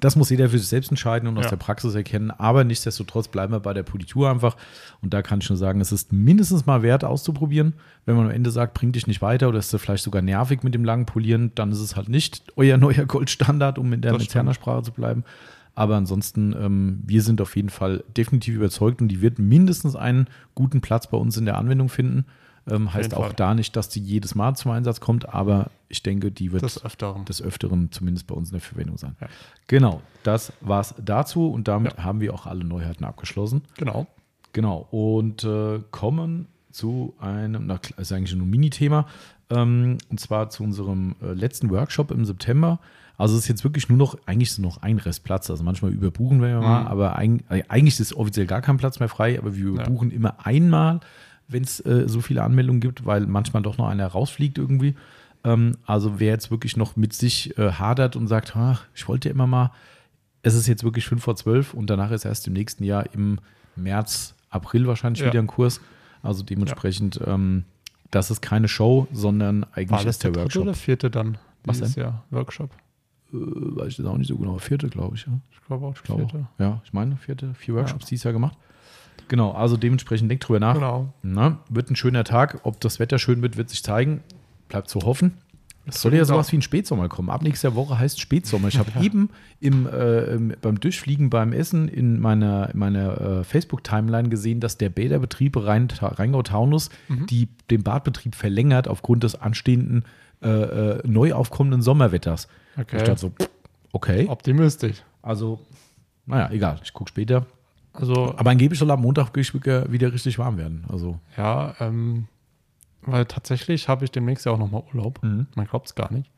das muss jeder für sich selbst entscheiden und aus Ja. der Praxis erkennen. Aber nichtsdestotrotz bleiben wir bei der Politur einfach. Und da kann ich nur sagen, es ist mindestens mal wert auszuprobieren. Wenn man am Ende sagt, bringt dich nicht weiter oder ist du vielleicht sogar nervig mit dem langen Polieren, dann ist es halt nicht euer neuer Goldstandard, um in der Das stimmt. Mezerner-Sprache zu bleiben. Aber ansonsten, ähm, wir sind auf jeden Fall definitiv überzeugt und die wird mindestens einen guten Platz bei uns in der Anwendung finden. Ähm, heißt auch da nicht, dass die jedes Mal zum Einsatz kommt, aber ich denke, die wird Des Öfteren. des Öfteren zumindest bei uns in der Verwendung sein. Ja. Genau, das war's dazu und damit Ja. haben wir auch alle Neuheiten abgeschlossen. Genau. Genau, und äh, kommen zu einem, na, klar, ist eigentlich nur ein Mini-Thema, ähm, und zwar zu unserem äh, letzten Workshop im September. Also es ist jetzt wirklich nur noch, eigentlich ist noch ein Restplatz, also manchmal überbuchen wir ja mal, Mhm. aber eig äh, eigentlich ist offiziell gar kein Platz mehr frei, aber wir überbuchen immer einmal, wenn es äh, so viele Anmeldungen gibt, weil manchmal doch noch einer rausfliegt irgendwie. Ähm, also wer jetzt wirklich noch mit sich äh, hadert und sagt, ach, ich wollte ja immer mal, es ist jetzt wirklich 5 vor 12 und danach ist erst im nächsten Jahr im März, April wahrscheinlich Ja. wieder ein Kurs. Also dementsprechend, ähm, das ist keine Show, sondern eigentlich War das ist der der dritte Workshop. oder vierte dann? Was Dieses denn? Jahr Workshop. Äh, weiß ich das auch nicht so genau. Vierte, glaube ich. Ja. Ich glaube auch Ich glaube, vierte. ja, ich meine, vierte, vier Workshops dieses Jahr gemacht. Genau, also dementsprechend denkt drüber nach. Genau. Na, wird ein schöner Tag. Ob das Wetter schön wird, wird sich zeigen. Bleibt zu hoffen. Es soll ja sowas wie ein Spätsommer kommen. Ab nächster Woche heißt Spätsommer. Ich habe eben im, äh, im, beim Durchfliegen beim Essen in meiner, in meiner äh, Facebook-Timeline gesehen, dass der Bäderbetrieb Rhein, Rheingau-Taunus Mhm. die, den Badbetrieb verlängert aufgrund des anstehenden äh, äh, neu aufkommenden Sommerwetters. Okay. Ich dachte so, okay. Optimistisch. Also, naja, egal, ich gucke später. Also, Aber angeblich soll am Montag wieder wieder richtig warm werden. Also, ja, ähm, weil tatsächlich habe ich demnächst ja auch nochmal Urlaub. Mhm. Man glaubt es gar nicht.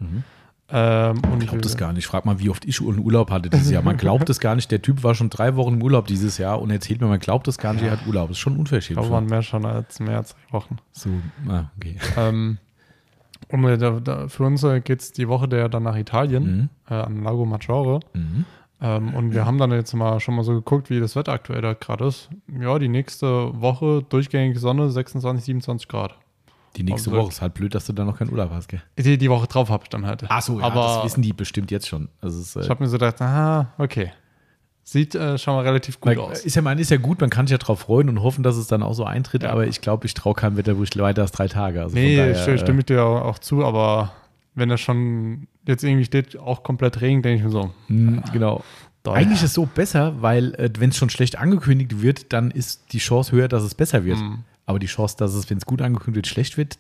Ähm, und ich glaube das gar nicht. Frag mal, wie oft ich Urlaub hatte dieses Jahr. Man glaubt es gar nicht. Der Typ war schon drei Wochen im Urlaub dieses Jahr und erzählt mir, man glaubt es gar nicht, er hat Urlaub. Das ist schon Ich unverschämt. glaube, waren mehr schon als mehr als drei Wochen. so, ah, okay. ähm, und äh, da, da, für uns geht es die Woche der dann nach Italien, Mhm. äh, an Lago Maggiore. Mhm. Ähm, und wir haben dann jetzt mal schon mal so geguckt, wie das Wetter aktuell da gerade ist. Ja, die nächste Woche durchgängig Sonne, 26, 27 Grad. Die nächste Also- Woche ist halt blöd, dass du da noch keinen Urlaub hast, gell? Die, die Woche drauf habe ich dann halt. Ach so, ja, aber das wissen die bestimmt jetzt schon. Also ist, ich äh, habe mir so gedacht, aha, okay. Sieht äh, schon mal relativ gut weil, aus. ist ja, man ist ja gut, man kann sich ja drauf freuen und hoffen, dass es dann auch so eintritt, Ja. aber ich glaube, ich traue keinem Wetterbericht weiter als drei Tage. Also nee, daher, stimme, äh, stimme ich dir auch zu, aber wenn das schon jetzt irgendwie steht, auch komplett Regen, denke ich mir so, mh, genau. da- Eigentlich ist es so besser, weil äh, wenn es schon schlecht angekündigt wird, dann ist die Chance höher, dass es besser wird. Mhm. Aber die Chance, dass es, wenn es gut angekündigt wird, schlecht wird,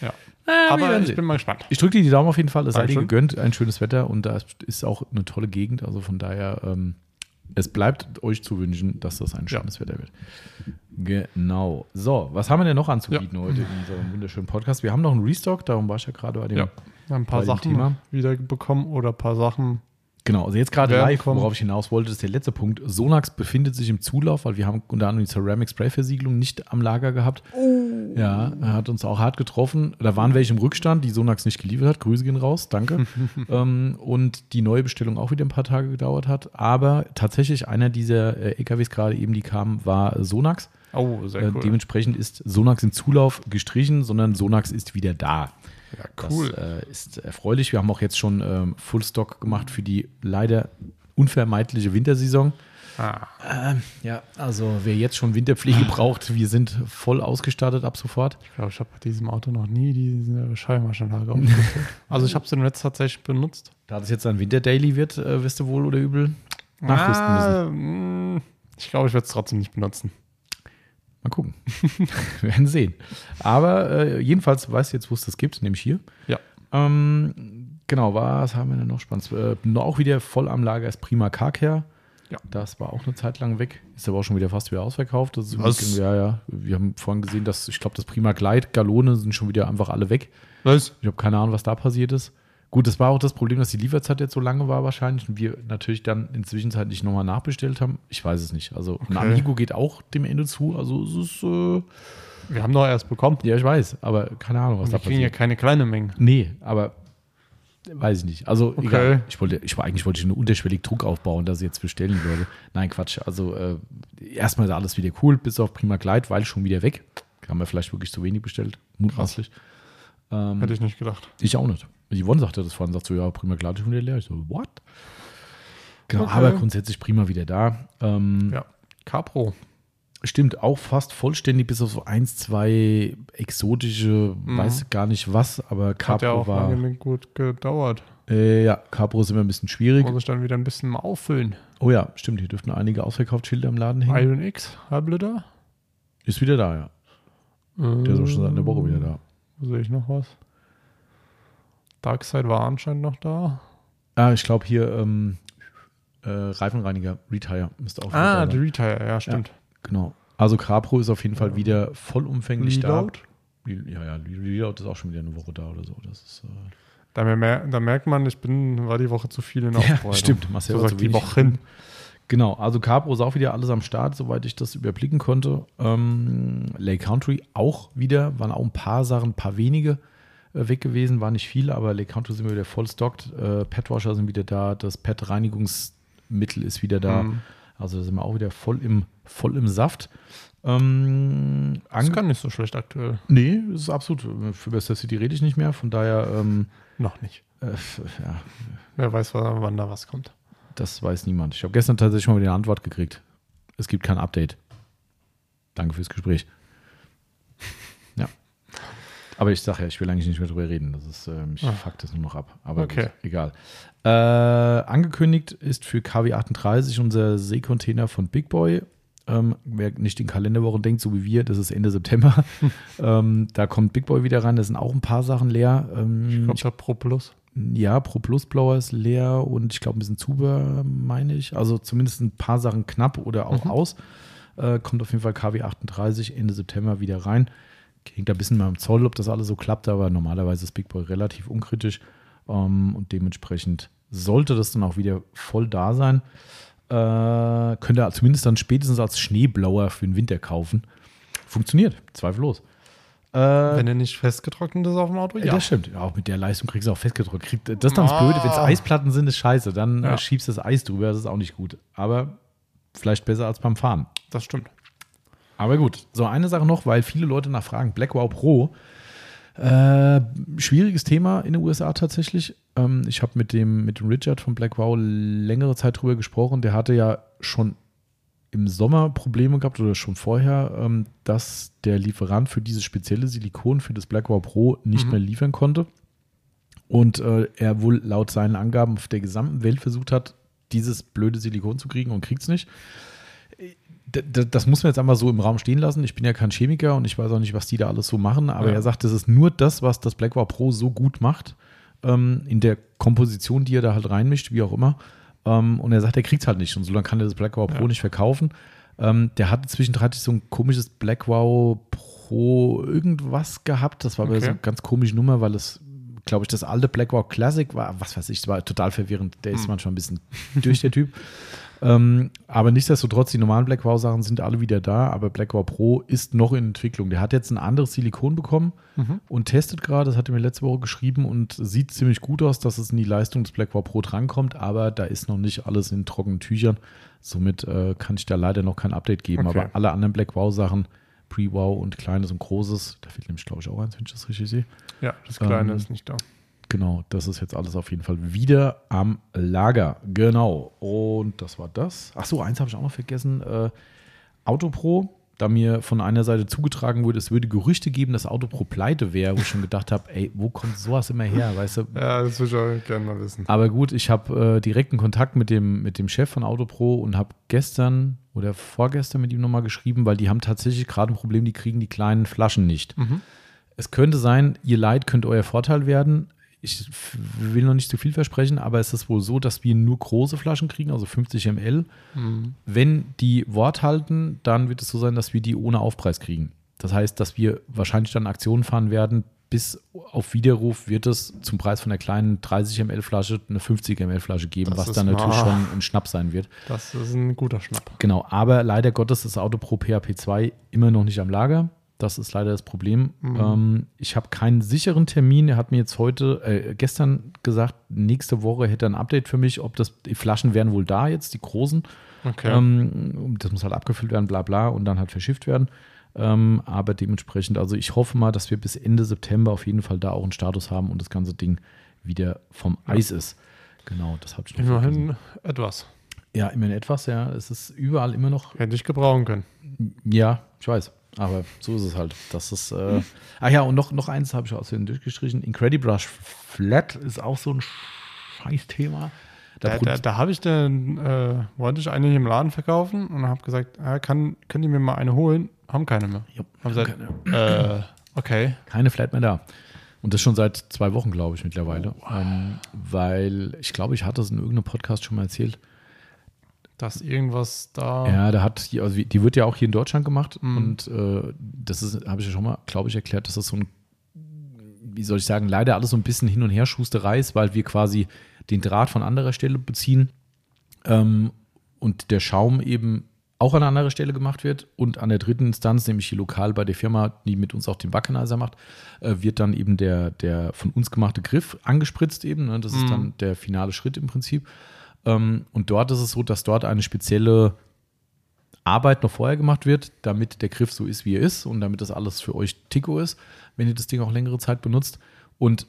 ja. äh, Aber ich bin mal gespannt. Ich drücke dir die Daumen auf jeden Fall. Es sei dir gegönnt. Ein schönes Wetter und da ist- ist auch eine tolle Gegend. Also von daher, ähm, es bleibt euch zu wünschen, dass das ein Ja. schönes Wetter wird. Genau. So, was haben wir denn noch anzubieten heute in unserem wunderschönen Podcast? Wir haben noch einen Restock, darum war ich ja gerade bei dem. Ja. Ein paar Sachen Thema. wieder bekommen oder ein paar Sachen. Genau, also jetzt gerade live, kommen. worauf ich hinaus wollte, ist der letzte Punkt. Sonax befindet sich im Zulauf, weil wir haben unter anderem die Ceramic Spray Versiegelung nicht am Lager gehabt. Ja, er hat uns auch hart getroffen. Da waren welche im Rückstand, die Sonax nicht geliefert hat. Grüße gehen raus, danke. ähm, und die neue Bestellung auch wieder ein paar Tage gedauert hat. Aber tatsächlich einer dieser äh, LKWs gerade eben, die kamen, war Sonax. Oh, sehr Äh, cool. dementsprechend ist Sonax im Zulauf gestrichen, sondern Sonax ist wieder da. ja, cool. Das äh, ist erfreulich. Wir haben auch jetzt schon ähm, Full Stock gemacht für die leider unvermeidliche Wintersaison. Ah, Ähm, ja, also wer jetzt schon Winterpflege braucht, wir sind voll ausgestattet ab sofort. ich glaube, ich habe bei diesem Auto noch nie diese aufgestellt. also ich habe sie im Netz tatsächlich benutzt. Da das jetzt ein Winter-Daily wird, äh, wirst du wohl oder übel nachrüsten müssen. Ah, mh, ich glaube, ich werde es trotzdem nicht benutzen. Mal gucken. wir werden sehen. Aber äh, jedenfalls weißt du jetzt, wo es das gibt, nämlich hier. Ja. Ähm, genau, was haben wir denn noch spannend? Äh, auch wieder voll am Lager ist Prima Carcare. Ja. Das war auch eine Zeit lang weg. Ist aber auch schon wieder fast wieder ausverkauft. Das ist Was? Ja, ja. Wir haben vorhin gesehen, dass ich glaube, das Prima Glide, Galone sind schon wieder einfach alle weg. Was? Ich habe keine Ahnung, was da passiert ist. Gut, das war auch das Problem, dass die Lieferzeit jetzt so lange war wahrscheinlich und wir natürlich dann inzwischen Zeit nicht nochmal nachbestellt haben. Ich weiß es nicht. Also ein Okay. Amigo geht auch dem Ende zu. Also es ist, äh, Wir haben doch erst bekommen. ja, ich weiß, aber keine Ahnung, was Und da wir kriegen ja passiert. keine kleine Menge. Nee, aber weiß ich nicht. Also Okay. egal. Ich wollte, ich eigentlich wollte ich nur unterschwellig Druck aufbauen, dass ich jetzt bestellen würde. Nein, Quatsch. Also äh, erstmal ist alles wieder cool, bis auf Prima Glide, weil schon wieder weg. Haben wir vielleicht wirklich zu wenig bestellt, mutmaßlich. Ähm, Hätte ich nicht gedacht. ich auch nicht. Die Yvonne sagte das vorhin, sagt so, ja, Prima Glide ist schon wieder leer. Ich so, what? Genau, Okay. aber grundsätzlich Prima wieder da. Ähm, Ja. Capro. Stimmt, auch fast vollständig, bis auf so eins, zwei exotische, weiß gar nicht was, aber Mhm. Hat ja Capro auch war. lange gut gedauert. Äh, ja, Capro ist immer ein bisschen schwierig. Muss ich dann wieder ein bisschen mal auffüllen. Oh ja, stimmt, hier dürften einige Ausverkaufsschilder im Laden hängen. Iron X, Halbliter. Ist wieder da, ja. Der ist auch schon seit einer Woche wieder da. Sehe ich noch was? Darkseid war anscheinend noch da. Ah, ich glaube hier ähm, äh, Reifenreiniger, Retire müsste auch Ah, sein. Retire, ja, stimmt. Genau. Also Capro ist auf jeden Fall wieder vollumfänglich Reload. da. Ja, ja, Reload ist auch schon wieder eine Woche da oder so. Das ist, äh, Da, mer da merkt man, ich bin, war die Woche zu viel in Aufbereitung. stimmt, Marcel So sagt die. Woche hin. Genau, also Capro ist auch wieder alles am Start, soweit ich das überblicken konnte. Ähm, Lake Country auch wieder, waren auch ein paar Sachen, ein paar wenige äh, weg gewesen, war nicht viel, aber Lake Country sind wir wieder voll stockt. Äh, Petwasher sind wieder da, das Pet-Reinigungsmittel ist wieder da. Mhm. Also da sind wir auch wieder voll im, voll im Saft. Ähm, Das ange- kann nicht so schlecht aktuell. nee, das ist absolut. Für Bester City rede ich nicht mehr, von daher, ähm, Noch nicht. äh, ja, Wer weiß, wann wann da was kommt. Das weiß niemand. Ich habe gestern tatsächlich mal wieder eine Antwort gekriegt. Es gibt kein Update. Danke fürs Gespräch. Aber ich sage ja, ich will eigentlich nicht mehr drüber reden. Das ist, ähm, ich Ah. fuck das nur noch ab. Aber Okay. gut, egal. Äh, angekündigt ist für KW38 unser Seekontainer von Big Boy. Ähm, wer nicht in Kalenderwochen denkt, so wie wir, das ist Ende September. ähm, da kommt Big Boy wieder rein, da sind auch ein paar Sachen leer. Ähm, Kommt da Pro Plus? ja, Pro Plus Blower ist leer und ich glaube ein bisschen Zubehör, meine ich. Also zumindest ein paar Sachen knapp oder auch Mhm. aus. Äh, kommt auf jeden Fall KW 38 Ende September wieder rein. Hängt ein bisschen mal im Zoll, ob das alles so klappt, aber normalerweise ist Big Boy relativ unkritisch ähm, und dementsprechend sollte das dann auch wieder voll da sein. Äh, könnt ihr zumindest dann spätestens als Schneeblower für den Winter kaufen. Funktioniert, zweifellos. Äh, Wenn er nicht festgetrocknet ist auf dem Auto, ja. ja. Das stimmt. Ja, auch mit der Leistung kriegst du auch festgedrückt. Kriegt, das ist dann das Ah. Blöde. Wenn es Eisplatten sind, ist scheiße. Dann Ja. äh, schiebst du das Eis drüber. Das ist auch nicht gut. Aber vielleicht besser als beim Fahren. Das stimmt. Aber gut. So, eine Sache noch, weil viele Leute nachfragen. Blackwell Pro. Äh, schwieriges Thema in den USA tatsächlich. Ähm, ich habe mit dem, mit dem Richard von Blackwell längere Zeit drüber gesprochen. Der hatte ja schon im Sommer Probleme gehabt oder schon vorher, ähm, dass der Lieferant für dieses spezielle Silikon für das Blackwell Pro nicht Mhm. mehr liefern konnte. Und äh, er wohl laut seinen Angaben auf der gesamten Welt versucht hat, dieses blöde Silikon zu kriegen und kriegt es nicht. Das muss man jetzt einmal so im Raum stehen lassen. Ich bin ja kein Chemiker und ich weiß auch nicht, was die da alles so machen, aber Ja. er sagt, das ist nur das, was das Blackwell Pro so gut macht, ähm, in der Komposition, die er da halt reinmischt, wie auch immer. Ähm, und er sagt, er kriegt es halt nicht und so lange kann er das Blackwell Pro Ja. nicht verkaufen. Ähm, der hatte zwischendurch so ein komisches Blackwell Pro irgendwas gehabt. Das war aber Okay. so eine ganz komische Nummer, weil es, glaube ich, das alte Blackwell Classic war, was weiß ich, das war total verwirrend. Der ist Hm. manchmal ein bisschen durch, der Typ. Ähm, aber nichtsdestotrotz, die normalen Blackwell-Sachen sind alle wieder da, aber Blackwell Pro ist noch in Entwicklung. Der hat jetzt ein anderes Silikon bekommen Mhm. und testet gerade, das hat er mir letzte Woche geschrieben und sieht ziemlich gut aus, dass es in die Leistung des Blackwell Pro drankommt, aber da ist noch nicht alles in trockenen Tüchern. Somit äh, kann ich da leider noch kein Update geben. Okay. Aber alle anderen Blackwell-Sachen, Pre-Wow und Kleines und Großes, da fehlt nämlich, glaube ich, auch eins, wenn ich das richtig sehe. Ja, das Kleine Ähm, ist nicht da. Genau, das ist jetzt alles auf jeden Fall wieder am Lager. Genau. Und das war das. Ach so, eins habe ich auch noch vergessen. Äh, Autopro, da mir von einer Seite zugetragen wurde, es würde Gerüchte geben, dass Autopro pleite wäre, wo ich schon gedacht habe, ey, wo kommt sowas immer her, weißt du? Ja, das würde ich auch gerne mal wissen. Aber gut, ich habe äh, direkten Kontakt mit dem, mit dem Chef von Autopro und habe gestern oder vorgestern mit ihm nochmal geschrieben, weil die haben tatsächlich gerade ein Problem, die kriegen die kleinen Flaschen nicht. Mhm. Es könnte sein, ihr Leid könnte euer Vorteil werden. Ich will noch nicht zu viel versprechen, aber es ist wohl so, dass wir nur große Flaschen kriegen, also 50 ml. Mhm. Wenn die Wort halten, dann wird es so sein, dass wir die ohne Aufpreis kriegen. Das heißt, dass wir wahrscheinlich dann Aktionen fahren werden. Bis auf Widerruf wird es zum Preis von der kleinen 30 ml Flasche eine 50 ml Flasche geben, Das was dann natürlich schon ein Schnapp sein wird. Das ist ein guter Schnapp. Genau, aber leider Gottes ist Auto Pro PHP 2 immer noch nicht am Lager. Das ist leider das Problem. Mhm. Ähm, ich habe keinen sicheren Termin. Er hat mir jetzt heute, äh, gestern gesagt, nächste Woche hätte er ein Update für mich, ob das, die Flaschen wären wohl da jetzt, die großen. Okay. Ähm, das muss halt abgefüllt werden, bla bla, und dann halt verschifft werden. Ähm, aber dementsprechend, also ich hoffe mal, dass wir bis Ende September auf jeden Fall da auch einen Status haben und das ganze Ding wieder vom Eis ist. Genau, das habe ich noch vergessen. Immerhin etwas. Ja, immerhin etwas, ja. Es ist überall immer noch Hätte ich gebrauchen können. ja, ich weiß. Aber so ist es halt. Das ist. Äh, ach ja, und noch, noch eins habe ich aus den durchgestrichen. Incredibrush Flat ist auch so ein Scheißthema. Da Da, da, da habe ich dann, äh, wollte ich eine hier im Laden verkaufen und habe gesagt, äh, kann, könnt ihr mir mal eine holen? Haben keine mehr. Ja, Haben gesagt, äh, okay. keine Flat mehr da. Und das schon seit zwei Wochen, glaube ich, mittlerweile. Ähm, weil ich glaube, ich hatte es in irgendeinem Podcast schon mal erzählt. Dass irgendwas da. Ja, da hat, die- also die wird ja auch hier in Deutschland gemacht Mhm. und äh, das ist, habe ich ja schon mal, glaube ich, erklärt, dass das so ein, wie soll ich sagen, leider alles so ein bisschen hin und her Schusterei ist, weil wir quasi den Draht von anderer Stelle beziehen ähm, und der Schaum eben auch an anderer Stelle gemacht wird und an der dritten Instanz, nämlich hier lokal bei der Firma, die mit uns auch den Backenizer macht, äh, wird dann eben der, der von uns gemachte Griff angespritzt eben. Ne? Das ist Mhm. dann der finale Schritt im Prinzip. Ähm, und dort ist es so, dass dort eine spezielle Arbeit noch vorher gemacht wird, damit der Griff so ist, wie er ist und damit das alles für euch Tico ist, wenn ihr das Ding auch längere Zeit benutzt. Und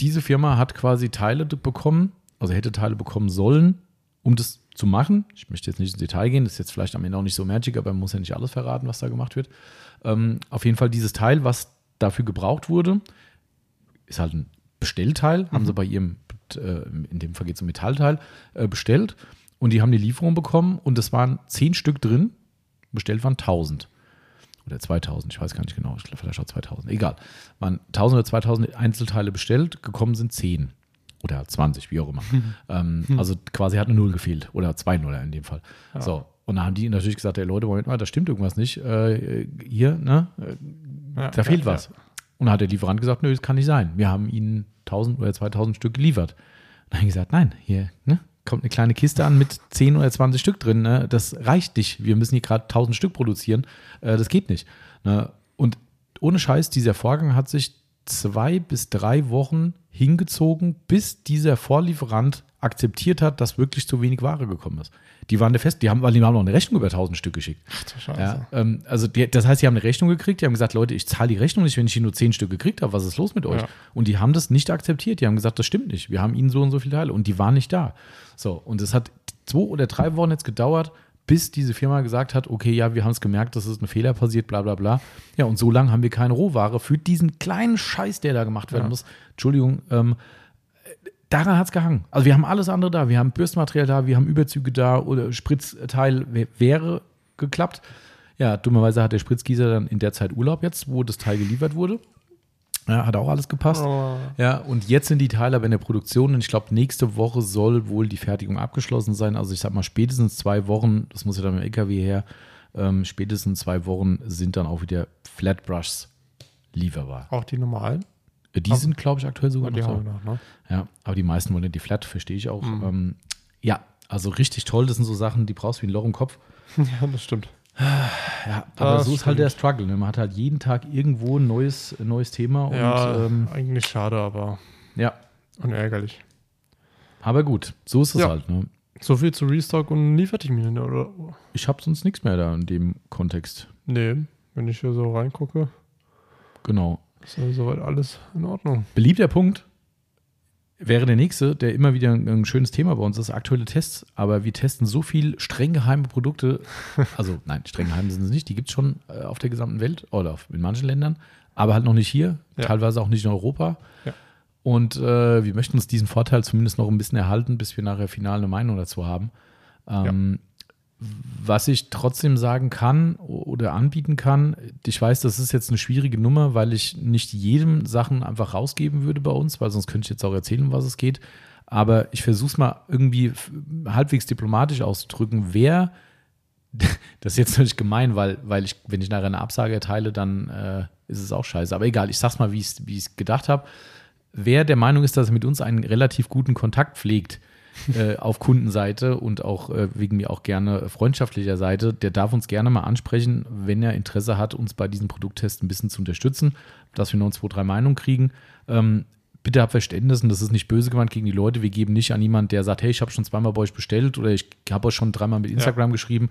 diese Firma hat quasi Teile bekommen, also hätte Teile bekommen sollen, um das zu machen. Ich möchte jetzt nicht ins Detail gehen, das ist jetzt vielleicht am Ende auch nicht so magic, aber man muss ja nicht alles verraten, was da gemacht wird. Ähm, auf jeden Fall dieses Teil, was dafür gebraucht wurde, ist halt ein Bestellteil, haben sie bei ihrem, äh, in dem Fall geht es um Metallteil, äh, bestellt und die haben die Lieferung bekommen und es waren zehn Stück drin bestellt waren 1000 oder 2000, ich weiß gar nicht genau, ich glaube vielleicht auch 2000, egal. Waren 1000 oder 2000 Einzelteile bestellt, gekommen sind 10 oder 20, wie auch immer. ähm, also quasi hat eine Null gefehlt oder zwei Nuller in dem Fall. Ja. So. Und dann haben die natürlich gesagt, ey Leute, Moment mal, da stimmt irgendwas nicht. Äh, hier, ne? Äh, Ja, da fehlt ja, was. Und dann hat der Lieferant gesagt, nö, das kann nicht sein. Wir haben ihnen 1000 oder 2000 Stück geliefert. Dann habe ich gesagt, nein, hier ne, kommt eine kleine Kiste an mit 10 oder 20 Stück drin. Ne? Das reicht nicht. Wir müssen hier gerade 1000 Stück produzieren. Äh, das geht nicht. Ne? Und ohne Scheiß, dieser Vorgang hat sich zwei bis drei Wochen hingezogen, bis dieser Vorlieferant akzeptiert hat, dass wirklich zu wenig Ware gekommen ist. Die waren der fest, die haben, weil die haben noch eine Rechnung über 1000 Stück geschickt. Ach du Scheiße. Ja, ähm, also die, das heißt, sie haben eine Rechnung gekriegt, die haben gesagt, Leute, ich zahle die Rechnung nicht, wenn ich hier nur zehn Stück gekriegt habe, was ist los mit euch? Ja. Und die haben das nicht akzeptiert, die haben gesagt, das stimmt nicht, wir haben ihnen so und so viele Teile und die waren nicht da. So, und es hat zwei oder drei Wochen jetzt gedauert, bis diese Firma gesagt hat, okay, ja, wir haben es gemerkt, dass es ein Fehler passiert, bla bla bla. Ja, und so lange haben wir keine Rohware für diesen kleinen Scheiß, der da gemacht werden Ja. muss. Entschuldigung, ähm, daran hat es gehangen. Also wir haben alles andere da. Wir haben Bürstenmaterial da, wir haben Überzüge da oder Spritzteil wär- wäre geklappt. Ja, dummerweise hat der Spritzgießer dann in der Zeit Urlaub jetzt, wo das Teil geliefert wurde. Ja, hat auch alles gepasst. Oh. Ja, und jetzt sind die Teile aber in der Produktion und ich glaube, nächste Woche soll wohl die Fertigung abgeschlossen sein. Also ich sag mal, spätestens zwei Wochen, das muss ja dann mit dem LKW her, ähm, spätestens zwei Wochen sind dann auch wieder Flatbrushs lieferbar. Auch die normalen? Äh, Die sind, glaube ich, aktuell sogar die noch noch, ne? Ja, aber die meisten wollen ja die Flat, verstehe ich auch. Mhm. Ähm, ja, also richtig toll. Das sind so Sachen, die brauchst du wie ein Loch im Kopf. Ja, das stimmt. Ja, aber Das so ist halt der Struggle. Ne? Man hat halt jeden Tag irgendwo ein neues, neues Thema. Und, ja, ähm, eigentlich schade, aber ja, unärgerlich. aber gut, so ist es Ja. halt. Ne? So viel zu Restock und Lieferterminen, oder? Ich habe sonst nichts mehr da in dem Kontext. Nee, wenn ich hier so reingucke, Genau. Ist ja soweit alles in Ordnung. Beliebter Punkt wäre der nächste, der immer wieder ein, ein schönes Thema bei uns ist, aktuelle Tests. Aber wir testen so viel streng geheime Produkte. Also nein, streng geheim sind sie nicht. Die gibt es schon äh, auf der gesamten Welt oder auf, in manchen Ländern, aber halt noch nicht hier, Ja. teilweise auch nicht in Europa. Ja. Und äh, wir möchten uns diesen Vorteil zumindest noch ein bisschen erhalten, bis wir nachher final eine Meinung dazu haben. Ähm, Was ich trotzdem sagen kann oder anbieten kann, ich weiß, das ist jetzt eine schwierige Nummer, weil ich nicht jedem Sachen einfach rausgeben würde bei uns, weil sonst könnte ich jetzt auch erzählen, um was es geht. Aber ich versuche es mal irgendwie halbwegs diplomatisch auszudrücken. Wer, das ist jetzt natürlich gemein, weil, weil ich, wenn ich nachher eine Absage erteile, dann äh, ist es auch scheiße. Aber egal, ich sag's mal, wie ich es gedacht habe. Wer der Meinung ist, dass er mit uns einen relativ guten Kontakt pflegt, äh, auf Kundenseite und auch äh, wegen mir auch gerne freundschaftlicher Seite, der darf uns gerne mal ansprechen, wenn er Interesse hat, uns bei diesem Produkttest ein bisschen zu unterstützen, dass wir noch zwei, drei Meinungen kriegen. Ähm, bitte habt Verständnis und das ist nicht böse gemeint gegen die Leute. Wir geben nicht an jemanden, der sagt, hey, ich habe schon zweimal bei euch bestellt oder ich habe euch schon dreimal mit Instagram geschrieben.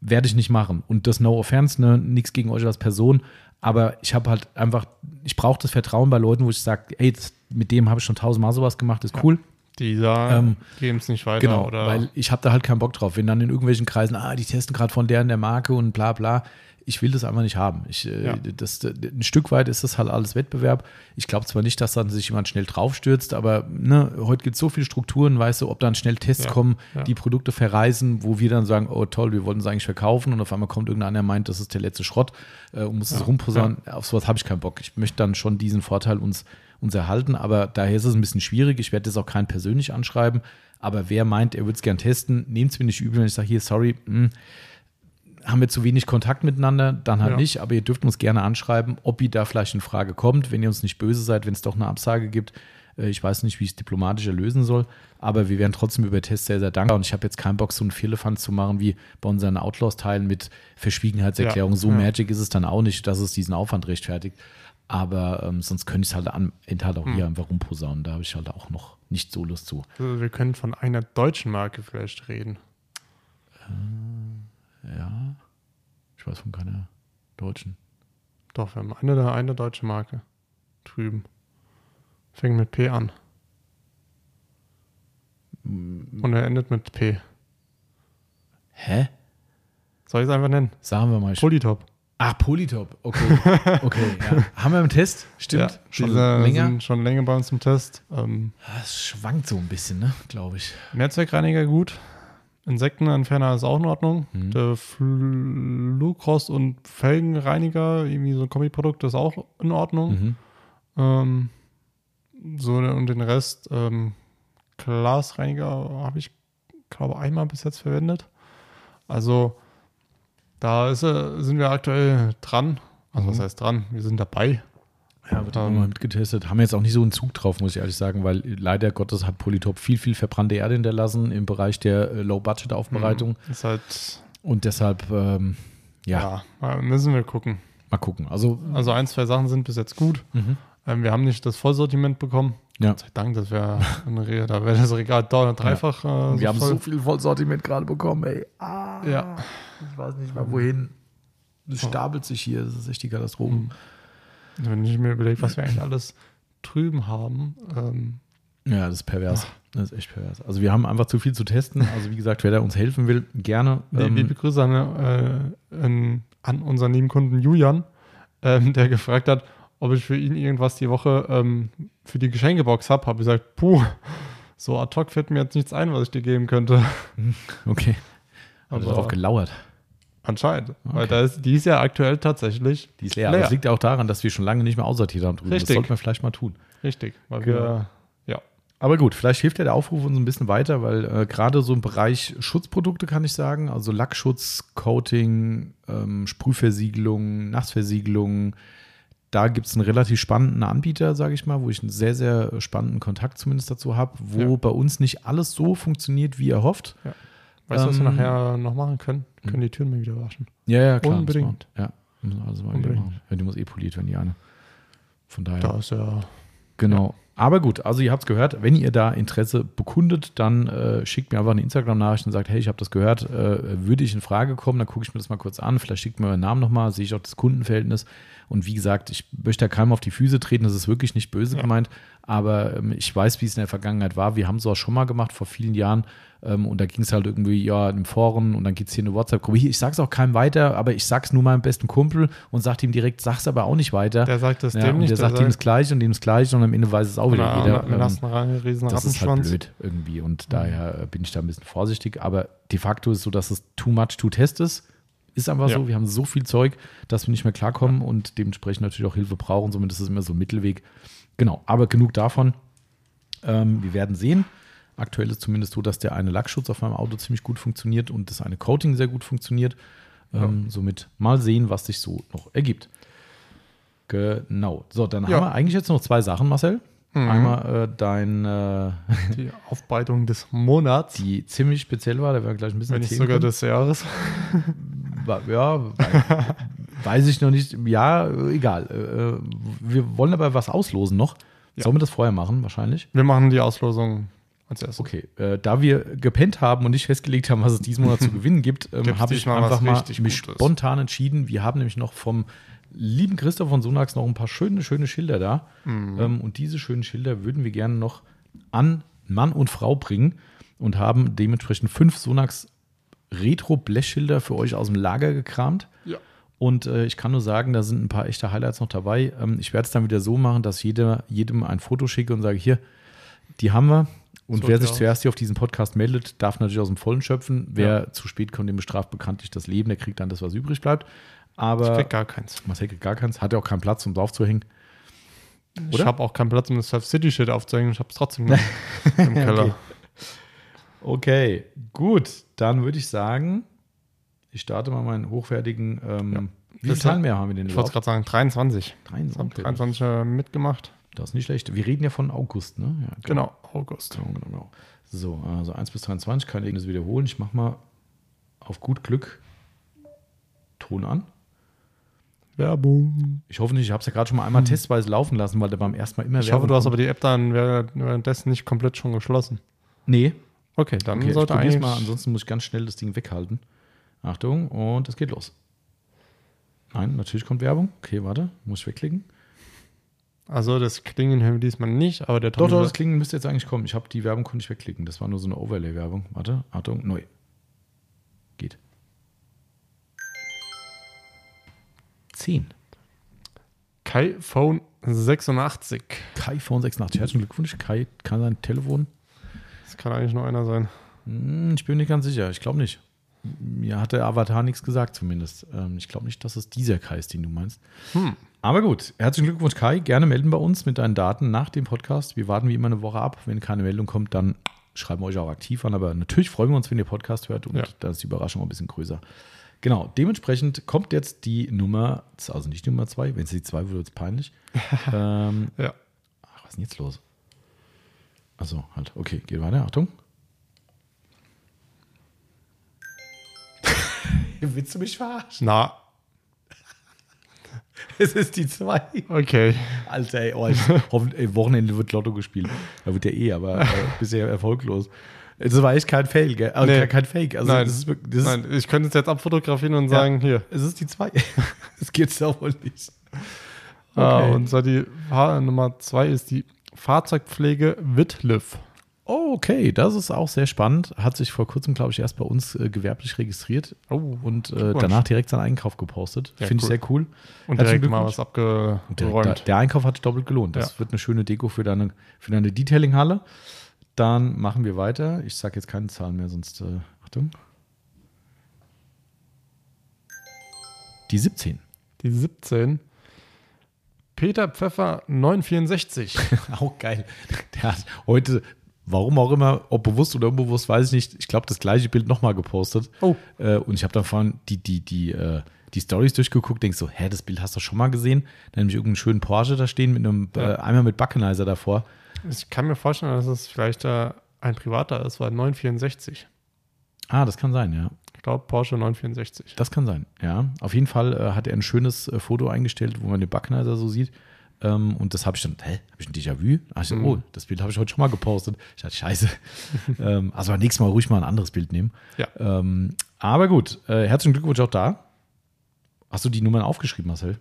Werde ich nicht machen. Und das No Offense, ne, nichts gegen euch als Person. Aber ich habe halt einfach, ich brauche das Vertrauen bei Leuten, wo ich sage, ey, das, mit dem habe ich schon tausendmal sowas gemacht, ist cool. Die da Ähm, geben es nicht weiter. Genau, oder weil ich habe da halt keinen Bock drauf. Wenn dann in irgendwelchen Kreisen, ah, die testen gerade von der und der Marke und bla bla. Ich will das einfach nicht haben. Ich, äh, Ja. das, ein Stück weit ist das halt alles Wettbewerb. Ich glaube zwar nicht, dass dann sich jemand schnell draufstürzt, aber ne, heute gibt es so viele Strukturen, weißt du, ob dann schnell Tests Ja, kommen, ja. die Produkte verreisen, wo wir dann sagen, oh toll, wir wollten es eigentlich verkaufen und auf einmal kommt irgendeiner, der meint, das ist der letzte Schrott äh, und muss es rumposaunen. Auf sowas habe ich keinen Bock. Ich möchte dann schon diesen Vorteil uns, uns erhalten, aber daher ist es ein bisschen schwierig. Ich werde das auch keinen persönlich anschreiben, aber wer meint, er würde es gern testen, nehmt es mir nicht übel, wenn ich sage, hier, sorry, mh, haben wir zu wenig Kontakt miteinander, dann halt Ja. nicht, aber ihr dürft uns gerne anschreiben, ob ihr da vielleicht in Frage kommt, wenn ihr uns nicht böse seid, wenn es doch eine Absage gibt. Äh, Ich weiß nicht, wie ich es diplomatischer lösen soll, aber wir wären trotzdem über Tests sehr, sehr dankbar und ich habe jetzt keinen Bock, so einen Firlefanz zu machen wie bei unseren Outlaws-Teilen mit Verschwiegenheitserklärung. Ja, So ja. magic ist es dann auch nicht, dass es diesen Aufwand rechtfertigt. Aber ähm, sonst könnte ich es halt Ende halt auch Hm. hier einfach rumposaunen. Da habe ich halt auch noch nicht so Lust zu. Also wir können von einer deutschen Marke vielleicht reden. Ja, ich weiß von keiner deutschen. Doch, wir haben eine, eine deutsche Marke drüben. Fängt mit P an. Und er endet mit P. Hä? Soll ich es einfach nennen? Sagen wir mal. Polytop. Ach, Polytop. Okay. Okay, ja. Haben wir im Test? Stimmt. Ja, schon länger. sind schon länger bei uns im Test. Ähm, Das schwankt so ein bisschen, ne? Glaube ich. Netzwerkreiniger gut. Insektenentferner ist auch in Ordnung. Mhm. Der Flugrost- und Felgenreiniger, irgendwie so ein Kombiprodukt, ist auch in Ordnung. Mhm. Ähm, so, und den Rest, ähm, Glasreiniger habe ich, glaube einmal bis jetzt verwendet. Also, da ist, äh, sind wir aktuell dran. Also, was Mhm. heißt dran? Wir sind dabei. Ja, wird Ähm, mal mitgetestet. Haben jetzt auch nicht so einen Zug drauf, muss ich ehrlich sagen, weil leider Gottes hat Polytop viel, viel verbrannte Erde hinterlassen im Bereich der äh, Low-Budget-Aufbereitung. Ist halt, Und deshalb, ähm, ja, ja, müssen wir gucken. mal gucken. Also, Also, ein, zwei Sachen sind bis jetzt gut. mhm. Ähm, wir haben nicht das Vollsortiment bekommen. Ja. Gott sei Dank, das wäre da wäre das Regal da dreifach. Äh, Wir haben voll. so viel Vollsortiment gerade bekommen, ey. Ah, Ja. Ich weiß nicht mal wohin. Es stapelt sich hier, das ist echt die Katastrophe. Mhm. Wenn ich mir überlege, was wir eigentlich alles drüben haben. Ähm, Ja, das ist pervers. Das ist echt pervers. Also wir haben einfach zu viel zu testen. Also wie gesagt, wer da uns helfen will, gerne. Ähm, liebe Grüße an, äh, an unseren lieben Kunden Julian, ähm, der gefragt hat, ob ich für ihn irgendwas die Woche ähm, für die Geschenkebox habe. Habe ich gesagt, puh, so ad hoc fällt mir jetzt nichts ein, was ich dir geben könnte. okay. Also darauf gelauert. Anscheinend. Weil Okay. da ist, die ist ja aktuell tatsächlich Die ist leer. Aber das liegt ja auch daran, dass wir schon lange nicht mehr aussortiert haben drüben. Das Richtig. sollten wir vielleicht mal tun. Richtig. Weil Genau. wir, ja. Aber gut, vielleicht hilft ja der Aufruf uns ein bisschen weiter, weil äh, gerade so im Bereich Schutzprodukte kann ich sagen, also Lackschutz, Coating, ähm, Sprühversiegelung, Nassversiegelung, da gibt es einen relativ spannenden Anbieter, sage ich mal, wo ich einen sehr, sehr spannenden Kontakt zumindest dazu habe, wo Ja. bei uns nicht alles so funktioniert, wie er hofft. Weißt du, was wir Ähm, nachher noch machen können? Wir können die Türen mal wieder waschen. Ja, ja, klar. Unbedingt. Ja, müssen wir alles mal wieder Unbedingt. machen. Ja, die muss eh poliert werden, die eine. Von daher. Da ist ja. Genau. Aber gut, also ihr habt es gehört, wenn ihr da Interesse bekundet, dann äh, schickt mir einfach eine Instagram-Nachricht und sagt, hey, ich habe das gehört, äh, würde ich in Frage kommen, dann gucke ich mir das mal kurz an, vielleicht schickt mir euren Namen nochmal, sehe ich auch das Kundenverhältnis. Und wie gesagt, ich möchte da keinem auf die Füße treten, das ist wirklich nicht böse Ja. gemeint, aber ähm, ich weiß, wie es in der Vergangenheit war. Wir haben es auch schon mal gemacht vor vielen Jahren ähm, und da ging es halt irgendwie, ja, im Foren und dann gibt es hier eine WhatsApp-Gruppe. Ich sag's auch keinem weiter, aber ich sag's nur meinem besten Kumpel und sag ihm direkt, sag's aber auch nicht weiter. Der sagt das Ja, dem und nicht. der sagt ihm das Gleiche und dem das Gleiche und am Ende weiß es auch wieder oder, jeder. oder, Ähm, hast einen riesen das ist halt blöd irgendwie und daher äh, bin ich da ein bisschen vorsichtig. Aber de facto ist es so, dass es too much to test ist. Ist einfach Ja. so, wir haben so viel Zeug, dass wir nicht mehr klarkommen und dementsprechend natürlich auch Hilfe brauchen. Somit ist es immer so ein Mittelweg. Genau, aber genug davon. Ähm, wir werden sehen. Aktuell ist zumindest so, dass der eine Lackschutz auf meinem Auto ziemlich gut funktioniert und das eine Coating sehr gut funktioniert. Ähm, Somit mal sehen, was sich so noch ergibt. Genau. So, dann Ja. haben wir eigentlich jetzt noch zwei Sachen, Marcel. Mhm. Einmal äh, dein, äh, Die Aufbereitung des Monats. die ziemlich speziell war, da werden wir gleich ein bisschen wenn nicht sogar können. des Jahres. Ja, wei- weiß ich noch nicht. Ja, äh, egal. Äh, Wir wollen aber was auslosen noch. Ja. Sollen wir das vorher machen, wahrscheinlich? Wir machen die Auslosung als erstes. Okay, äh, da wir gepennt haben und nicht festgelegt haben, was es diesen Monat zu gewinnen gibt, ähm, habe ich einfach mal mich spontan entschieden. Wir haben nämlich noch vom lieben Christoph von Sonax noch ein paar schöne, schöne Schilder da. Mhm. Ähm, und diese schönen Schilder würden wir gerne noch an Mann und Frau bringen und haben dementsprechend fünf Sonax Retro-Blechschilder für euch aus dem Lager gekramt. Ja. Und äh, ich kann nur sagen, da sind ein paar echte Highlights noch dabei. Ähm, ich werde es dann wieder so machen, dass jeder, jedem ein Foto schicke und sage, hier, die haben wir. Und So wer sich aus. zuerst hier auf diesen Podcast meldet, darf natürlich aus dem Vollen schöpfen. Wer zu spät kommt, dem bestraft bekanntlich das Leben, der kriegt dann das, was übrig bleibt. Ich Aber krieg gar keins. Marcel kriegt gar keins, hat ja auch keinen Platz, um es aufzuhängen. Ich Oder? habe auch keinen Platz, um das Five City Shit aufzuhängen. Ich habe es trotzdem im Keller. Okay. Okay, gut. Dann würde ich sagen, ich starte mal meinen hochwertigen. Ähm, Wie viele Das- Zahlen mehr haben wir denn Ich wollte gerade sagen, 23. Das 23. haben 23 äh, mitgemacht. Das ist nicht schlecht. Wir reden ja von August, ne? Ja, Genau, August. Genau, genau, genau. So, also 1 bis 23 kann ich das wiederholen. Ich mache mal auf gut Glück Ton an. Werbung. Ich hoffe nicht, ich habe es ja gerade schon mal einmal testweise laufen lassen, weil der beim ersten Mal immer Hm. Ich hoffe, du hast kommt. aber die App dann während- währenddessen nicht komplett schon geschlossen. Nee, Okay, dann okay, ich sollte eigentlich. mal, ansonsten muss ich ganz schnell das Ding weghalten. Achtung, und es geht los. Nein, natürlich kommt Werbung. Okay, warte, muss ich wegklicken. Also das Klingen hören wir diesmal nicht, aber der Doch, Tommy doch, das Klingen müsste jetzt eigentlich kommen. Ich habe die Werbung konnte ich wegklicken. Das war nur so eine Overlay-Werbung. Warte, Achtung, neu. Geht. 10. Kai Phone 86. Kai Phone 86. Herzlichen Glückwunsch. Kai kann sein Telefon. Kann eigentlich nur einer sein. Hm, Ich bin nicht ganz sicher. Ich glaube nicht. Mir hat der Avatar nichts gesagt, zumindest. Ähm, Ich glaube nicht, dass es dieser Kai ist, den du meinst. Hm. Aber gut, herzlichen Glückwunsch, Kai. Gerne melden bei uns mit deinen Daten nach dem Podcast. Wir warten wie immer eine Woche ab. Wenn keine Meldung kommt, dann schreiben wir euch auch aktiv an. Aber natürlich freuen wir uns, wenn ihr Podcast hört und Ja. da ist die Überraschung auch ein bisschen größer. Genau, dementsprechend kommt jetzt die Nummer, also nicht die Nummer zwei, wenn es die zwei wird, wird es peinlich. ähm, Ja. ach, was ist denn jetzt los? Also halt, okay, geht weiter, Achtung. Willst du mich verarschen? Na, Es ist die zwei. okay. Alter, ey, oh, ich, hoffen, ey, Wochenende wird Lotto gespielt. Da wird ja eh, aber äh, bisher erfolglos. Das war echt kein Fail, gell? Also Nee. kein, Fake. Also Nein, das ist, wirklich- das ist, Nein, ich könnte es jetzt abfotografieren und Ja. sagen, hier. es ist die zwei. Das geht's doch wohl nicht. Ah, Okay. und zwar die Nummer zwei ist die Fahrzeugpflege Wittliff. Oh, okay, das ist auch sehr spannend. Hat sich vor kurzem, glaube ich, erst bei uns äh, gewerblich registriert Oh, und äh, danach direkt seinen Einkauf gepostet. Ja, Finde cool. ich sehr cool. Und Herzlichen direkt mal was abgeräumt. der, der Einkauf hat sich doppelt gelohnt. Das Ja. wird eine schöne Deko für deine, für deine Detailing-Halle. Dann machen wir weiter. Ich sage jetzt keine Zahlen mehr, sonst. Äh, Achtung. Die 17. Die 17. Peter Pfeffer 964. Auch geil. Der hat heute, warum auch immer, ob bewusst oder unbewusst, weiß ich nicht, ich glaube, das gleiche Bild nochmal gepostet. Oh. Äh, und ich habe dann vorhin die, die, die, äh, die Stories durchgeguckt, denkst so, hä, das Bild hast du schon mal gesehen? Dann nämlich irgendeinen schönen Porsche da stehen mit einem Ja. äh, Eimer mit Backenizer davor. Ich kann mir vorstellen, dass es vielleicht äh, ein privater ist, weil 964. Ah, das kann sein, ja. Ich glaube Porsche 964. Das kann sein, ja. Auf jeden Fall äh, hat er ein schönes äh, Foto eingestellt, wo man den Backenizer so sieht. Ähm, und das habe ich dann, hä, habe ich ein Déjà-vu? Ich so, Mhm. oh, das Bild habe ich heute schon mal gepostet. Ich dachte, scheiße. ähm, also beim nächsten Mal ruhig mal ein anderes Bild nehmen. Ja. Ähm, aber gut, äh, herzlichen Glückwunsch auch da. Hast du die Nummern aufgeschrieben, Marcel?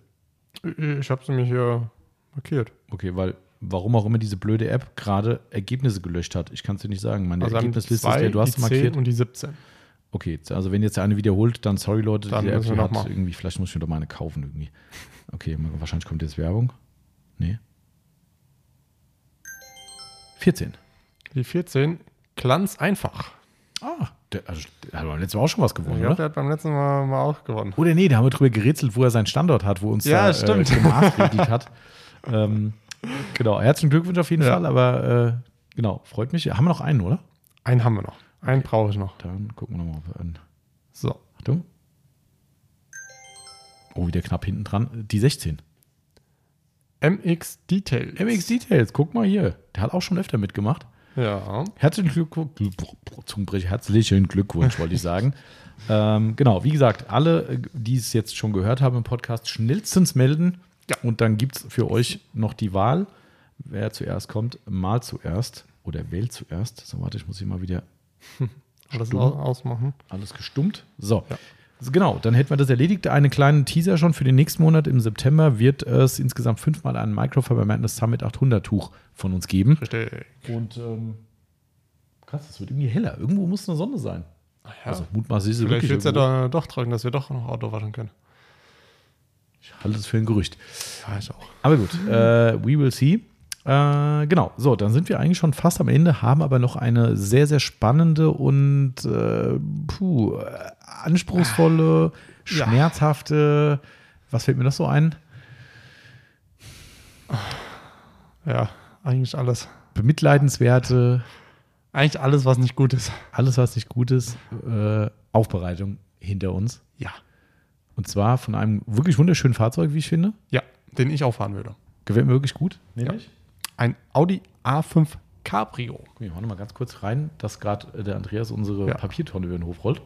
Ich habe sie mir hier markiert. Okay, weil warum auch immer diese blöde App gerade Ergebnisse gelöscht hat. Ich kann es dir nicht sagen. Meine Also Ergebnisliste ist zwei, der, du hast die markiert. 10 und die 17. Okay, also wenn jetzt der eine wiederholt, dann sorry Leute, Dann die App hat mal. irgendwie, vielleicht muss ich mir doch mal eine kaufen irgendwie. Okay, wahrscheinlich kommt jetzt Werbung. Nee. 14. Die 14. Glanz einfach. Ah, der, also, der hat beim letzten Mal auch schon was Ich gewonnen, glaube, oder? der hat beim letzten Mal, mal auch gewonnen. Oder nee, da haben wir drüber gerätselt, wo er seinen Standort hat, wo uns Ja, da, stimmt. Äh, gemaßregelt hat. ähm, genau, herzlichen Glückwunsch auf jeden Ja. Fall, aber äh, genau, freut mich. Haben wir noch einen, oder? Einen haben wir noch. Einen brauche ich noch. Dann gucken wir nochmal, einen. So. Achtung. Oh, wieder knapp hinten dran. Die 16. MX Detail. MX Details, guck mal hier. Der hat auch schon öfter mitgemacht. Ja. Herzlichen Glückwunsch, herzlichen Glückwunsch, wollte ich sagen. ähm, genau, wie gesagt, alle, äh, die es jetzt schon gehört haben im Podcast, schnellstens melden. Ja. Und dann gibt es für euch noch die Wahl. Wer zuerst kommt, mal zuerst oder wählt zuerst. So, warte, ich muss hier mal wieder Alles ausmachen. alles gestummt. So. Ja. Genau, dann hätten wir das erledigt. Einen kleinen Teaser schon für den nächsten Monat. Im September wird es insgesamt fünfmal ein Microfiber Madness Summit 800 Tuch von uns geben. Richtig. Und ähm, krass, es wird irgendwie heller. Irgendwo muss eine Sonne sein. Ja. Also mutmaßlich ist es Vielleicht wirklich wird es ja da, doch tragen, dass wir doch noch Auto waschen können. Ich halte es für ein Gerücht. Ja, ich auch. Aber gut, äh, we will see. Äh, genau, so, dann sind wir eigentlich schon fast am Ende, haben aber noch eine sehr, sehr spannende und äh, puh, äh, anspruchsvolle, Ja. schmerzhafte, was fällt mir noch so ein? Ja, eigentlich alles. Bemitleidenswerte, Eigentlich alles, was nicht gut ist. alles, was nicht gut ist, äh, Aufbereitung hinter uns. Ja. Und zwar von einem wirklich wunderschönen Fahrzeug, wie ich finde. Ja, den ich auch fahren würde. Gefällt mir wirklich gut. Nämlich? Ein Audi A5 Cabrio. Wir machen mal ganz kurz rein, dass gerade äh, der Andreas unsere Ja. Papiertonne über den Hof rollt.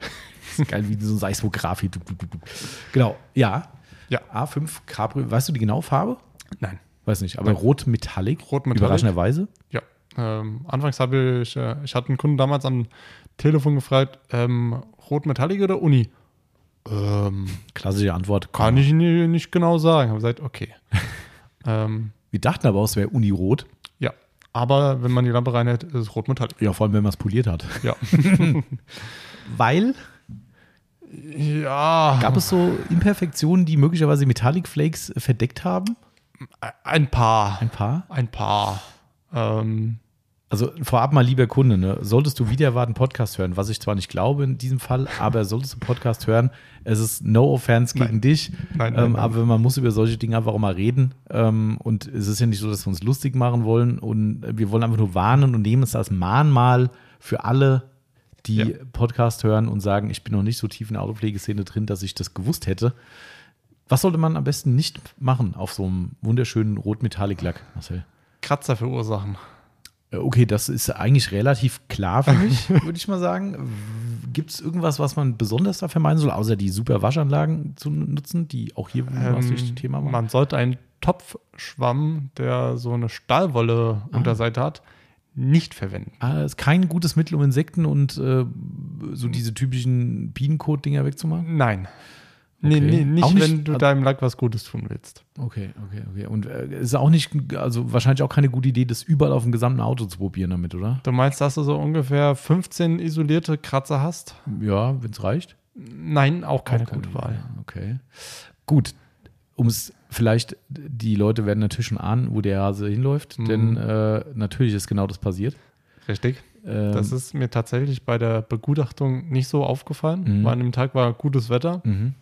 Geil, wie so ein Seismograph hier. Genau, ja. Ja. A5 Cabrio. Weißt du die genaue Farbe? Nein. Weiß nicht, aber rot Metallic. Rot Metallic. Überraschenderweise. Ja. Ähm, anfangs habe ich, äh, ich hatte einen Kunden damals am Telefon gefragt, ähm, Rot Metallic oder Uni? Ähm, Klassische Antwort. kann ich nie, nicht genau sagen. Habe gesagt, okay. ähm, Wir dachten aber auch, es wäre Unirot. ja. Aber wenn man die Lampe reinhält, ist es Rot Metallic. Ja, vor allem, wenn man es poliert hat. Ja. Weil ja. gab es so Imperfektionen, die möglicherweise Metallic Flakes verdeckt haben? ein paar. Ein paar. Ein paar. Ähm, Also vorab mal, lieber Kunde, ne, solltest du wieder erwarten Podcast hören, was ich zwar nicht glaube in diesem Fall, aber solltest du Podcast hören, es ist no offense gegen Nein. dich, Nein, nein, ähm, nein. aber man muss über solche Dinge einfach auch mal reden ähm, und es ist ja nicht so, dass wir uns lustig machen wollen und wir wollen einfach nur warnen und nehmen es als Mahnmal für alle, die Ja. Podcast hören und sagen, ich bin noch nicht so tief in der Autopflegeszene drin, dass ich das gewusst hätte. Was sollte man am besten nicht machen auf so einem wunderschönen Rot-Metallic-Lack, Marcel? Kratzer verursachen. Äh, Okay, das ist eigentlich relativ klar für mich, würde ich mal sagen. Gibt es irgendwas, was man besonders da vermeiden soll, außer die super Waschanlagen zu nutzen, die auch hier was Ähm, ähm, Thema waren? man sollte einen Topfschwamm, der so eine Stahlwolle Ah. Unterseite hat, nicht verwenden. Ah, ist kein gutes Mittel, um Insekten und äh, so diese typischen Bienenkot-Dinger wegzumachen? Nein. Nee, Okay. nee, nicht, nicht- wenn du deinem Lack was Gutes tun willst. Okay, okay, okay. Und äh, ist auch nicht, also wahrscheinlich auch keine gute Idee, das überall auf dem gesamten Auto zu probieren damit, oder? Du meinst, dass du so ungefähr 15 isolierte Kratzer hast? Ja, wenn es reicht. Nein, auch keine Auch gute Wahl. Okay. Gut. Um es vielleicht, die Leute werden natürlich schon ahnen, wo der Hase hinläuft, Mhm. denn äh, natürlich ist genau das passiert. Richtig. Ähm, Das ist mir tatsächlich bei der Begutachtung nicht so aufgefallen, Mhm. weil an dem Tag war gutes Wetter. mhm.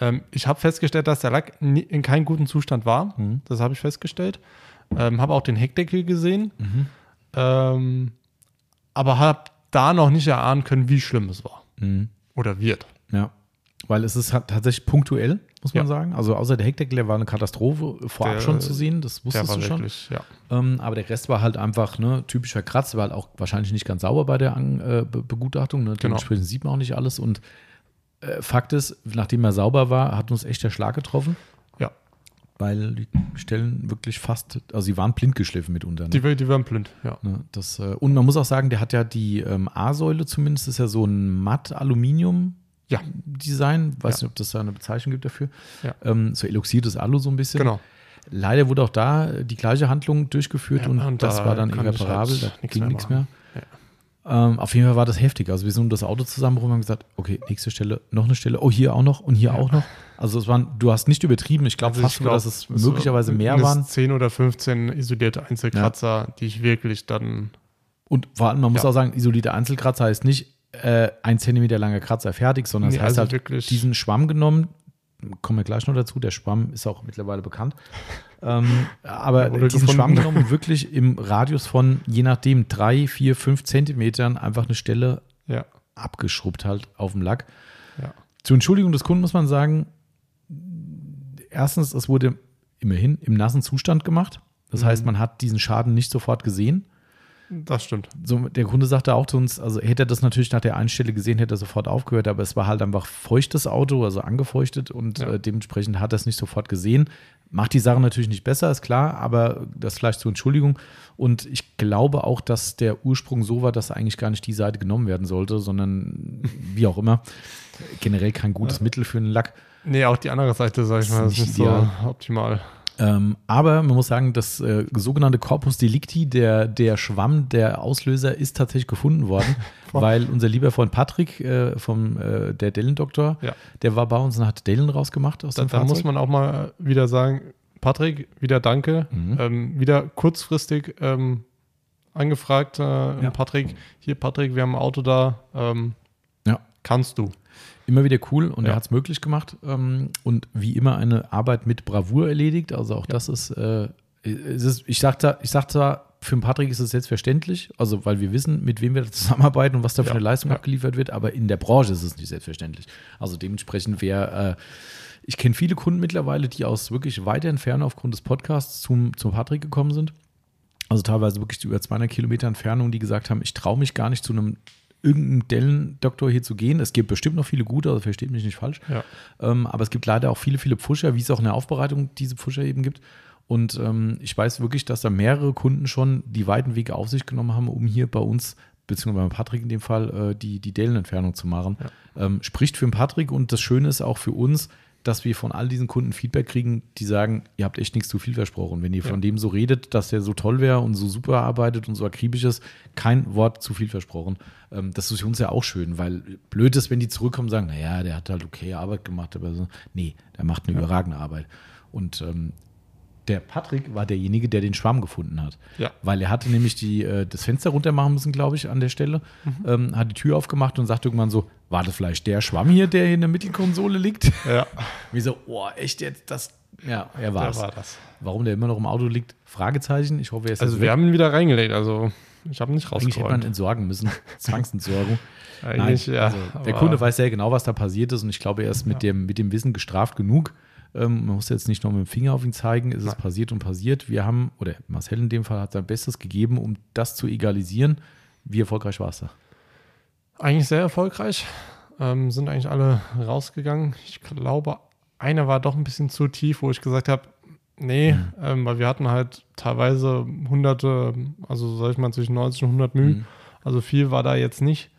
Ähm, ich habe festgestellt, dass der Lack in keinem guten Zustand war. Mhm. Das habe ich festgestellt. Ähm, habe auch den Heckdeckel gesehen, Mhm. ähm, aber habe da noch nicht erahnen können, wie schlimm es war Mhm. oder wird. Ja. Weil es ist tatsächlich punktuell, muss man Ja. sagen. Also außer der Heckdeckel, der war eine Katastrophe vorab Der- schon zu sehen, das wusstest du schon. wirklich, ja. Ähm, aber der Rest war halt einfach ne, typisch verkratzt, war halt auch wahrscheinlich nicht ganz sauber bei der An äh, Be Begutachtung. Ne? Genau. Dementsprechend sieht man auch nicht alles. Und Fakt ist, nachdem er sauber war, hat uns echt der Schlag getroffen, Ja, weil die Stellen wirklich fast, also sie waren blind geschliffen mitunter. Ne? die, die waren blind, ja. Ne, das, äh, und man muss auch sagen, der hat ja die ähm, A-Säule zumindest, ist ja so ein Matt-Aluminium-Design. Ja. Weiß Ja. nicht, ob das da eine Bezeichnung gibt dafür. Ja. Ähm, so eloxiertes Alu so ein bisschen. Genau. Leider wurde auch da die gleiche Handlung durchgeführt Ja, und, und das da war dann ich irreparabel, halt da ging nichts mehr. Ähm, auf jeden Fall war das heftig. Also wir sind um das Auto zusammen rum und haben gesagt, okay, nächste Stelle, noch eine Stelle, oh, hier auch noch und hier auch noch. Also es waren, du hast nicht übertrieben, ich glaube Also fast glaub, dass es möglicherweise mehr waren. 10 oder 15 isolierte Einzelkratzer, die ich wirklich dann. Und vor allem, man muss Ja. auch sagen, isolierte Einzelkratzer heißt nicht äh, ein Zentimeter langer Kratzer fertig, sondern Nee, es heißt also halt diesen Schwamm genommen, kommen wir gleich noch dazu, der Schwamm ist auch mittlerweile bekannt. Ähm, aber diesen gefunden. Schwamm genommen wirklich im Radius von, je nachdem, drei, vier, fünf Zentimetern einfach eine Stelle Ja, abgeschrubbt halt auf dem Lack. ja. Zur Entschuldigung des Kunden muss man sagen, erstens, es wurde immerhin im nassen Zustand gemacht. Das Mhm. heißt, man hat diesen Schaden nicht sofort gesehen. Das stimmt. So, der Kunde sagte auch zu uns, also hätte er das natürlich nach der einen Stelle gesehen, hätte er sofort aufgehört, aber es war halt einfach feuchtes Auto, also angefeuchtet und Ja. äh, dementsprechend hat er es nicht sofort gesehen. Macht die Sache natürlich nicht besser, ist klar, aber das vielleicht zur Entschuldigung. Und ich glaube auch, dass der Ursprung so war, dass eigentlich gar nicht die Seite genommen werden sollte, sondern wie auch immer, generell kein gutes Mittel für einen Lack. Nee, auch die andere Seite, sag ich Ist mal, ist nicht nicht ideal. so optimal. Ähm, aber man muss sagen, das äh, sogenannte Corpus Delicti, der, der Schwamm, der Auslöser, ist tatsächlich gefunden worden, weil unser lieber Freund Patrick äh, vom äh, der Dellen-Doktor, Ja. der war bei uns und hat Dellen rausgemacht aus Da, dem da muss man auch mal wieder sagen, Patrick, wieder danke. Mhm. Ähm, wieder kurzfristig ähm, angefragt. Ja. Patrick, hier Patrick, wir haben ein Auto da. Ähm, Ja. Kannst du. Immer wieder cool und Ja. er hat es möglich gemacht ähm, und wie immer eine Arbeit mit Bravour erledigt. Also auch das ist, äh, es ist ich sagte, ich sag zwar, für den Patrick ist es selbstverständlich, also weil wir wissen, mit wem wir da zusammenarbeiten und was da für Ja, eine Leistung ja. abgeliefert wird, aber in der Branche ist es nicht selbstverständlich. Also dementsprechend wäre, äh, ich kenne viele Kunden mittlerweile, die aus wirklich weiter Entfernung aufgrund des Podcasts zum, zum Patrick gekommen sind. Also teilweise wirklich über 200 Kilometer Entfernung, die gesagt haben, ich traue mich gar nicht zu einem irgendeinem Dellen-Doktor hier zu gehen. Es gibt bestimmt noch viele gute, also versteht mich nicht falsch. Ja. Ähm, aber es gibt leider auch viele, viele Pfuscher, wie es auch in der Aufbereitung diese Pfuscher eben gibt. Und ähm, ich weiß wirklich, dass da mehrere Kunden schon die weiten Wege auf sich genommen haben, um hier bei uns, beziehungsweise bei Patrick in dem Fall, äh, die, die Dellenentfernung zu machen. Ähm, spricht für den Patrick und das Schöne ist auch für uns, dass wir von all diesen Kunden Feedback kriegen, die sagen, ihr habt echt nichts zu viel versprochen. Wenn ihr Ja. von dem so redet, dass der so toll wäre und so super arbeitet und so akribisch ist, kein Wort zu viel versprochen. Ähm, das ist für uns ja auch schön, weil blöd ist, wenn die zurückkommen und sagen, naja, der hat halt okay Arbeit gemacht, aber so, nee, der macht eine überragende Arbeit. Und ähm, der Patrick war derjenige, der den Schwamm gefunden hat. Ja. Weil er hatte nämlich die, äh, das Fenster runter machen müssen, glaube ich, an der Stelle. Mhm. Ähm, hat die Tür aufgemacht und sagte irgendwann so: War das vielleicht der Schwamm hier, der hier in der Mittelkonsole liegt? Ja, Wie so, oh, echt jetzt? Das. Ja, er war da es. war das. Warum der immer noch im Auto liegt? Fragezeichen. Ich hoffe, er ist Also wir weg. haben ihn wieder reingelegt, also ich habe ihn nicht Eigentlich hätte man rausgeräumt. entsorgen müssen. Zwangsentsorgung. Eigentlich, ja. also der Kunde weiß sehr genau, was da passiert ist und ich glaube, er ist mit, dem, mit dem Wissen gestraft genug. Ähm, man muss jetzt nicht noch mit dem Finger auf ihn zeigen, ist es Nein. passiert und passiert. Wir haben, oder Marcel in dem Fall hat sein Bestes gegeben, um das zu egalisieren. Wie erfolgreich war es da? Eigentlich sehr erfolgreich. Ähm, sind eigentlich alle rausgegangen. Ich glaube, einer war doch ein bisschen zu tief, wo ich gesagt habe, nee, Mhm. ähm, weil wir hatten halt teilweise hunderte, also sag ich mal zwischen 90 und 100 Mühen. Mhm. Also viel war da jetzt nicht.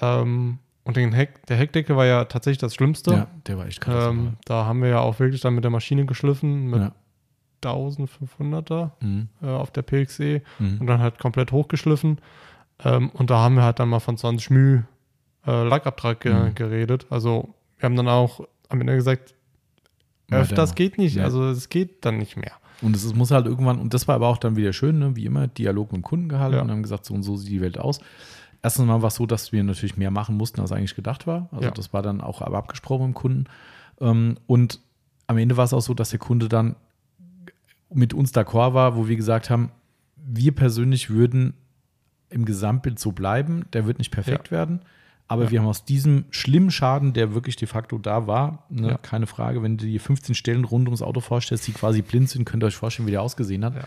Ähm, und den Heck, der Heckdecke war ja tatsächlich das Schlimmste. Ja, der war echt katastrophal. ähm, da haben wir ja auch wirklich dann mit der Maschine geschliffen, mit Ja. 1500er Mhm. äh, auf der PXE Mhm. und dann halt komplett hochgeschliffen. Ähm, und da haben wir halt dann mal von 20 μ äh, Lackabtrag ge Mhm. geredet. Also wir haben dann auch am Ende gesagt, öfters geht nicht. Ja. Also es geht dann nicht mehr. Und es muss halt irgendwann, und das war aber auch dann wieder schön, ne? wie immer, Dialog mit dem Kunden gehalten Ja. und haben gesagt, so und so sieht die Welt aus. Erstens mal war es so, dass wir natürlich mehr machen mussten, als eigentlich gedacht war. Also Ja. das war dann auch aber abgesprochen mit dem Kunden. Ähm, und am Ende war es auch so, dass der Kunde dann mit uns d'accord war, wo wir gesagt haben, wir persönlich würden im Gesamtbild so bleiben, der wird nicht perfekt werden. Aber Ja. wir haben aus diesem schlimmen Schaden, der wirklich de facto da war, ne, Ja. keine Frage, wenn du dir 15 Stellen rund ums Auto vorstellst, die quasi blind sind, könnt ihr euch vorstellen, wie der ausgesehen hat. Ja.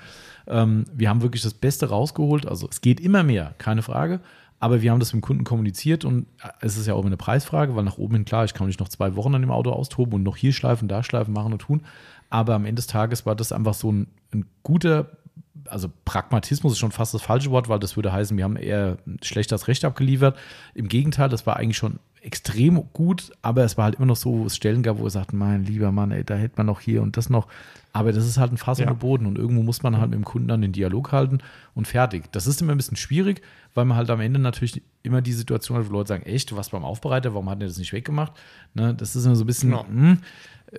Ähm, wir haben wirklich das Beste rausgeholt. Also es geht immer mehr, keine Frage. Aber wir haben das mit dem Kunden kommuniziert und es ist ja auch immer eine Preisfrage, weil nach oben hin klar, ich kann nicht noch zwei Wochen an dem Auto austoben und noch hier schleifen, da schleifen, machen und tun. Aber am Ende des Tages war das einfach so ein, ein guter, also Pragmatismus ist schon fast das falsche Wort, weil das würde heißen, wir haben eher schlecht das Recht abgeliefert. Im Gegenteil, das war eigentlich schon extrem gut, aber es war halt immer noch so, wo es Stellen gab, wo wir sagten, mein lieber Mann, ey, da hätte man noch hier und das noch. Aber das ist halt ein Fass Ja. ohne Boden und irgendwo muss man halt mit dem Kunden dann den Dialog halten und fertig. Das ist immer ein bisschen schwierig, weil man halt am Ende natürlich immer die Situation hat, wo Leute sagen, echt, du warst beim Aufbereiter, warum hat er das nicht weggemacht? Ne, das ist immer so ein bisschen Genau. hm, äh,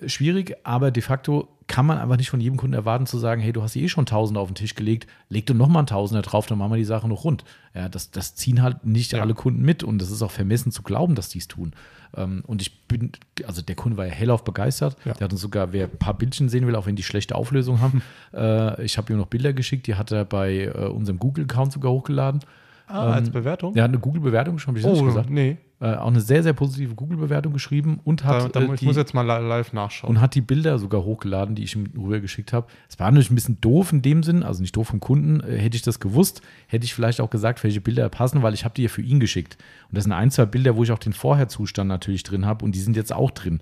schwierig, aber de facto kann man einfach nicht von jedem Kunden erwarten zu sagen, hey, du hast eh schon Tausende auf den Tisch gelegt, leg doch nochmal einen Tausender drauf, dann machen wir die Sache noch rund. Ja, das, das ziehen halt nicht Ja. alle Kunden mit und das ist auch vermessen zu glauben, dass die es tun. Ähm, und ich bin, also der Kunde war ja hellauf begeistert. Ja. Der hat uns sogar, wer ein paar Bildchen sehen will, auch wenn die schlechte Auflösung haben, äh, ich habe ihm noch Bilder geschickt, die hat er bei äh, unserem Google-Account sogar hochgeladen. Ah, als Bewertung? Der hat eine Google-Bewertung schon, habe ich das oh, gesagt. nee. Äh, auch eine sehr, sehr positive Google-Bewertung geschrieben und Da, hat, da, äh, ich die, muss jetzt mal li- live nachschauen. und hat die Bilder sogar hochgeladen, die ich ihm rübergeschickt habe. Es war natürlich ein bisschen doof in dem Sinn, also nicht doof vom Kunden. Äh, hätte ich das gewusst, hätte ich vielleicht auch gesagt, welche Bilder passen, weil ich habe die ja für ihn geschickt. Und das sind ein, zwei Bilder, wo ich auch den Vorherzustand natürlich drin habe und die sind jetzt auch drin.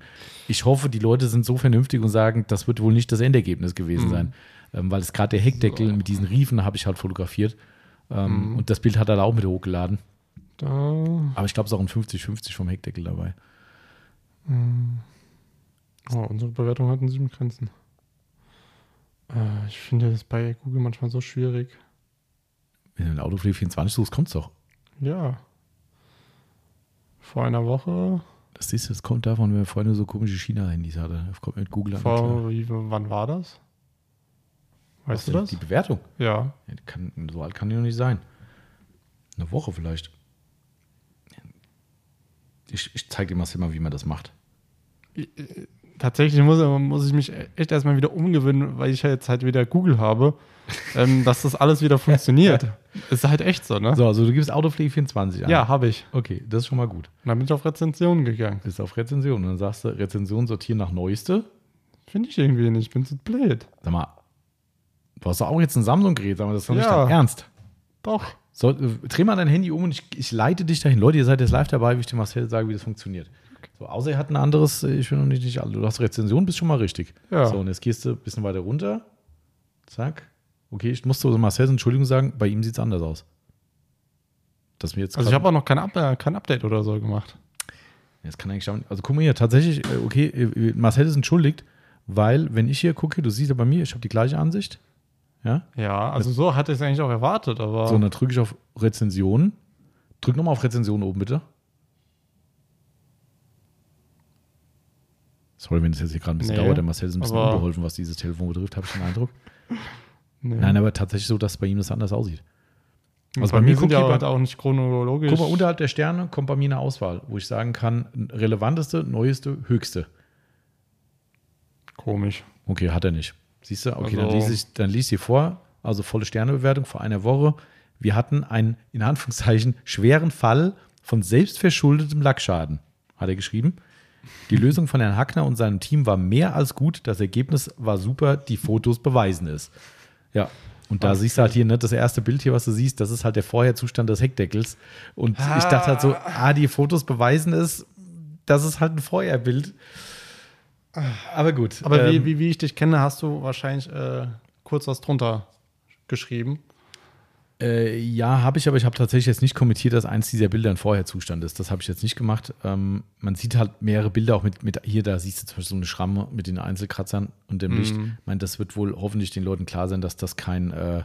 Ich hoffe, die Leute sind so vernünftig und sagen, das wird wohl nicht das Endergebnis gewesen Mhm. sein. Ähm, weil es gerade der Heckdeckel mit diesen Riefen habe ich halt fotografiert. Ähm, Mhm. Und das Bild hat er da auch mit hochgeladen. Da, Aber ich glaube, es ist auch ein 50-50 vom Heckdeckel dabei. oh, unsere Bewertung hatten sieben Grenzen. Äh, ich finde das bei Google manchmal so schwierig. Wenn du in Autopflege 24 suchst, kommt's doch. Ja. Vor einer Woche, Das ist, das kommt davon, wenn er vorhin so komische China-Handys hatte. Das kommt mit Google an. vor, wie, wann war das? Was Weißt du denn? das? Die Bewertung. Ja. Die kann, so alt kann die noch nicht sein. Eine Woche vielleicht. Ich, ich zeige dir mal mal, wie man das macht. Tatsächlich muss, muss ich mich echt erstmal wieder umgewöhnen, weil ich ja jetzt halt wieder Google habe, ähm, dass das alles wieder funktioniert. ist halt echt so, ne? So, also du gibst Autopflege 24 an. Ja, habe ich. Okay, das ist schon mal gut. Und dann bin ich auf Rezensionen gegangen. Bist auf Rezension. Und dann sagst du, Rezension sortieren nach Neueste. Finde ich irgendwie nicht. Ich bin zu blöd. Sag mal, du hast doch auch jetzt ein Samsung-Gerät, sag mal, das ist doch nicht Ja. dein Ernst. Doch. So, dreh mal dein Handy um und ich, ich leite dich dahin. Leute, ihr seid jetzt live dabei, wie ich dem Marcel sage, wie das funktioniert. So, außer er hat ein anderes, äh, ich will noch nicht, nicht alle. Du hast Rezension, bist schon mal richtig. Ja. So, und jetzt gehst du ein bisschen weiter runter. Zack. Okay, ich musste Marcel Entschuldigung sagen, bei ihm sieht es anders aus. Dass mir jetzt Also ich habe auch noch kein, Up äh, kein Update oder so gemacht. Jetzt kann eigentlich schauen. Also guck mal hier, tatsächlich, äh, okay, Marcel ist entschuldigt, weil, wenn ich hier gucke, du siehst ja bei mir, ich habe die gleiche Ansicht. Ja. Ja, also so hatte ich es eigentlich auch erwartet, aber So, dann drücke ich auf Rezensionen. Drück nochmal auf Rezension oben, bitte. Sorry, wenn es jetzt hier gerade ein bisschen Nee, dauert. Der Marcel ist ein bisschen aber- unbeholfen, was dieses Telefon betrifft, habe ich den Eindruck. Nee. Nein, aber tatsächlich so, dass bei ihm das anders aussieht. Also bei bei mir sind ja lieber- halt auch nicht chronologisch. Guck mal, unterhalb der Sterne kommt bei mir eine Auswahl, wo ich sagen kann, relevanteste, neueste, höchste. Komisch. Okay, hat er nicht. Siehst du? Okay, dann Also- lese ich, dann lies ich vor. Also volle Sternebewertung vor einer Woche. Wir hatten einen, in Anführungszeichen, schweren Fall von selbstverschuldetem Lackschaden, hat er geschrieben. Die Lösung von Herrn Hackner und seinem Team war mehr als gut. Das Ergebnis war super. Die Fotos beweisen es. Ja. Und da siehst du halt hier, ne, das erste Bild hier, was du siehst, das ist halt der Vorherzustand des Heckdeckels. Und ich dachte halt so, ah, die Fotos beweisen es. Das ist halt ein Vorherbild. Aber gut. Aber ähm, wie, wie, wie ich dich kenne, hast du wahrscheinlich äh, kurz was drunter geschrieben. Äh, ja, habe ich, aber ich habe tatsächlich jetzt nicht kommentiert, dass eins dieser Bilder ein Vorherzustand ist. Das habe ich jetzt nicht gemacht. Ähm, man sieht halt mehrere Bilder auch mit, mit hier, da siehst du zum Beispiel so eine Schramme mit den Einzelkratzern und dem Licht. Ich meine, das wird wohl hoffentlich den Leuten klar sein, dass das kein, äh,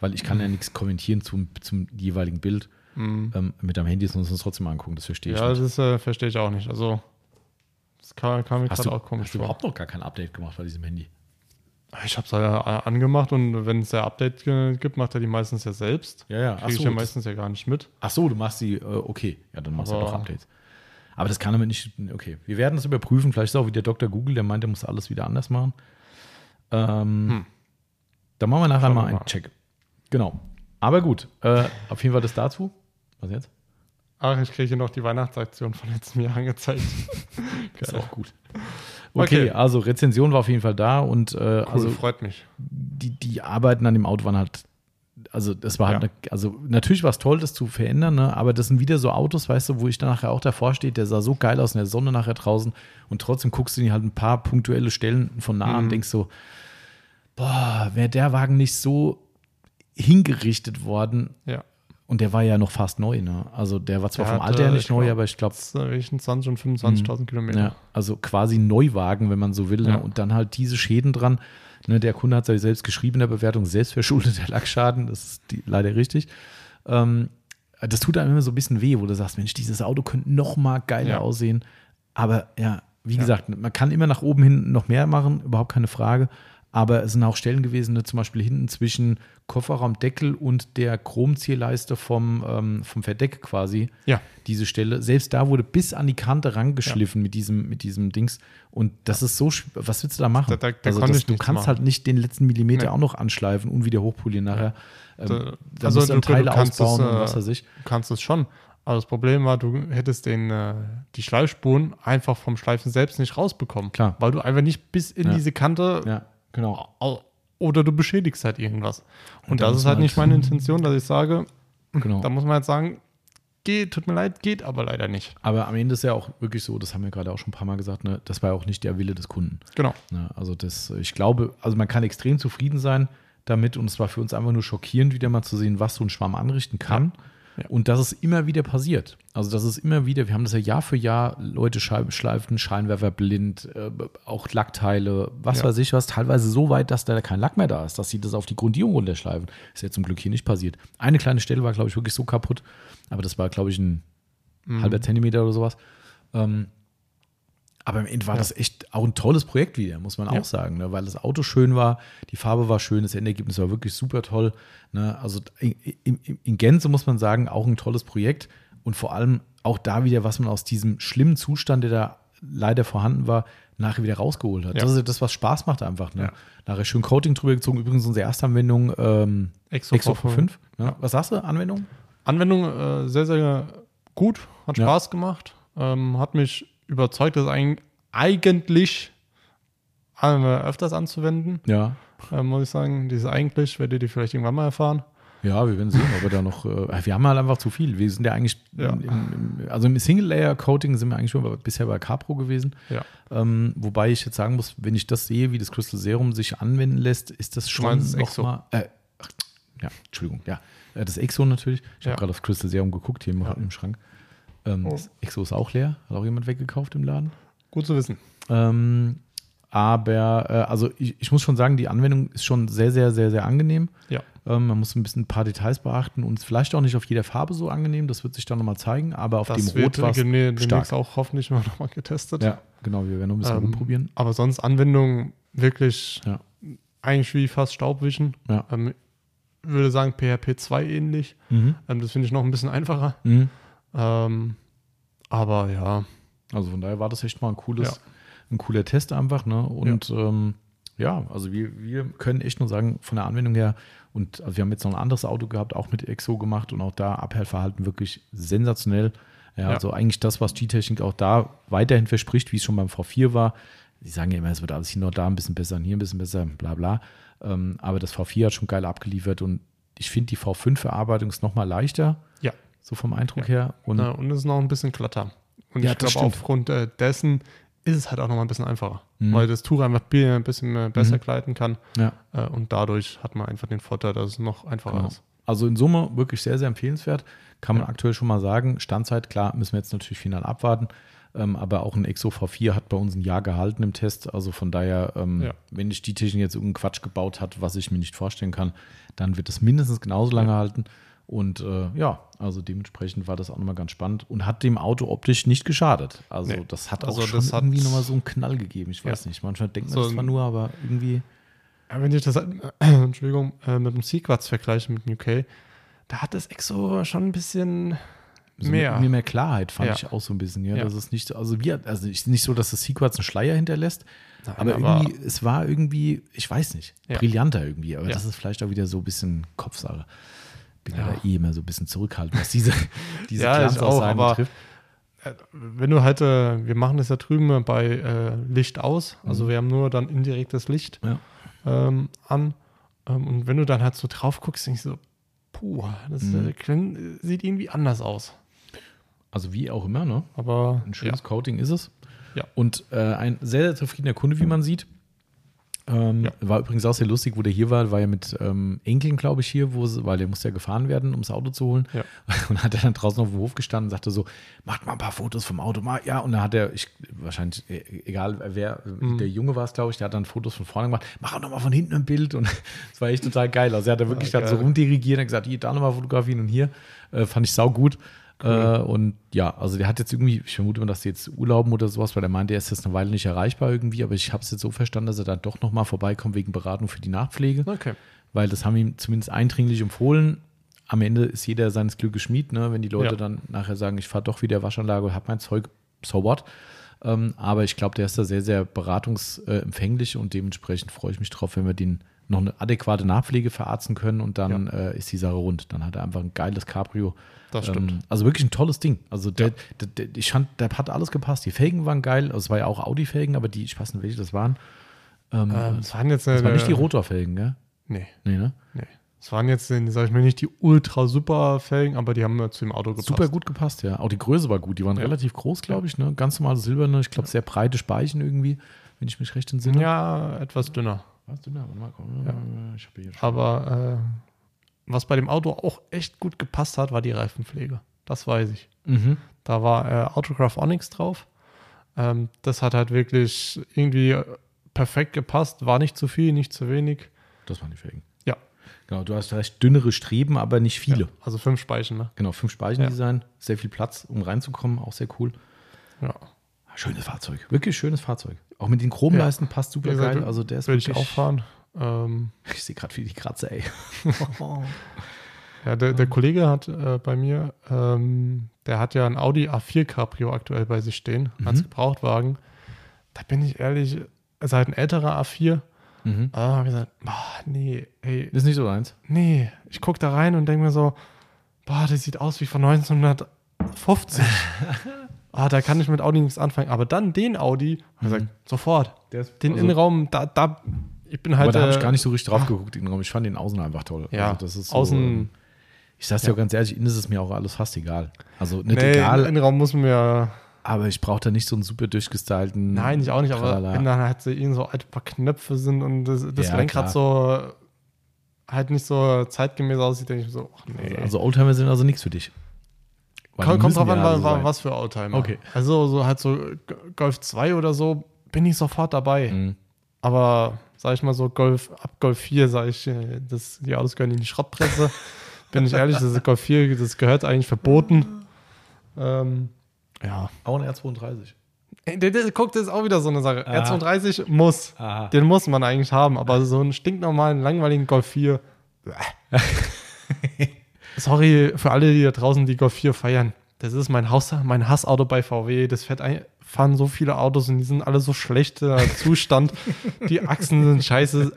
weil ich kann ja nichts kommentieren zum, zum jeweiligen Bild. Ähm, mit am Handy müssen wir uns trotzdem angucken, das verstehe ich Ja, nicht. das äh, verstehe ich auch nicht. Also, das kam, kam mir Hast gerade du, auch komisch hast vor. überhaupt noch gar kein Update gemacht bei diesem Handy? Ich habe es ja angemacht und wenn es ja Update gibt, macht er die meistens ja selbst. Ja, ja. Kriege ich ja meistens ja gar nicht mit. Ach so, du machst die, äh, okay. Ja, dann machst du ja doch Updates. Aber das kann damit nicht, okay. Wir werden das überprüfen. Vielleicht ist auch wieder Dr. Google, der meint, der muss alles wieder anders machen. Ähm, Dann machen wir nachher Schauen mal einen mal. Check. Genau. Aber gut, äh, auf jeden Fall das dazu. Was jetzt? Ach, ich kriege hier noch die Weihnachtsaktion von letztem Jahr angezeigt. Ist auch gut. Okay, Okay. also Rezension war auf jeden Fall da und äh, Cool, also freut mich. die, die Arbeiten an dem Auto waren halt, also das war halt, Ja. eine, also natürlich war es toll, das zu verändern, ne? aber das sind wieder so Autos, weißt du, wo ich dann nachher auch davor stehe, der sah so geil aus in der Sonne nachher draußen und trotzdem guckst du dir halt ein paar punktuelle Stellen von nah an und denkst so, boah, wäre der Wagen nicht so hingerichtet worden Ja. Und der war ja noch fast neu, ne? Also der war zwar Der vom Alter her nicht ich neu, glaub, aber ich glaube, Zwischen 20 und 25.000 Kilometer. ja, also quasi Neuwagen, wenn man so will. Ja. Ne? Und dann halt diese Schäden dran. Ne? Der Kunde hat es ja selbst geschrieben in der Bewertung, selbstverschuldeter Lackschaden. Das ist die, leider richtig. Ähm, das tut einem immer so ein bisschen weh, wo du sagst, Mensch, dieses Auto könnte noch mal geiler Ja. aussehen. Aber ja, wie gesagt, man kann immer nach oben hin noch mehr machen, überhaupt keine Frage. Aber es sind auch Stellen gewesen, ne, zum Beispiel hinten zwischen Kofferraumdeckel und der Chromzierleiste vom, ähm, vom Verdeck quasi Ja. diese Stelle. Selbst da wurde bis an die Kante rangeschliffen mit, diesem, mit diesem Dings. Und das ist so, was willst du da machen? Da- da- da also das, du kannst machen. halt nicht den letzten Millimeter Nee. auch noch anschleifen und wieder hochpolieren nachher. Ähm, Da- da also musst du du- du Teile kannst ausbauen es, und äh, was weiß ich. Du kannst es schon. Aber das Problem war, du hättest den, äh, die Schleifspuren einfach vom Schleifen selbst nicht rausbekommen. Klar. Weil du einfach nicht bis in Ja. diese Kante Ja, genau. au- oder du beschädigst halt irgendwas. Und, da das ist halt nicht halt- meine Intention, dass ich sage, genau. da muss man jetzt sagen, geht, tut mir leid, geht aber leider nicht. Aber am Ende ist ja auch wirklich so, das haben wir gerade auch schon ein paar Mal gesagt, ne, das war ja auch nicht der Wille des Kunden. Genau. Ne? Also das, ich glaube, also man kann extrem zufrieden sein damit und es war für uns einfach nur schockierend, wieder mal zu sehen, was so ein Schwamm anrichten kann. Ja. Und dass es immer wieder passiert. Also das ist immer wieder, wir haben das ja Jahr für Jahr, Leute schleifen Scheinwerfer blind, äh, auch Lackteile, was Ja. weiß ich was, teilweise so weit, dass da kein Lack mehr da ist, dass sie das auf die Grundierung runterschleifen. Ist ja zum Glück hier nicht passiert. Eine kleine Stelle war, glaube ich, wirklich so kaputt, aber das war, glaube ich, ein halber Zentimeter oder sowas. Ähm, aber im Ende war Ja. das echt auch ein tolles Projekt wieder, muss man Ja. auch sagen, ne? weil das Auto schön war, die Farbe war schön, das Endergebnis war wirklich super toll. Ne? Also in, in, in Gänze muss man sagen, auch ein tolles Projekt und vor allem auch da wieder, was man aus diesem schlimmen Zustand, der da leider vorhanden war, nachher wieder rausgeholt hat. Ja. Das ist das, was Spaß macht einfach. Ne? Nachher schön Coating drüber gezogen, übrigens unsere erste Anwendung ähm, Exo Exo V5. 5. Ne? Was sagst du, Anwendung? Anwendung äh, sehr, sehr gut, hat. Spaß gemacht, ähm, hat mich überzeugt, das eig eigentlich äh, öfters anzuwenden, Ja. äh, muss ich sagen. Dieses eigentlich werdet ihr vielleicht irgendwann mal erfahren. Ja, wir werden sehen, ob wir da noch. Äh, wir haben halt einfach zu viel. Wir sind ja eigentlich. Ja. Im, im, also im Single-Layer-Coating sind wir eigentlich schon bisher bei Capro gewesen. Ja. Ähm, wobei ich jetzt sagen muss, wenn ich das sehe, wie das Crystal Serum sich anwenden lässt, ist das schon meinst das noch Exo? mal. Äh, ja, Entschuldigung. Ja, Äh, das Exo natürlich. Ich Ja. habe gerade auf Crystal Serum geguckt hier im, im Schrank. Ähm, Oh. Exo ist auch leer. Hat auch jemand weggekauft im Laden. Gut zu wissen. Ähm, Aber äh, also ich, ich muss schon sagen, die Anwendung ist schon sehr, sehr, sehr, sehr angenehm. Ja. Ähm, man muss ein bisschen ein paar Details beachten und ist vielleicht auch nicht auf jeder Farbe so angenehm. Das wird sich dann nochmal zeigen. Aber auf Das dem Rot war es stark. auch hoffentlich mal nochmal getestet. Ja, genau. Wir werden noch ein bisschen Ähm, rumprobieren. Aber sonst Anwendung wirklich Ja. eigentlich wie fast Staubwischen. Ja. Ähm, würde sagen PHP 2 ähnlich. Mhm. Ähm, das finde ich noch ein bisschen einfacher. Mhm. Ähm, aber ja, Also von daher war das echt mal ein cooles, Ja. ein cooler Test einfach, ne? Und ja, ähm, ja also wir, wir können echt nur sagen, von der Anwendung her, und also wir haben jetzt noch ein anderes Auto gehabt, auch mit Exo gemacht und auch da Abhellverhalten wirklich sensationell. Ja, Ja. also eigentlich das, was G-Technik auch da weiterhin verspricht, wie es schon beim V4 war. Sie sagen ja immer, es wird alles hier noch da ein bisschen besser und hier ein bisschen besser, bla bla. Ähm, aber das V4 hat schon geil abgeliefert und ich finde, die V5-Verarbeitung ist nochmal leichter, ja. So vom Eindruck Ja. her. Und Und, und es ist noch ein bisschen glatter. Und Ja, ich glaube, aufgrund äh, dessen ist es halt auch noch mal ein bisschen einfacher. Mhm. Weil das Tuch einfach ein bisschen äh, besser Mhm. gleiten kann. ja. Äh, und dadurch hat man einfach den Vorteil, dass es noch einfacher Genau. ist. Also in Summe wirklich sehr, sehr empfehlenswert. Kann man Ja. aktuell schon mal sagen. Standzeit, klar, müssen wir jetzt natürlich final abwarten. Ähm, aber auch ein Exo V4 hat bei uns ein Jahr gehalten im Test. Also von daher, ähm, Ja. wenn die Technik jetzt irgendeinen Quatsch gebaut hat, was ich mir nicht vorstellen kann, dann wird es mindestens genauso lange halten. Und äh, ja, also dementsprechend war das auch nochmal ganz spannend und hat dem Auto optisch nicht geschadet. Also Nee. das hat auch Also schon irgendwie nochmal so einen Knall gegeben. Ich weiß Ja. nicht, manchmal denkt man So das zwar nur, aber irgendwie. Ja, wenn ich das, äh, Entschuldigung, äh, mit dem Sequats vergleiche mit dem UK, da hat das Exo schon ein bisschen So mehr. Mehr, mehr Klarheit fand Ja. ich auch so ein bisschen. Ja, Ja. Das ist nicht so, also wir, also ist nicht so, dass das Sequats einen Schleier hinterlässt, Nein, aber, aber- irgendwie, es war irgendwie, ich weiß nicht, Ja. brillanter irgendwie. Aber das ist vielleicht auch wieder so ein bisschen Kopfsache. Bin ja, Ja. eh immer so ein bisschen zurückhaltend, was diese, diese Ja, auch, Glanzaussagen aber- betrifft. Äh, Wenn du halt, äh, wir machen das ja drüben bei äh, Licht aus, also Mhm. wir haben nur dann indirektes Licht Ja. ähm, an. Ähm, und wenn du dann halt so drauf guckst, denkst du so, puh, das Mhm. äh, sieht irgendwie anders aus. Also wie auch immer, ne? Aber Ein schönes Coating ist es. Ja. Und äh, ein sehr, sehr zufriedener Kunde, wie man sieht. Ähm, Ja. War übrigens auch sehr lustig, wo der hier war, war ja mit ähm, Enkeln, glaube ich, hier, wo weil der musste ja gefahren werden, um das Auto zu holen. Ja. Und hat er dann draußen auf dem Hof gestanden und sagte so, macht mal ein paar Fotos vom Auto. Mal. Ja, und dann hat er, ich, wahrscheinlich, äh, egal wer, Mhm. der Junge war es, glaube ich, der hat dann Fotos von vorne gemacht. Mach auch noch mal von hinten ein Bild. Und es war echt total geil. Also er hat da wirklich dann so rumdirigiert und gesagt, hier, da nochmal fotografieren und hier. Äh, fand ich sau gut. Äh, und ja, also der hat jetzt irgendwie, ich vermute mal, dass die jetzt urlauben oder sowas, weil er meinte, er ist jetzt eine Weile nicht erreichbar irgendwie, aber ich habe es jetzt so verstanden, dass er dann doch nochmal vorbeikommt wegen Beratung für die Nachpflege, okay. weil das haben ihm zumindest eindringlich empfohlen. Am Ende ist jeder seines Glückes Schmied, ne? wenn die Leute Ja. dann nachher sagen, ich fahre doch wieder Waschanlage und habe mein Zeug, so what. Ähm, aber ich glaube, der ist da sehr, sehr beratungsempfänglich und dementsprechend freue ich mich drauf, wenn wir den noch eine adäquate Nachpflege verarzten können und dann äh, ist die Sache rund. Dann hat er einfach ein geiles Cabrio. Das stimmt. Ähm, also wirklich ein tolles Ding. Also der, der, der, ich fand, der hat alles gepasst. Die Felgen waren geil. Also es war ja auch Audi-Felgen, aber die, ich weiß nicht, welche das waren. Ähm, Ähm, es waren jetzt das waren äh, nicht die Rotorfelgen, gell? Nee, Nee, ne? nee. Es waren jetzt, äh, sag ich mal, nicht die ultra super Felgen, aber die haben äh, zu dem Auto gepasst. Super gut gepasst, ja. Auch die Größe war gut. Die waren Ja. relativ groß, glaube ich. Ne? Ganz normale silberne. Ich glaube, sehr breite Speichen irgendwie, wenn ich mich recht entsinne. Ja, etwas dünner. Dünner? Warte mal, komm. Ja. Ich habe hier schon. Aber äh, was bei dem Auto auch echt gut gepasst hat, war die Reifenpflege. Das weiß ich. Mhm. Da war äh, Autograph Onyx drauf. Ähm, das hat halt wirklich irgendwie äh, perfekt gepasst. War nicht zu viel, nicht zu wenig. Das waren die Felgen. Ja. Genau, du hast recht dünnere Streben, aber nicht viele. Ja, also fünf Speichen, ne? Genau, fünf Speichendesign, sehr viel Platz, um reinzukommen, auch sehr cool. Ja. Schönes Fahrzeug, wirklich schönes Fahrzeug. Auch mit den Chromleisten passt super geil. Also der ist Will ich wirklich, auch fahren. Ähm, Ich sehe gerade wie die Kratzer, ey. ja, der, der Kollege hat äh, bei mir, ähm, der hat ja ein Audi A4 Cabrio aktuell bei sich stehen, als Mhm. Gebrauchtwagen. Da bin ich ehrlich, also halt ein älterer A4. mhm. Ah, hab ich gesagt, boah, nee, ey, Ist nicht so eins. nee. Ich gucke da rein und denke mir so, boah, das sieht aus wie von 1950. ah, da kann ich mit Audi nichts anfangen. Aber dann den Audi, Mhm. gesagt, sofort. Ist, Den Innenraum, da, da, ich bin halt. aber da habe ich äh, gar nicht so richtig drauf geguckt, den Raum. Ich fand den Außen einfach toll. Ja, also das ist so, außen. ähm, Ich sag's dir Ja. auch ganz ehrlich, innen ist es mir auch alles fast egal. Also nicht nee, egal, Innenraum muss mir. aber ich brauche da nicht so einen super durchgestylten. Nein, ich auch nicht, aber Tralala. wenn dann halt so irgendwie so ein paar Knöpfe sind und das, das Ja, Lenkrad so halt nicht so zeitgemäß aussieht, denke ich so, ach nee. Also Oldtimer sind also nichts für dich. Kommt, drauf an, ja so was für Oldtimer. Okay. Also so halt so Golf 2 oder so, bin ich sofort dabei. Mhm. Aber sag ich mal so, Golf, ab Golf 4 sage ich, äh, das, die Autos gehören in die Schrottpresse. Bin ich ehrlich, das ist Golf 4, das gehört eigentlich verboten. Ähm, ja. Auch ein R32. Ey, der, der, guck, das ist auch wieder so eine Sache. Ah. R32 muss. Aha. Den muss man eigentlich haben, aber so einen stinknormalen, langweiligen Golf 4. Sorry für alle, die da draußen die Golf 4 feiern. Das ist mein, Haus, mein Hassauto bei VW. Das fährt ein, fahren so viele Autos und die sind alle so schlechter Zustand. die Achsen sind scheiße.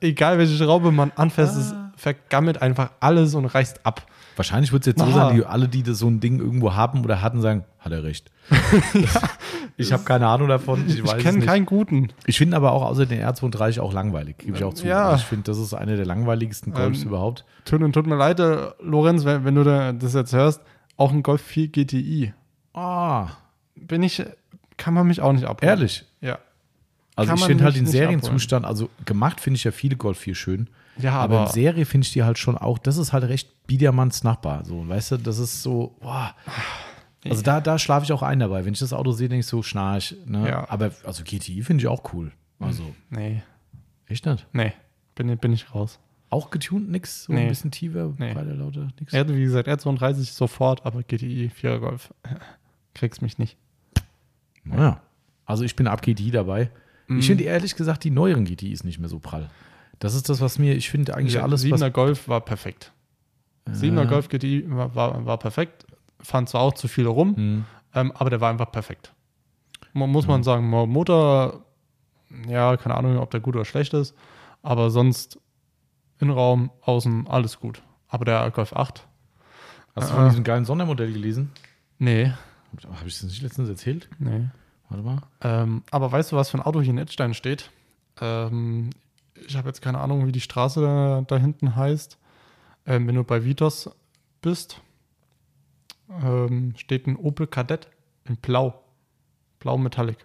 Egal welche Schraube man anfasst, es vergammelt einfach alles und reißt ab. Wahrscheinlich wird es jetzt so Aha. sein, die, alle, die das so ein Ding irgendwo haben oder hatten, sagen, hat er recht. ich habe keine Ahnung davon. Ich, Ich kenne keinen guten. Ich finde aber auch außer den R32 auch langweilig, gebe ich auch zu. Ja. Ich finde, das ist eine der langweiligsten Golfs Ähm, überhaupt. Tut, tut mir leid, äh, Lorenz, wenn, wenn du da das jetzt hörst, auch ein Golf 4 GTI. Ah, Bin ich, kann man mich auch nicht abholen. ehrlich. Ja. Also Kann ich finde halt den Serienzustand, also gemacht finde ich ja viele Golf 4 schön. Ja, aber, aber, in Serie finde ich die halt schon auch, das ist halt recht Biedermanns Nachbar. So, weißt du, das ist so, boah. Also da, da schlafe ich auch ein dabei. Wenn ich das Auto sehe, denke ich so, schnarch. Ne? Ja. Aber also GTI finde ich auch cool. Also, nee, echt nicht? nee, bin, bin ich raus. Auch getuned, nix? So Nee. ein bisschen tiefer, Nee. breiter, lauter, nix? Er, wie gesagt, R32 sofort, aber GTI 4er Golf, kriegst mich nicht. Naja. Also ich bin ab GTI dabei. Mhm. Ich finde ehrlich gesagt, die neueren GTIs nicht mehr so prall. Das ist das, was mir, ich finde eigentlich Ja, alles, 7er was. Golf war perfekt. 7er Golf GTI war, war, war perfekt. Fand zwar auch zu viel rum, Hm. ähm, aber der war einfach perfekt. Muss man sagen, Mo- Motor, ja, keine Ahnung, ob der gut oder schlecht ist, aber sonst Innenraum, außen, alles gut. Aber der Golf 8, Hast du von diesem geilen Sondermodell gelesen? nee, Habe ich das nicht letztens erzählt? nee. Warte mal. Ähm, aber weißt du, was für ein Auto hier in Edstein steht? Ähm, ich habe jetzt keine Ahnung, wie die Straße da, da hinten heißt. Ähm, wenn du bei Vitos bist, ähm, steht ein Opel Kadett in Blau. Blau Metallic.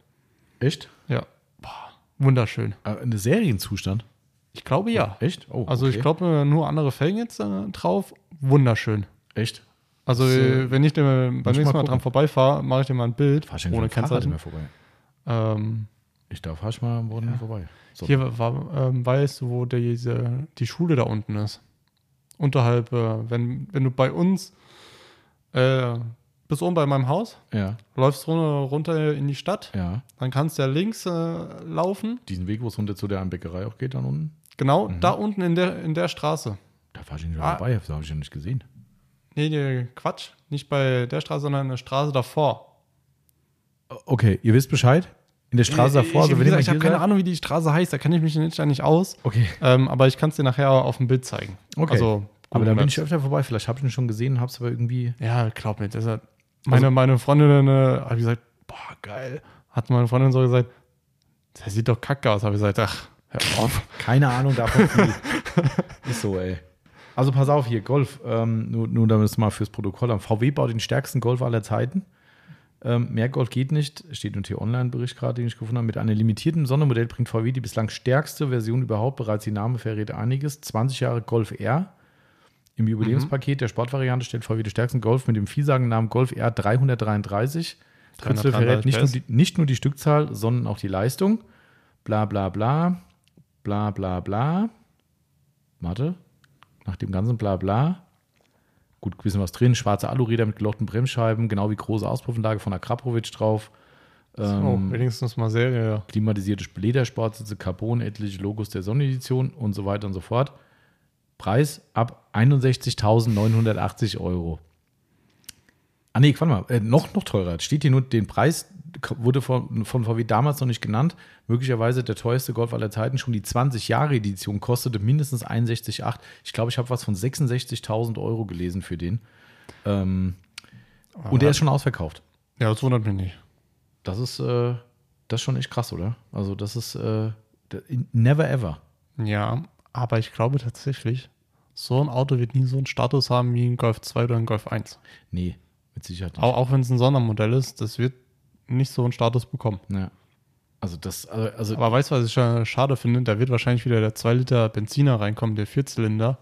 Echt? Ja. Boah, wunderschön. Äh, Eine Serienzustand? Ich glaube ja. Echt? Oh, Also ich okay. glaube nur andere Felgen jetzt äh, drauf. Wunderschön. Echt? Also Das, äh, wenn ich den beim ich nächsten mal Mal dran vorbeifahre, mache ich dir mal ein Bild Fahr ich ohne dem Kennzeichen. immer vorbei? Ähm, Ich darf fahr ich mal am Boden vorbei. So. Hier war, ähm, weißt du, wo diese, die Schule da unten ist. Unterhalb, äh, wenn, wenn du bei uns äh, bis oben bei meinem Haus, Ja, läufst runter, in die Stadt, ja. dann kannst du ja links äh, laufen. Diesen Weg, wo es runter zu der Bäckerei auch geht, dann unten. Genau, Mhm. da unten in der, in der Straße. Da fahr ich nicht Ah. vorbei, das habe ich ja nicht gesehen. Nee, nee, Quatsch. Nicht bei der Straße, sondern eine Straße davor. Okay, ihr wisst Bescheid? In der Straße Äh, davor, ich, also gesagt, ich habe keine Ahnung, wie die Straße heißt, da kenne ich mich nicht, nicht aus. Okay. Ähm, aber ich kann es dir nachher auf dem Bild zeigen. Okay. Also, Aber Google da bin ich öfter vorbei. Vielleicht habe ich ihn schon gesehen, habe es aber irgendwie. Ja, glaub mir. Das hat meine, meine Freundin äh, hat gesagt, boah, geil. Hat meine Freundin so gesagt, der sieht doch kacke aus. Habe ich gesagt, ach, hör auf. Keine Ahnung davon. Ist so, ey. Also pass auf hier, Golf, ähm, nur, nur damit es mal fürs Protokoll haben. VW baut den stärksten Golf aller Zeiten. Ähm, mehr Golf geht nicht, steht im T-Online-Bericht gerade, den ich gefunden habe. Mit einem limitierten Sondermodell bringt VW die bislang stärkste Version überhaupt. Bereits die Name verrät einiges. 20 Jahre Golf R. Im Jubiläumspaket der Sportvariante stellt VW den stärksten Golf mit dem vielsagenden Namen Golf R 333. Kürzel 333 verrät nicht nur, die, nicht nur die Stückzahl, sondern auch die Leistung. Bla bla bla. Bla bla bla. Warte. Nach dem ganzen Blabla. Gut, wissen was drin. Schwarze Aluräder mit gelochten Bremsscheiben, genau wie große Auspuffanlage von Akrapovic drauf. oh, Ähm, wenigstens mal Serie. klimatisierte Ledersportsitze, Carbon, etliche Logos der Sonnenedition und so weiter und so fort. Preis ab 61.980 Euro. Ah nee, warte mal, äh, noch, noch teurer. Steht hier nur, den Preis wurde von, von VW damals noch nicht genannt. Möglicherweise der teuerste Golf aller Zeiten. Schon die 20-Jahre-Edition kostete mindestens 61,8. Ich glaube, ich habe was von 66.000 Euro gelesen für den. Ähm, und der ist schon ausverkauft. Ja, das wundert mich nicht. Das ist, äh, das ist schon echt krass, oder? Also, das ist äh, never ever. Ja, aber ich glaube tatsächlich, so ein Auto wird nie so einen Status haben wie ein Golf 2 oder ein Golf 1. Nee, mit Sicherheit nicht. Auch, auch wenn es ein Sondermodell ist, das wird nicht so einen Status bekommen. Ja. Also, das, also, also Aber weißt du, was ich schon schade finde? Da wird wahrscheinlich wieder der 2 Liter Benziner reinkommen, der Vierzylinder.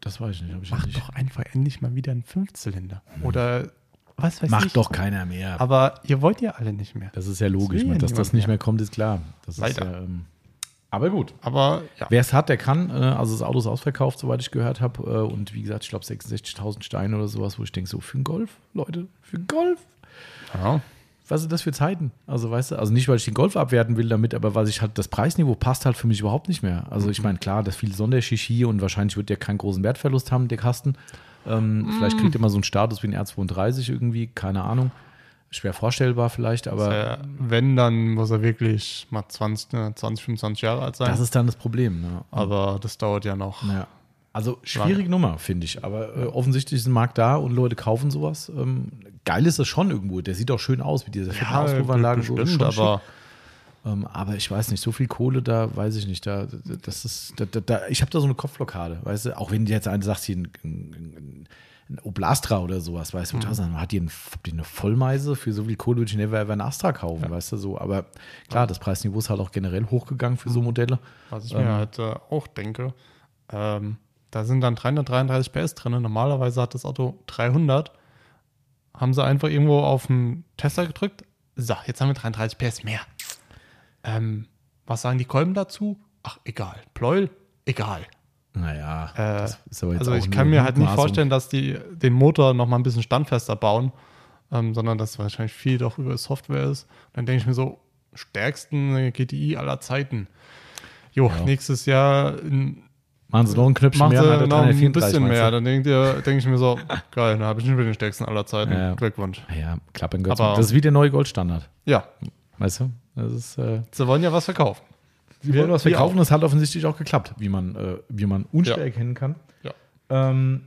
das weiß ich nicht. Ich Mach nicht. doch einfach endlich mal wieder einen Fünfzylinder. Oder was weiß Macht ich. doch keiner mehr. Aber ihr wollt ja alle nicht mehr. das ist ja logisch. will ja dass das nicht mehr. mehr kommt, ist klar. Das ist Leider. ja, ähm, Aber gut. Aber ja. Wer es hat, der kann. Äh, also das Auto ist ausverkauft, soweit ich gehört habe. Äh, und wie gesagt, ich glaube 66.000 Steine oder sowas, wo ich denke, so für einen Golf, Leute, für einen Golf. ja. Was sind das für Zeiten? Also weißt du, also nicht, weil ich den Golf abwerten will damit, aber weil ich halt, das Preisniveau passt halt für mich überhaupt nicht mehr. Also ich meine, klar, das viel Sonderschichi und wahrscheinlich wird der keinen großen Wertverlust haben, der Kasten. Ähm, Vielleicht kriegt er mal so einen Status wie ein R32 irgendwie, keine Ahnung. Schwer vorstellbar vielleicht, aber Äh, wenn, dann muss er wirklich mal 20, ne, 20 25 Jahre alt sein. das ist dann das Problem. Ne? aber das dauert ja noch. Ja. Also schwierige Nummer, finde ich. Aber äh, offensichtlich ist ein Markt da und Leute kaufen sowas. Ähm, geil ist das schon irgendwo. Der sieht auch schön aus mit dieser fetten Auspuffanlage. So, bestimmt, aber ähm, aber ich weiß nicht, so viel Kohle da, weiß ich nicht. Da, das ist, da, da, ich habe da so eine Kopfblockade, weißt du. Auch wenn jetzt einer sagt, hier ein, ein, ein Oblastra oder sowas, weißt du, Mhm. sagen, hat die, ein, habt ihr eine Vollmeise für so viel Kohle würde ich never ever ein Astra kaufen, weißt du so. Aber klar, das Preisniveau ist halt auch generell hochgegangen für so Modelle. was ich Ähm. mir halt äh, auch denke, ähm, da sind dann 333 PS drin. Normalerweise hat das Auto 300. Haben sie einfach irgendwo auf den Tester gedrückt. So, jetzt haben wir 33 PS mehr. Ähm, was sagen die Kolben dazu? Ach, egal. Pleuel? Egal. Naja, Äh, das ist aber jetzt Also ich kann mir halt nicht vorstellen, dass die den Motor noch mal ein bisschen standfester bauen, ähm, sondern dass wahrscheinlich viel doch über Software ist. dann denke ich mir so, stärksten GTI aller Zeiten. Jo, Ja. nächstes Jahr in, Machen sie noch ein Knöpfchen mehr, sie hat er noch ein 334, bisschen mehr. Dann denke denk ich mir so, geil, dann habe ich nicht mehr den stärksten aller Zeiten. Ja. Glückwunsch. Naja, Klapp in Götz. Das ist wie der neue Goldstandard. Ja, Weißt du? Das ist, äh, sie wollen ja was verkaufen. wir wollen was verkaufen, das hat offensichtlich auch geklappt, wie man, äh, wie man unschwer Ja. erkennen kann. Ja. Ähm,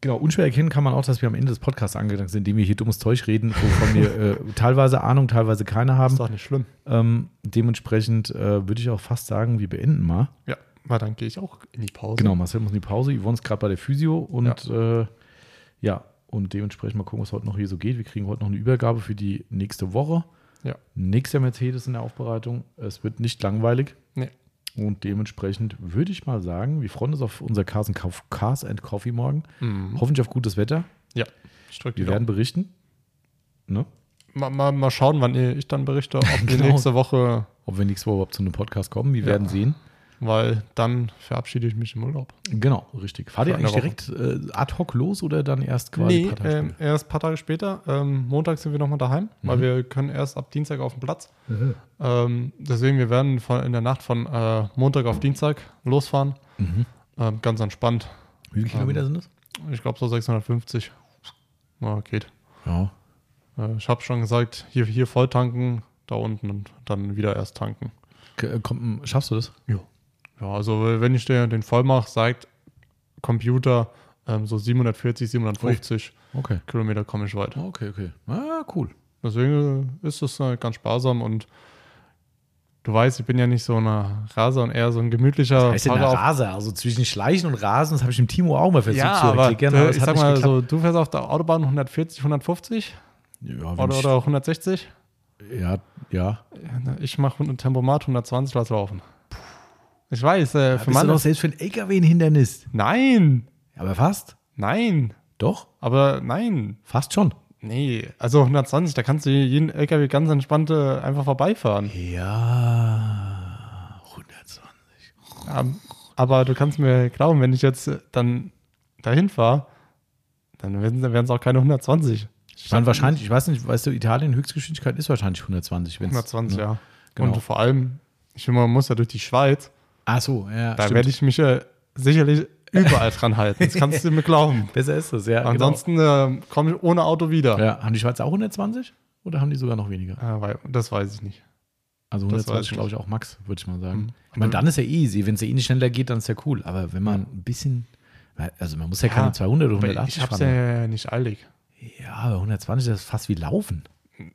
genau, unschwer erkennen kann man auch, dass wir am Ende des Podcasts angegangen sind, indem wir hier dummes Zeug reden, wovon wir äh, teilweise Ahnung, teilweise keine haben. Ist doch nicht schlimm. Ähm, dementsprechend äh, würde ich auch fast sagen, wir beenden mal. Ja, weil dann gehe ich auch in die Pause. Genau, Marcel muss in die Pause. Yvonne ist gerade bei der Physio und ja. Äh, ja, und dementsprechend mal gucken, was heute noch hier so geht. Wir kriegen heute noch eine Übergabe für die nächste Woche. Ja. Nächster Mercedes in der Aufbereitung. Es wird nicht langweilig. Nee. Und dementsprechend würde ich mal sagen, wir freuen uns auf unser Cars and, Cars and Coffee morgen. Mhm. Hoffentlich auf gutes Wetter. Ja, ich drücke Wir die werden berichten. Ne? Mal, mal, mal schauen, wann ich dann berichte, ob die Genau. nächste Woche, Ob wir nächste Woche überhaupt zu einem Podcast kommen. Wir Ja. werden sehen. Weil dann verabschiede ich mich im Urlaub. Genau, richtig. Fahrt ihr eigentlich direkt äh, ad hoc los oder dann erst quasi Nee, ein paar Tage ähm, erst ein paar Tage später. Ähm, Montag sind wir nochmal daheim, weil Mhm. wir können erst ab Dienstag auf den Platz. Ähm, deswegen, wir werden von, in der Nacht von äh, Montag auf Dienstag losfahren. Mhm. Ähm, ganz entspannt. Wie viele Kilometer Ähm, sind das? Ich glaube so 650. Ja, geht. Ja. Äh, ich habe schon gesagt, hier, hier voll tanken, da unten und dann wieder erst tanken. K- äh, Komm, schaffst du das? Ja. Ja, also wenn ich den, den voll mache, sagt Computer ähm, so 740, 750 Okay. Kilometer komme ich weit. Okay, okay. Ah, cool. Deswegen ist es äh, ganz sparsam und du weißt, ich bin ja nicht so ein Raser und eher so ein gemütlicher heißt denn Fahrer der auf- Raser? Also zwischen Schleichen und Rasen, das habe ich dem Timo auch mal versucht Ja, zu aber erklären. äh, es ich sag mal geklappt. so, du fährst auf der Autobahn 140, 150 Ja, oder, oder 160. ja, ja. Ich mache ein Tempomat 120, lass laufen. Ich weiß, äh, für du doch selbst für einen LKW ein Hindernis. Nein, Aber fast. nein, Doch, aber nein. fast schon. Nee, also 120, da kannst du jeden LKW ganz entspannt äh, einfach vorbeifahren. Ja, 120. Ähm, aber du kannst mir glauben, wenn ich jetzt äh, dann dahin fahre, dann werden es auch keine 120. Ich meine, wahrscheinlich, ich weiß nicht, weißt du, Italien Höchstgeschwindigkeit ist wahrscheinlich 120. Wenn's, 120, ne? ja. Genau. Und vor allem, ich finde, man muss ja durch die Schweiz, Ach so, ja. da werde ich mich äh, sicherlich überall dran halten. Das kannst du mir glauben. Besser ist das, ja. Ansonsten äh, komme ich ohne Auto wieder. Genau. Ja, haben die Schweizer auch 120? Oder haben die sogar noch weniger? Äh, das weiß ich nicht. Also Das weiß 120, ich glaube ich, auch Max, würde ich mal sagen. Mhm. Ich meine, dann ist ja easy. Wenn es ja eh nicht schneller geht, dann ist ja cool. Aber wenn man ein bisschen, also man muss ja, Ja, keine 200 oder Aber 180 ich hab's fahren. ja nicht eilig. Ja, aber 120 das ist fast wie Laufen.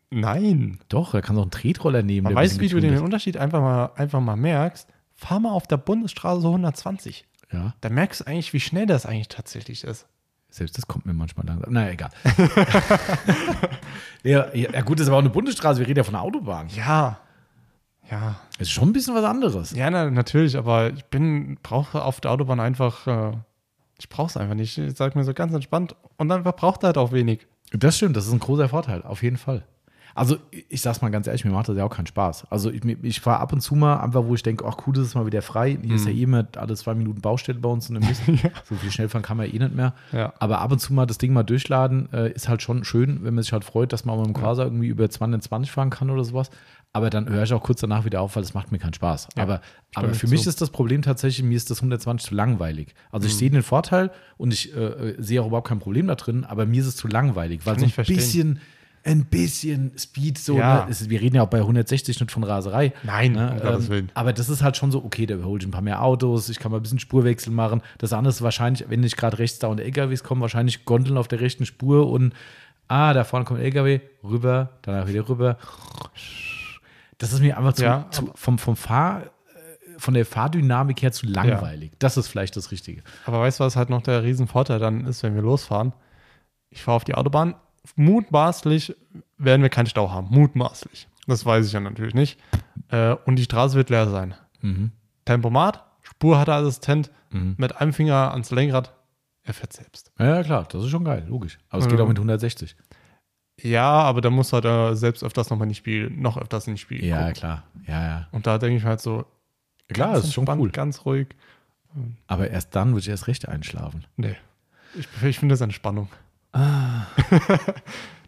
Nein. Doch, da kannst du auch einen Tretroller nehmen. Man weiß, wie du den Unterschied einfach mal, einfach mal merkst. Fahr mal auf der Bundesstraße so 120. ist. Ja, Da merkst du eigentlich, wie schnell das eigentlich tatsächlich ist. selbst das kommt mir manchmal langsam. Naja, egal. ja, ja, gut, das ist aber auch eine Bundesstraße. Wir reden ja von einer Autobahn. Ja. Ja. Das ist schon ein bisschen was anderes. Ja, na, natürlich, aber ich bin, brauche auf der Autobahn einfach, äh, ich brauche es einfach nicht. Ich sag mir so ganz entspannt und dann verbraucht er halt auch wenig. Das stimmt, das ist ein großer Vorteil, auf jeden Fall. Also ich sag's mal ganz ehrlich, mir macht das ja auch keinen Spaß. Also ich, ich fahre ab und zu mal einfach, wo ich denke, ach cool, das ist mal wieder frei. Hier ist ja eh immer alle zwei Minuten Baustelle bei uns und im Mist. So viel schnell fahren kann man eh nicht mehr. Ja. Aber ab und zu mal das Ding mal durchladen, äh, ist halt schon schön, wenn man sich halt freut, dass man mit dem Quasar irgendwie über 220 fahren kann oder sowas. Aber dann höre ich auch kurz danach wieder auf, weil das macht mir keinen Spaß. Ja, aber aber für mich zu. ist das Problem tatsächlich, mir ist das 120 zu langweilig. Also Mhm. ich sehe den Vorteil und ich äh, sehe auch überhaupt kein Problem da drin, aber mir ist es zu langweilig, weil Kann so ein bisschen, ein bisschen Speed so, Ja. ne? es, wir reden ja auch bei 160 nicht von Raserei. Nein, ne? Willen. aber das ist halt schon so, okay, da überhole ich ein paar mehr Autos, ich kann mal ein bisschen Spurwechsel machen. Das andere ist wahrscheinlich, wenn nicht gerade rechts da und LKWs kommen, wahrscheinlich Gondeln auf der rechten Spur und ah, da vorne kommt ein LKW, rüber, danach wieder rüber. Das ist mir einfach zu, Ja, zu vom, vom Fahr, äh, von der Fahrdynamik her zu langweilig. Das ist vielleicht das Richtige. Aber weißt du, was halt noch der Riesenvorteil dann ist, wenn wir losfahren? Ich fahre auf die Autobahn. Mutmaßlich werden wir keinen Stau haben. Mutmaßlich. Das weiß ich ja natürlich nicht. Äh, und die Straße wird leer sein. Mhm. Tempomat, Spurhalteassistent, mit einem Finger ans Lenkrad, er fährt selbst. Ja, klar, das ist schon geil, logisch. Aber es geht auch mit 160. Ja, aber da muss halt äh, selbst öfters nochmal in die Spiel, noch öfters in die Spiel. Ja, gucken. klar. Ja, ja. Und da denke ich halt so, Klar, ganz das ist schon cool. Ganz ruhig. Aber erst dann würde ich erst recht einschlafen. Nee. Ich, ich finde das Entspannung.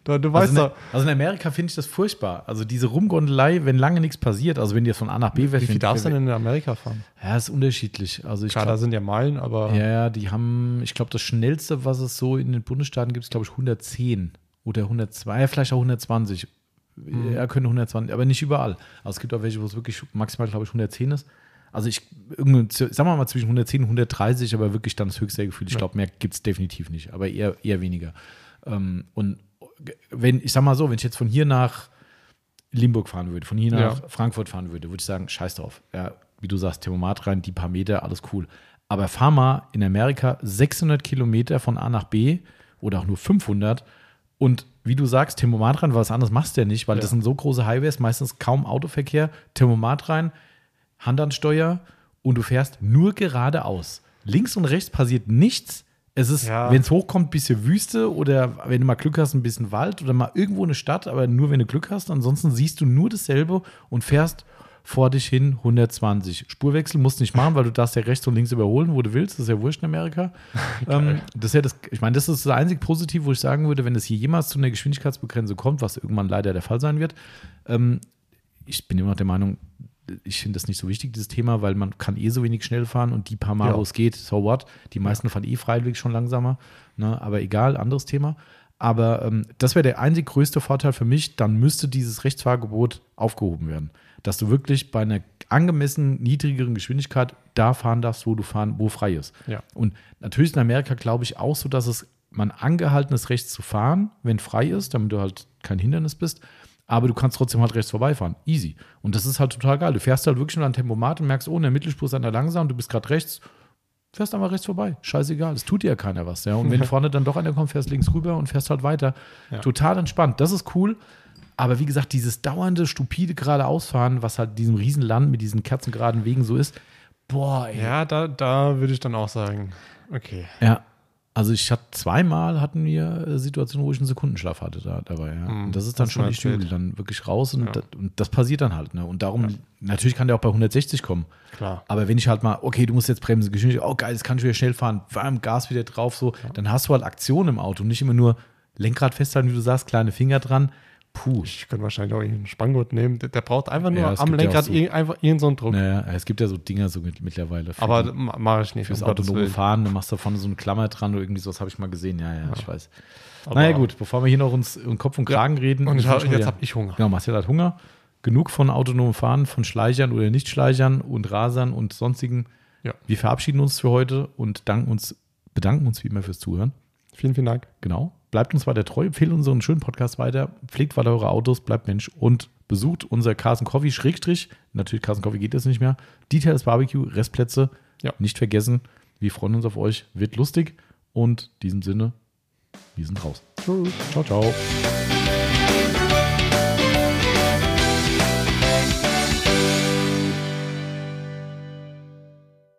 du, du weißt Also, doch, in, also in Amerika finde ich das furchtbar. Also diese Rumgondelei, wenn lange nichts passiert, also wenn dir von A nach B wie viel darfst du denn in Amerika fahren? Ja, ist unterschiedlich. Also ich Klar, da glaube, sind ja Meilen, aber ja, ja, die haben, ich glaube, das schnellste, was es so in den Bundesstaaten gibt, ist, glaube ich, 110 oder 102, vielleicht auch 120. Mhm. Ja, können 120, aber nicht überall. Also es gibt auch welche, wo es wirklich maximal, glaube ich, 110 ist. Also ich, sagen wir mal zwischen 110 und 130, aber wirklich dann das höchste Gefühl. Ich glaube, mehr gibt es definitiv nicht, aber eher, eher weniger. Ähm, und wenn, ich sag mal so, wenn ich jetzt von hier nach Limburg fahren würde, von hier nach Ja. Frankfurt fahren würde, würde ich sagen, scheiß drauf. Ja, wie du sagst, Thermomat rein, die paar Meter, alles cool. Aber fahr mal in Amerika 600 Kilometer von A nach B oder auch nur 500 und wie du sagst, Thermomat rein, was anderes machst du ja nicht, weil Ja. das sind so große Highways, meistens kaum Autoverkehr, Thermomat rein, Hand an Steuer und du fährst nur geradeaus. Links und rechts passiert nichts. Es ist, Ja. wenn es hochkommt, ein bisschen Wüste oder wenn du mal Glück hast, ein bisschen Wald oder mal irgendwo eine Stadt, aber nur wenn du Glück hast. Ansonsten siehst du nur dasselbe und fährst vor dich hin 120. Spurwechsel musst du nicht machen, weil du darfst ja rechts und links überholen, wo du willst. Das ist ja wurscht in Amerika. ähm, das ist ja das, ich meine, das ist das einzig Positiv, wo ich sagen würde, wenn es hier jemals zu einer Geschwindigkeitsbegrenzung kommt, was irgendwann leider der Fall sein wird, ähm, ich bin immer noch der Meinung, ich finde das nicht so wichtig, dieses Thema, weil man kann eh so wenig schnell fahren und die paar Mal, Ja. wo es geht, so what. Die meisten fahren eh freiwillig schon langsamer. Ne? Aber egal, anderes Thema. Aber ähm, das wäre der einzig größte Vorteil für mich, dann müsste dieses Rechtsfahrgebot aufgehoben werden. Dass du wirklich bei einer angemessen niedrigeren Geschwindigkeit da fahren darfst, wo du fahren, wo frei ist. Ja. Und natürlich in Amerika glaube ich auch so, dass es man angehalten ist, rechts zu fahren, wenn frei ist, damit du halt kein Hindernis bist. Aber du kannst trotzdem halt rechts vorbeifahren. Easy. Und das ist halt total geil. Du fährst halt wirklich nur an Tempomat und merkst, oh, in der Mittelspur ist einer langsam, du bist gerade rechts, fährst einfach rechts vorbei. Scheißegal. Es tut dir ja keiner was. Ja? Und wenn vorne dann doch einer kommt, fährst links rüber und fährst halt weiter. Ja. Total entspannt. Das ist cool. Aber wie gesagt, dieses dauernde, stupide geradeausfahren, was halt diesem Riesenland mit diesen kerzengeraden Wegen so ist, boah, ey. ja, da, da würde ich dann auch sagen, okay. Ja. Also ich hatte zweimal hatten wir äh, Situationen, wo ich einen Sekundenschlaf hatte da, dabei. Ja. Und das ist dann schon erzählt. Dann wirklich raus und, Ja. das, und das passiert dann halt. Ne? Und darum, natürlich kann der auch bei 160 kommen. Klar. Aber wenn ich halt mal, okay, du musst jetzt bremsen, Geschwindigkeit, oh geil, jetzt kann ich wieder schnell fahren, warm, Gas wieder drauf, so, dann hast du halt Aktion im Auto. Nicht immer nur Lenkrad festhalten, wie du sagst, kleine Finger dran. Puh. Ich könnte wahrscheinlich auch einen Spanngurt nehmen. Der, der braucht einfach nur Ja, am gibt ja Lenkrad so- irg- einfach irgendeinen so einen Druck. Naja, es gibt ja so Dinger so mit, mittlerweile. für Aber mache ich nicht. fürs um autonome. Fahren, dann machst du vorne so eine Klammer dran oder irgendwie sowas habe ich mal gesehen. Ja, ja, ich weiß. Aber- naja, gut, bevor wir hier noch uns in Kopf und Kragen reden. Und ich hab, jetzt habe ich Hunger. Genau, Marcel hat Hunger. Genug von autonomem Fahren, von Schleichern oder Nichtschleichern und Rasern und sonstigen. Ja. Wir verabschieden uns für heute und danken uns, bedanken uns wie immer fürs Zuhören. Vielen, vielen Dank. Genau. Bleibt uns weiter treu, empfehlt unseren schönen Podcast weiter, pflegt weiter eure Autos, bleibt Mensch und besucht unser Carson Coffee, Schrägstrich, natürlich Carson Coffee geht jetzt nicht mehr, Details Barbecue, Restplätze, Ja. nicht vergessen. Wir freuen uns auf euch, wird lustig und in diesem Sinne, wir sind raus. Tschüss. Ciao, ciao.